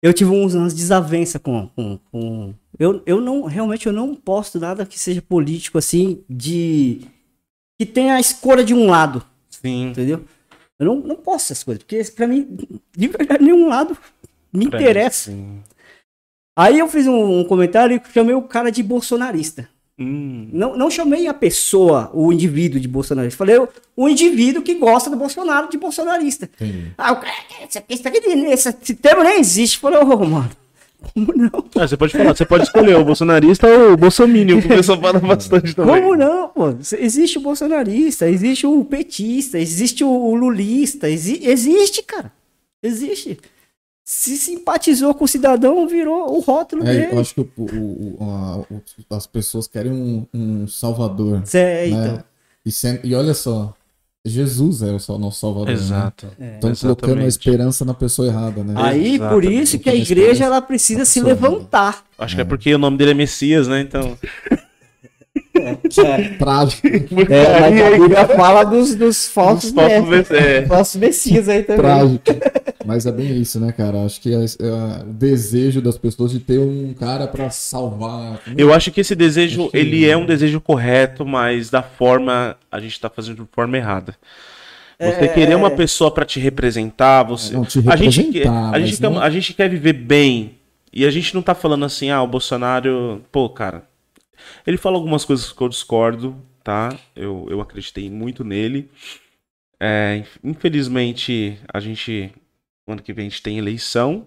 Eu tive uns, umas desavenças com. com, com- Eu, eu não. Realmente eu não posto nada que seja político, assim, de. Que tenha a escolha de um lado, Sim. entendeu? Eu não, não posto essas coisas, porque pra mim, de verdade, nenhum lado me pra mim, interessa. sim. Aí eu fiz um, um comentário e chamei o cara de bolsonarista. Hum. Não, não chamei a pessoa, o indivíduo de bolsonarista. Falei o, o indivíduo que gosta do Bolsonaro de bolsonarista. Ah, o cara, essa, essa, esse, esse termo nem existe. Falei, ô, mano, como não? Ah, você pode falar, você pode escolher o bolsonarista ou o bolsominion, <laughs> que o pessoal fala bastante também. Como não, pô? Existe o bolsonarista, existe o petista, existe o lulista, exi- existe, cara. Existe. Se simpatizou com o cidadão, virou o rótulo É, dele. eu acho que o- o- o- a- as pessoas querem um, um salvador. Cê- né? então, E, sem- e olha só, Jesus é o nosso salvador. Exato. Né? Estão colocando a esperança na pessoa errada, né? Aí, por Exatamente. isso que a igreja ela precisa se errada. levantar. Acho que é porque o nome dele é Messias, né? Então. <laughs> <laughs> Trágico. É, mas a Bíblia fala dos, dos falsos Dos falsos mestres, é. falsos messias aí também. Trágico. Mas é bem isso, né, cara? Acho que é, é o desejo das pessoas de ter um cara pra salvar. Eu acho que esse desejo, Acho que- ele é um desejo correto, mas da forma, a gente tá fazendo de forma errada. Você É, querer uma é. pessoa pra te representar, você. Não, te a gente quer, representar, a gente mas quer, não- a gente quer viver bem. E a gente não tá falando assim, ah, o Bolsonaro, pô, cara. Ele fala algumas coisas que eu discordo, tá? Eu, eu acreditei muito nele. É, inf- infelizmente, a gente. Ano que vem a gente tem eleição.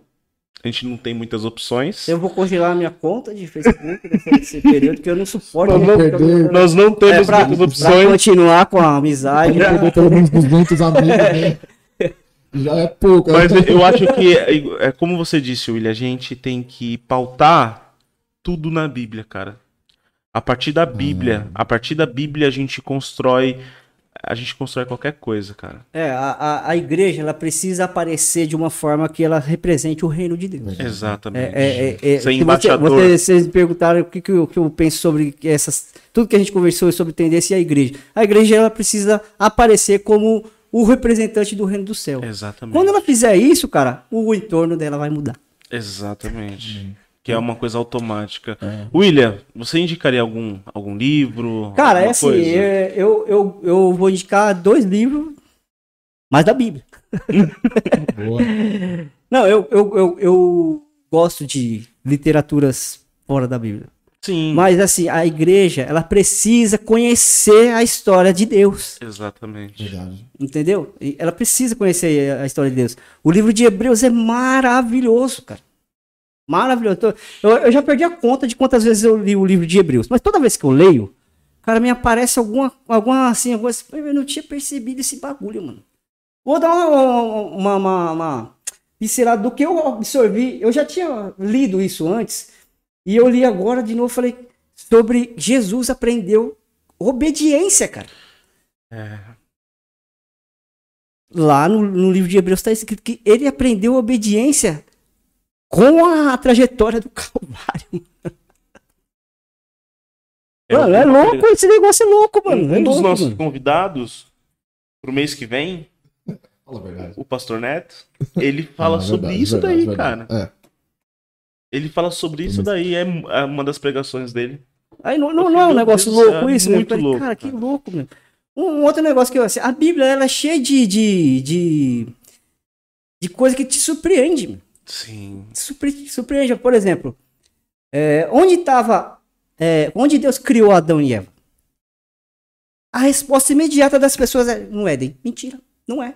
A gente não tem muitas opções. Eu vou congelar a minha conta de Facebook nesse, período, que eu não suporto. Pra não Nós não temos É, pra, muitas pra opções. continuar com a amizade. Perder pelo menos 200 amigos, né? Já é pouco. Mas né? eu acho que, é, é como você disse, William, a gente tem que pautar tudo na Bíblia, cara. A partir da Bíblia, a partir da Bíblia a gente constrói, a gente constrói qualquer coisa, cara. É, a, a, a igreja ela precisa aparecer de uma forma que ela represente o reino de Deus. Exatamente. É, é, é, é, Ser se embaixador. Você, você- vocês me perguntaram o que, que, eu, que eu penso sobre essas. Tudo que a gente conversou sobre tendência e a igreja. A igreja ela precisa aparecer como o representante do reino do céu. Exatamente. Quando ela fizer isso, cara, o entorno dela vai mudar. Exatamente. Que é uma coisa automática. William, você indicaria algum, algum livro? Cara, é assim, coisa? é, eu, eu, eu vou indicar dois livros, mais da Bíblia. <laughs> Boa. Não, eu, eu, eu, eu gosto de literaturas fora da Bíblia. Sim, Mas assim, a igreja, ela precisa conhecer a história de Deus. exatamente. Verdade. Entendeu? Ela precisa conhecer a história de Deus. O livro de Hebreus é maravilhoso, cara. Maravilhoso. Eu, eu já perdi a conta de quantas vezes eu li o livro de Hebreus. Mas toda vez que eu leio, cara, me aparece alguma, alguma assim, alguma, eu não tinha percebido esse bagulho, mano. Vou dar uma, uma, uma, uma pincelada do que eu absorvi. Eu já tinha lido isso antes. E eu li agora de novo, falei sobre Jesus aprendeu obediência, cara. É, Lá no, no livro de Hebreus está escrito que ele aprendeu obediência com a trajetória do <laughs> Calvário. Mano, é louco, esse negócio é louco, mano. Um, é dos louco, nossos mano. convidados pro mês que vem, o Pastor Neto, ele <laughs> fala Ah, sobre verdade, isso verdade, daí, verdade. cara. É. Ele fala sobre isso daí, é é uma das pregações dele. Aí não, não, não é um negócio Deus louco céu, isso, né? muito falei, louco, Cara, que cara. louco, meu. Um, um outro negócio que eu, assim, a Bíblia ela é cheia de, de, de, de coisa que te surpreende, meu. Sim. Surpreende. Por exemplo, é, onde estava, onde Deus criou Adão e Eva? A resposta imediata das pessoas é no Éden. Mentira, não é.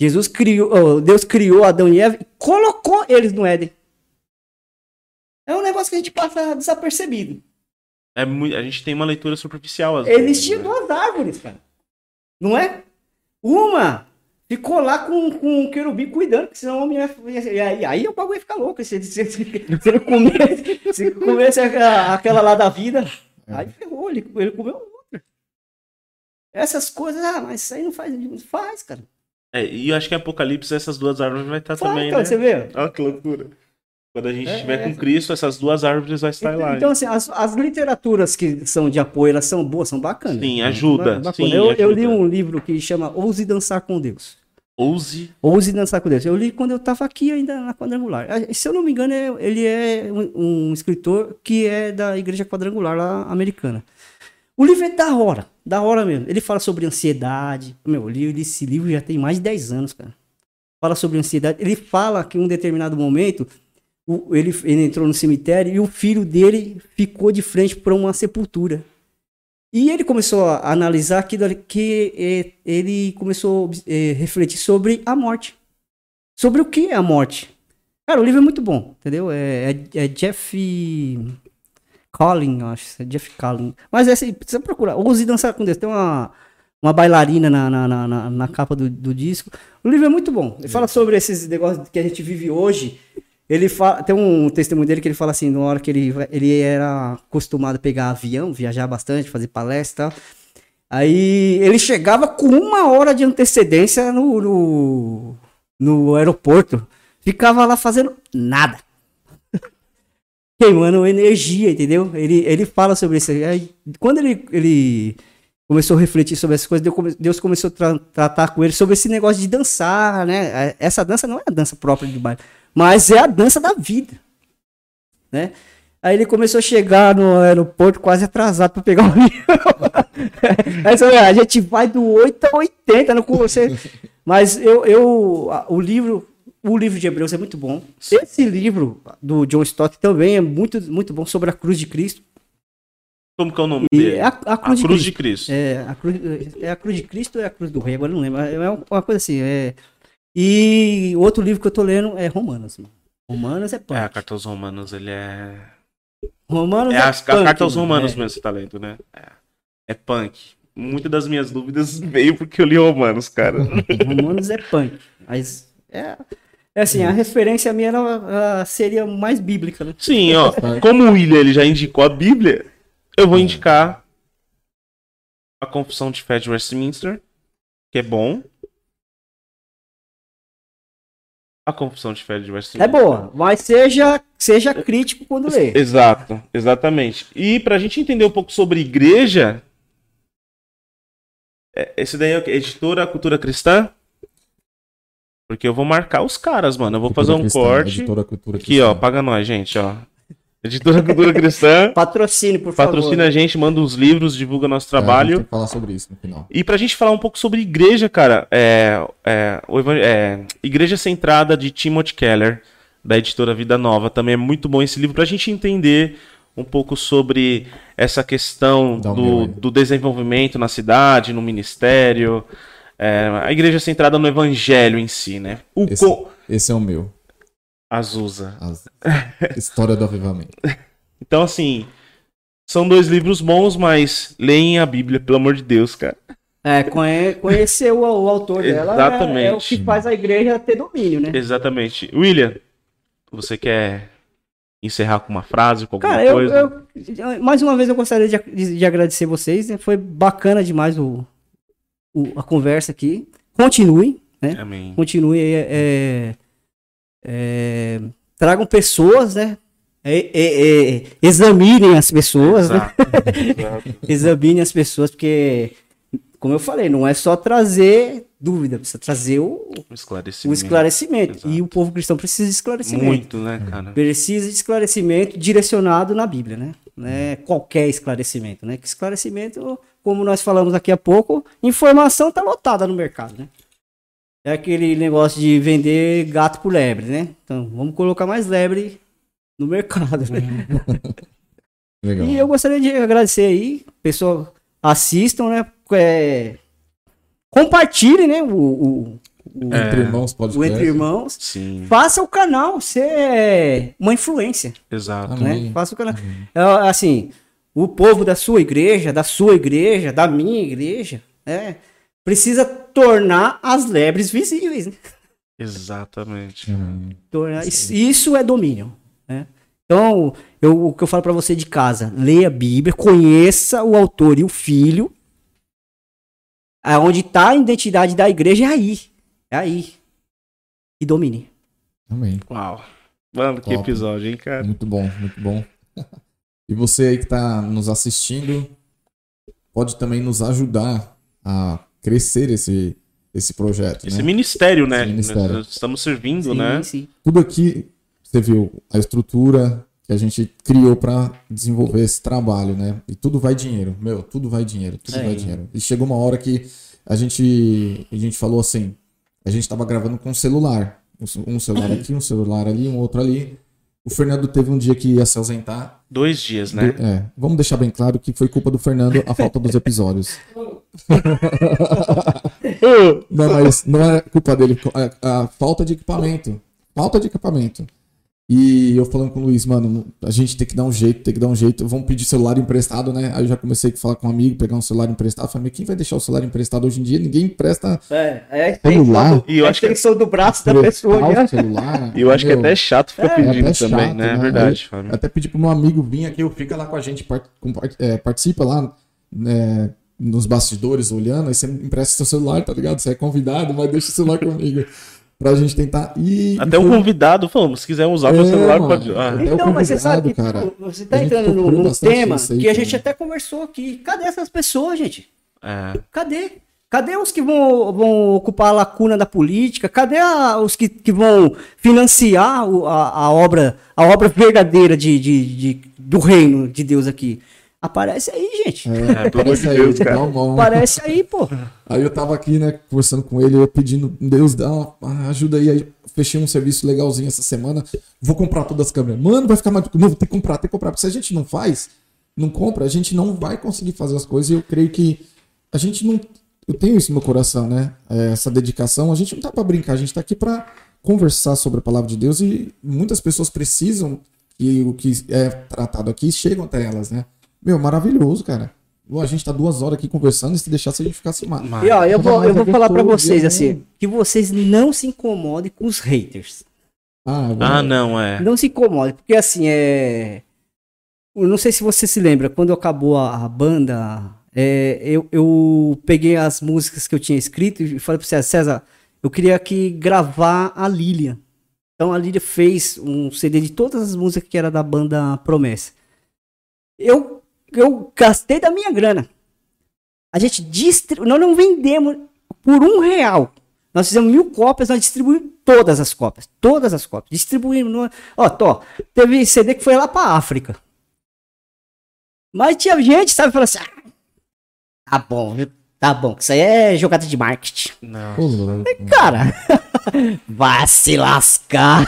Jesus criou, oh, Deus criou Adão e Eva e colocou eles no Éden. É um negócio que a gente passa desapercebido. É muito, a gente tem uma leitura superficial. Existiam né? duas árvores, cara. Não é? Uma ficou lá com, com o querubim cuidando, porque senão o homem ia, e aí, aí o bagulho ia ficar louco. Se, se, se, se ele <laughs> comesse, se comesse aquela, aquela lá da vida, aí ferrou, ele, ele comeu outra. Essas coisas, ah, mas isso aí não faz, não faz, cara. É, e eu acho que em Apocalipse essas duas árvores vai estar Faz, também, cara, né? você vê? Olha que loucura. Quando a gente É, estiver é. com Cristo, essas duas árvores vão estar lá. Então, assim, as, as literaturas que são de apoio, elas são boas, são bacanas. Sim, ajuda. Bacana. Sim, eu, eu li ajuda. um livro que chama Ouse Dançar com Deus. Ouse. Ouse Dançar com Deus. Eu li quando eu estava aqui ainda na quadrangular. Ah, Se eu não me engano, é- ele é um, escritor que é da igreja quadrangular lá americana. O livro é da hora, da hora mesmo. Ele fala sobre ansiedade. Meu, eu li esse livro já tem mais de 10 anos, cara. Fala sobre ansiedade. Ele fala que em um determinado momento ele entrou no cemitério e o filho dele ficou de frente para uma sepultura. E ele começou a analisar aquilo ali, que ele começou a eh, refletir sobre a morte. Sobre o que é a morte. Cara, o livro é muito bom, entendeu? É, é- é Jeff Collin, acho. É Jeff Collin. Mas é assim, precisa procurar. Ouse Dançar com Deus. Tem uma, uma bailarina na, na, na, na- na capa do, do disco. O livro é muito bom. Ele fala sobre esses negócios que a gente vive hoje. Ele fala, tem um testemunho dele que ele fala assim, na hora que ele, ele era acostumado a pegar avião, viajar bastante, fazer palestra. Aí ele chegava com uma hora de antecedência no, no, no aeroporto. Ficava lá fazendo nada. <laughs> Queimando energia, entendeu? Ele, ele fala sobre isso. Aí, quando ele, ele começou a refletir sobre essas coisas, Deus começou a tra- tratar com ele sobre esse negócio de dançar, né? Essa dança não é a dança própria de baile, mas é a dança da vida, né? Aí ele começou a chegar no aeroporto quase atrasado para pegar o avião. <laughs> Aí vê, a gente vai do 8 a 80, não com você. Mas eu, eu a- o livro, o livro de Hebreus é muito bom. Esse livro do John Stott também é muito, muito bom sobre a cruz de Cristo. Como que é o nome dele? é a, a A cruz, de Cruz Cristo. de Cristo. É a, cruz, é a cruz de Cristo ou é a cruz do rei? Agora não lembro. É uma uma coisa assim. É... E outro livro que eu tô lendo é Romanos. mano. Romanos é punk. É, a carta aos romanos, ele é. Romanos É é, a, a punk, carta aos mano. romanos É. mesmo, esse talento, né? É. É punk. Muitas das minhas dúvidas <laughs> veio porque eu li romanos, cara. <laughs> Romanos é punk. Mas é, é assim, a referência minha era, seria mais bíblica, né? Sim, ó. <laughs> Como o William ele já indicou a Bíblia, eu vou indicar a Confissão de Fé de Westminster, que é bom. A Confissão de Fé de Westminster. É boa, mas seja, seja crítico quando lê. Exato, exatamente. E pra gente entender um pouco sobre igreja, é- esse daí é o quê? Editora Cultura Cristã? Porque eu vou marcar os caras, mano. Eu vou fazer um Cristã, corte. Editora Cultura Aqui, Cristã. ó, paga nós, gente, ó. Editora <laughs> Cultura Cristã. Patrocine, por favor. Patrocina a gente, manda uns livros, divulga nosso É, trabalho. tem que falar sobre isso no final. E pra gente falar um pouco sobre igreja, cara, é, é, é, Igreja Centrada de Timothy Keller, da editora Vida Nova. Também é muito bom esse livro pra gente entender um pouco sobre essa questão do, do desenvolvimento na cidade, no ministério. é, a igreja centrada no evangelho em si, né? O Esse, co... esse é o meu. Azusa. As- História do Avivamento. <laughs> Então, assim, são dois livros bons, mas leem a Bíblia, pelo amor de Deus, cara. É, conhe- conhecer o, o autor dela é- é, o Exatamente. que faz a igreja ter domínio, né? Exatamente. William, você quer encerrar com uma frase, com alguma Cara, eu, coisa? eu- mais uma vez eu gostaria de, de- de agradecer vocês, né? Foi bacana demais o, o- a conversa aqui. Continue, né? Amém. Continue aí, é, é, tragam pessoas, né? É, é, é, examinem as pessoas, né? Exato. <laughs> Exato. Examinem as pessoas, porque, como eu falei, não é só trazer dúvida, precisa trazer o, o esclarecimento. esclarecimento. Exato. E o povo cristão precisa de esclarecimento. Muito, né, cara? Precisa de esclarecimento direcionado na Bíblia, né? Não é qualquer esclarecimento, né? Que esclarecimento, como nós falamos aqui há pouco, informação tá lotada no mercado, né? É aquele negócio de vender gato por lebre, né? Então, vamos colocar mais lebre no mercado, né? <laughs> Legal. E eu gostaria de agradecer aí, pessoal, assistam, né? É, compartilhem, né? O, o, o, É. Entre Irmãos o Podcast. Entre Irmãos. Sim, Faça o canal ser uma influência. exato. Amém. né? Faça o canal. É, assim, o povo da sua igreja, da sua igreja, da minha igreja, é, precisa tornar as lebres visíveis. Né? Exatamente. Amém. Tornar- isso, isso é domínio. Né? Então, eu- o que eu falo para você de casa, leia a Bíblia, conheça o autor e o filho. Aonde está a identidade da igreja é aí. É aí. E domine. Amém. Uau. Mano, que Top. episódio, hein, cara? Muito bom, muito bom. <laughs> E você aí que está nos assistindo, pode também nos ajudar a crescer esse, esse projeto. Esse né? ministério, né? Esse ministério. Nós estamos servindo, Sim, né? sim. Tudo aqui, você viu a estrutura que a gente criou para desenvolver esse trabalho, né? E tudo vai dinheiro, meu, tudo vai dinheiro, tudo É. vai dinheiro. E chegou uma hora que a gente, a gente falou assim, a gente estava gravando com um celular, um celular aqui, um celular ali, um outro ali. O Fernando teve um dia que ia se ausentar. Dois dias, né? É, vamos deixar bem claro que foi culpa do Fernando a falta dos episódios. <laughs> Não, mas não é culpa dele, é a falta de equipamento. Falta de equipamento. E eu falando com o Luiz, mano, a gente tem que dar um jeito, tem que dar um jeito. Vamos pedir celular emprestado, né? Aí eu já comecei a falar com um amigo, pegar um celular emprestado. Falei, mas quem vai deixar o celular emprestado hoje em dia? Ninguém empresta É, é a Celular? E eu a acho que- extensão do braço da pessoa. né? celular. E eu acho que é até chato ficar É, pedindo até também, chato, né? É verdade, Eu até pedi pro meu amigo vir aqui, fica lá com a gente, part- com- part- é, participa lá né, nos bastidores olhando, aí você empresta seu celular, tá ligado? Você é convidado, mas deixa o celular <laughs> comigo. Pra gente tentar. E, Até o convidado falou, se quiser usar meu É, celular, mano. pode. Ah, Então, mas você sabe cara. tipo, você tá entrando num, tema aí, que a gente até conversou aqui. Cadê essas pessoas, gente? é. Cadê? Cadê os que vão, vão ocupar a lacuna da política? Cadê a- os que, que vão financiar a, a obra a obra verdadeira de, de- de- do reino de Deus aqui? Aparece aí, gente. É, pelo amor aparece de aí, Deus, cara. uma mão. Aparece aí, pô. Aí eu tava aqui, né, conversando com ele, eu pedindo, Deus, dá uma ajuda aí. Aí fechei um serviço legalzinho essa semana. Vou comprar todas as câmeras. Mano, vai ficar mais. Não, vou ter que comprar, tem que comprar. Porque se a gente não faz, não compra, a gente não vai conseguir fazer as coisas. E eu creio que a gente não. Eu tenho isso no meu coração, né? É, Essa dedicação. A gente não tá pra brincar, a gente tá aqui pra conversar sobre a palavra de Deus e muitas pessoas precisam que o que é tratado aqui chegam até elas, né? Meu, maravilhoso, cara. A gente tá duas horas aqui conversando e se deixasse a gente ficasse mal. Mas- E ó, eu vou, eu vou falar pra abençoe, vocês viu? assim, que vocês não se incomodem com os haters. Ah, Ah, não, é. Não se incomodem, porque assim, é. Eu não sei se você se lembra, quando acabou a, a banda, é, eu, eu peguei as músicas que eu tinha escrito e falei pro César, César, eu queria aqui gravar a Lilian. Então a Lilian fez um CD de todas as músicas que era da banda Promessa. Eu, eu gastei da minha grana. A gente distribuiu, nós não vendemos por um real. Nós fizemos mil cópias, nós distribuímos todas as cópias. Todas as cópias. Distribuímos. No... Ó, tô, teve CD que foi lá pra África. Mas tinha gente, sabe, falando assim: ah, tá bom? Tá bom, isso aí é jogada de marketing. Não. Cara, <laughs> vai se lascar.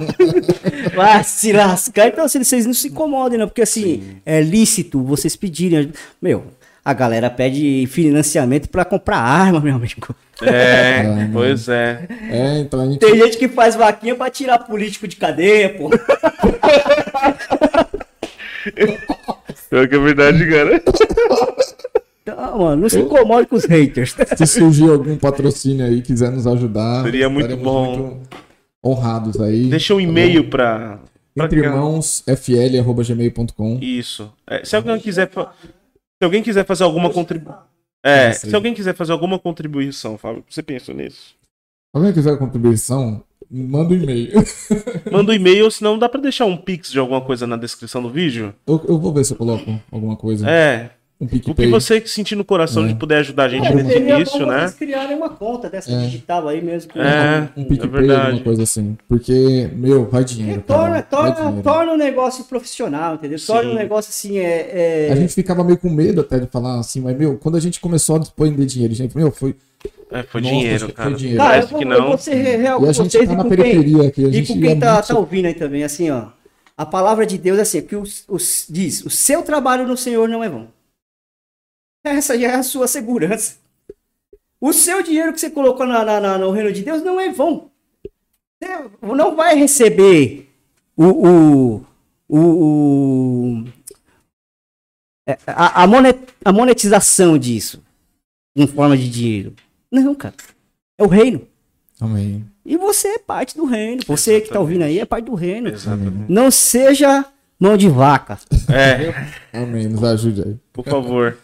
<laughs> vai se lascar. Então, assim, vocês não se incomodem, não, porque assim, é lícito vocês pedirem. Meu, a galera pede financiamento pra comprar arma, meu amigo. É, pois é. É, então a gente. Tem gente que faz vaquinha pra tirar político de cadeia, pô. <laughs> Pior que é verdade, cara. Então, mano, não se incomode com os haters. <laughs> Se surgir algum patrocínio aí, quiser nos ajudar, Seria muito bom. muito honrados aí. Deixa um tá e-mail pra. pra Entre irmãos, fl.gmail.com. Isso. É, se alguém quiser. Se alguém quiser fazer alguma contribuição. É, se alguém quiser fazer alguma contribuição, Fábio, você pensa nisso? Alguém quiser contribuição, manda um e-mail. <laughs> Manda um e-mail, senão dá pra deixar um pix de alguma coisa na descrição do vídeo. Eu, eu vou ver se eu coloco alguma coisa. É. Um O que você sentir no coração É. de poder ajudar a gente É, nesse bom início, né? vocês criarem uma conta dessa É. digital aí mesmo. que- É, Um é PicPay, verdade. alguma coisa assim. Porque, meu, vai E dinheiro. torna, cara, vai torna, dinheiro. torna um negócio profissional, entendeu? Torna Sim. um negócio assim, é. é- A gente ficava meio com medo até de falar assim, mas, meu, quando a gente começou a despender dinheiro, gente, meu, foi. É, foi Nossa, dinheiro, foi cara. dinheiro. Cara, eu vou, que eu não. vou ser real E com a gente vocês tá e na com quem, periferia aqui. A e gente com quem é tá, muito- tá ouvindo aí também, assim, ó. A palavra de Deus é assim, que os, os- diz, o seu trabalho no Senhor não é vão. Essa já é a sua segurança. O seu dinheiro que você colocou na, na- na- no reino de Deus não é vão. Você não vai receber o, o, o, o- é, a, a monet- a monetização disso em forma de dinheiro. Não, cara. É o reino. Amém. E você é parte do reino. Você que tá ouvindo aí é parte do reino. Exatamente. Não seja mão de vaca. É, Amém. Nos ajude aí. por favor.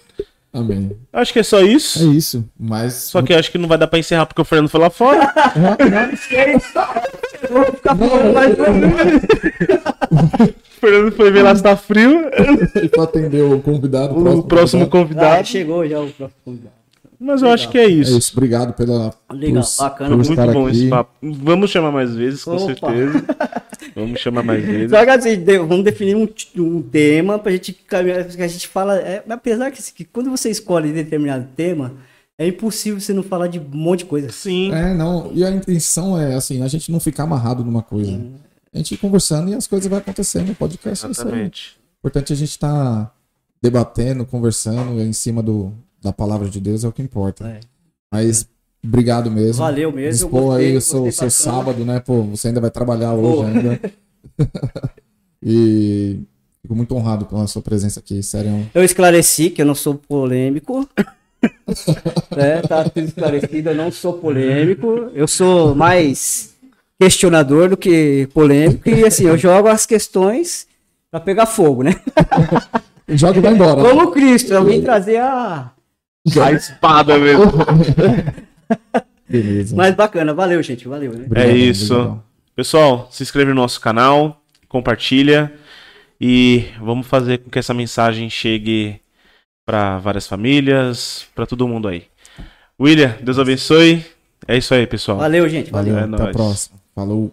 Amém. Acho que é só É isso. isso. Mas. Só que eu acho que não vai dar pra encerrar porque o Fernando foi lá fora. Vou ficar falando mais <laughs> O Fernando foi ver lá se tá frio. pra atender o convidado. O próximo Ah, convidado. chegou já o próximo convidado. Mas eu acho que é É isso. isso. Obrigado pela. Legal, por- bacana. por Muito estar bom aqui. esse papo. Vamos chamar mais vezes, com Opa. certeza. <laughs> Vamos chamar mais vezes. Só que assim, vamos definir um, um tema pra gente caminhar. A gente fala. é, apesar que, assim, que quando você escolhe determinado tema, é impossível você não falar de um monte de coisa. Sim. É, não. E a intenção é, assim, a gente não ficar amarrado numa coisa. A gente ir conversando e as coisas vão acontecendo no podcast. É. Exatamente. importante a gente estar debatendo, conversando em cima do, da palavra de Deus, é o que importa. É. Mas obrigado mesmo. Valeu mesmo. gostei, aí o seu, seu sábado, né? Pô, você ainda vai trabalhar hoje Pô. ainda. <laughs> e fico muito honrado pela sua presença aqui, sério. Eu esclareci que eu não sou polêmico. <laughs> é, tá tudo esclarecido, eu não sou polêmico. Eu sou mais questionador do que polêmico. E assim, eu jogo as questões pra pegar fogo, né? <laughs> Joga e vai embora. Como Cristo, eu vim trazer a. A espada mesmo. <laughs> Beleza. Mas bacana, valeu, gente. Valeu, né? Obrigadão, É isso. obrigadão. Pessoal, se inscreve no nosso canal, compartilha e vamos fazer com que essa mensagem chegue para várias famílias, para todo mundo aí. William, Deus abençoe. É isso aí, pessoal. Valeu, gente. Valeu. Valeu, É até a nóis. próxima. Falou.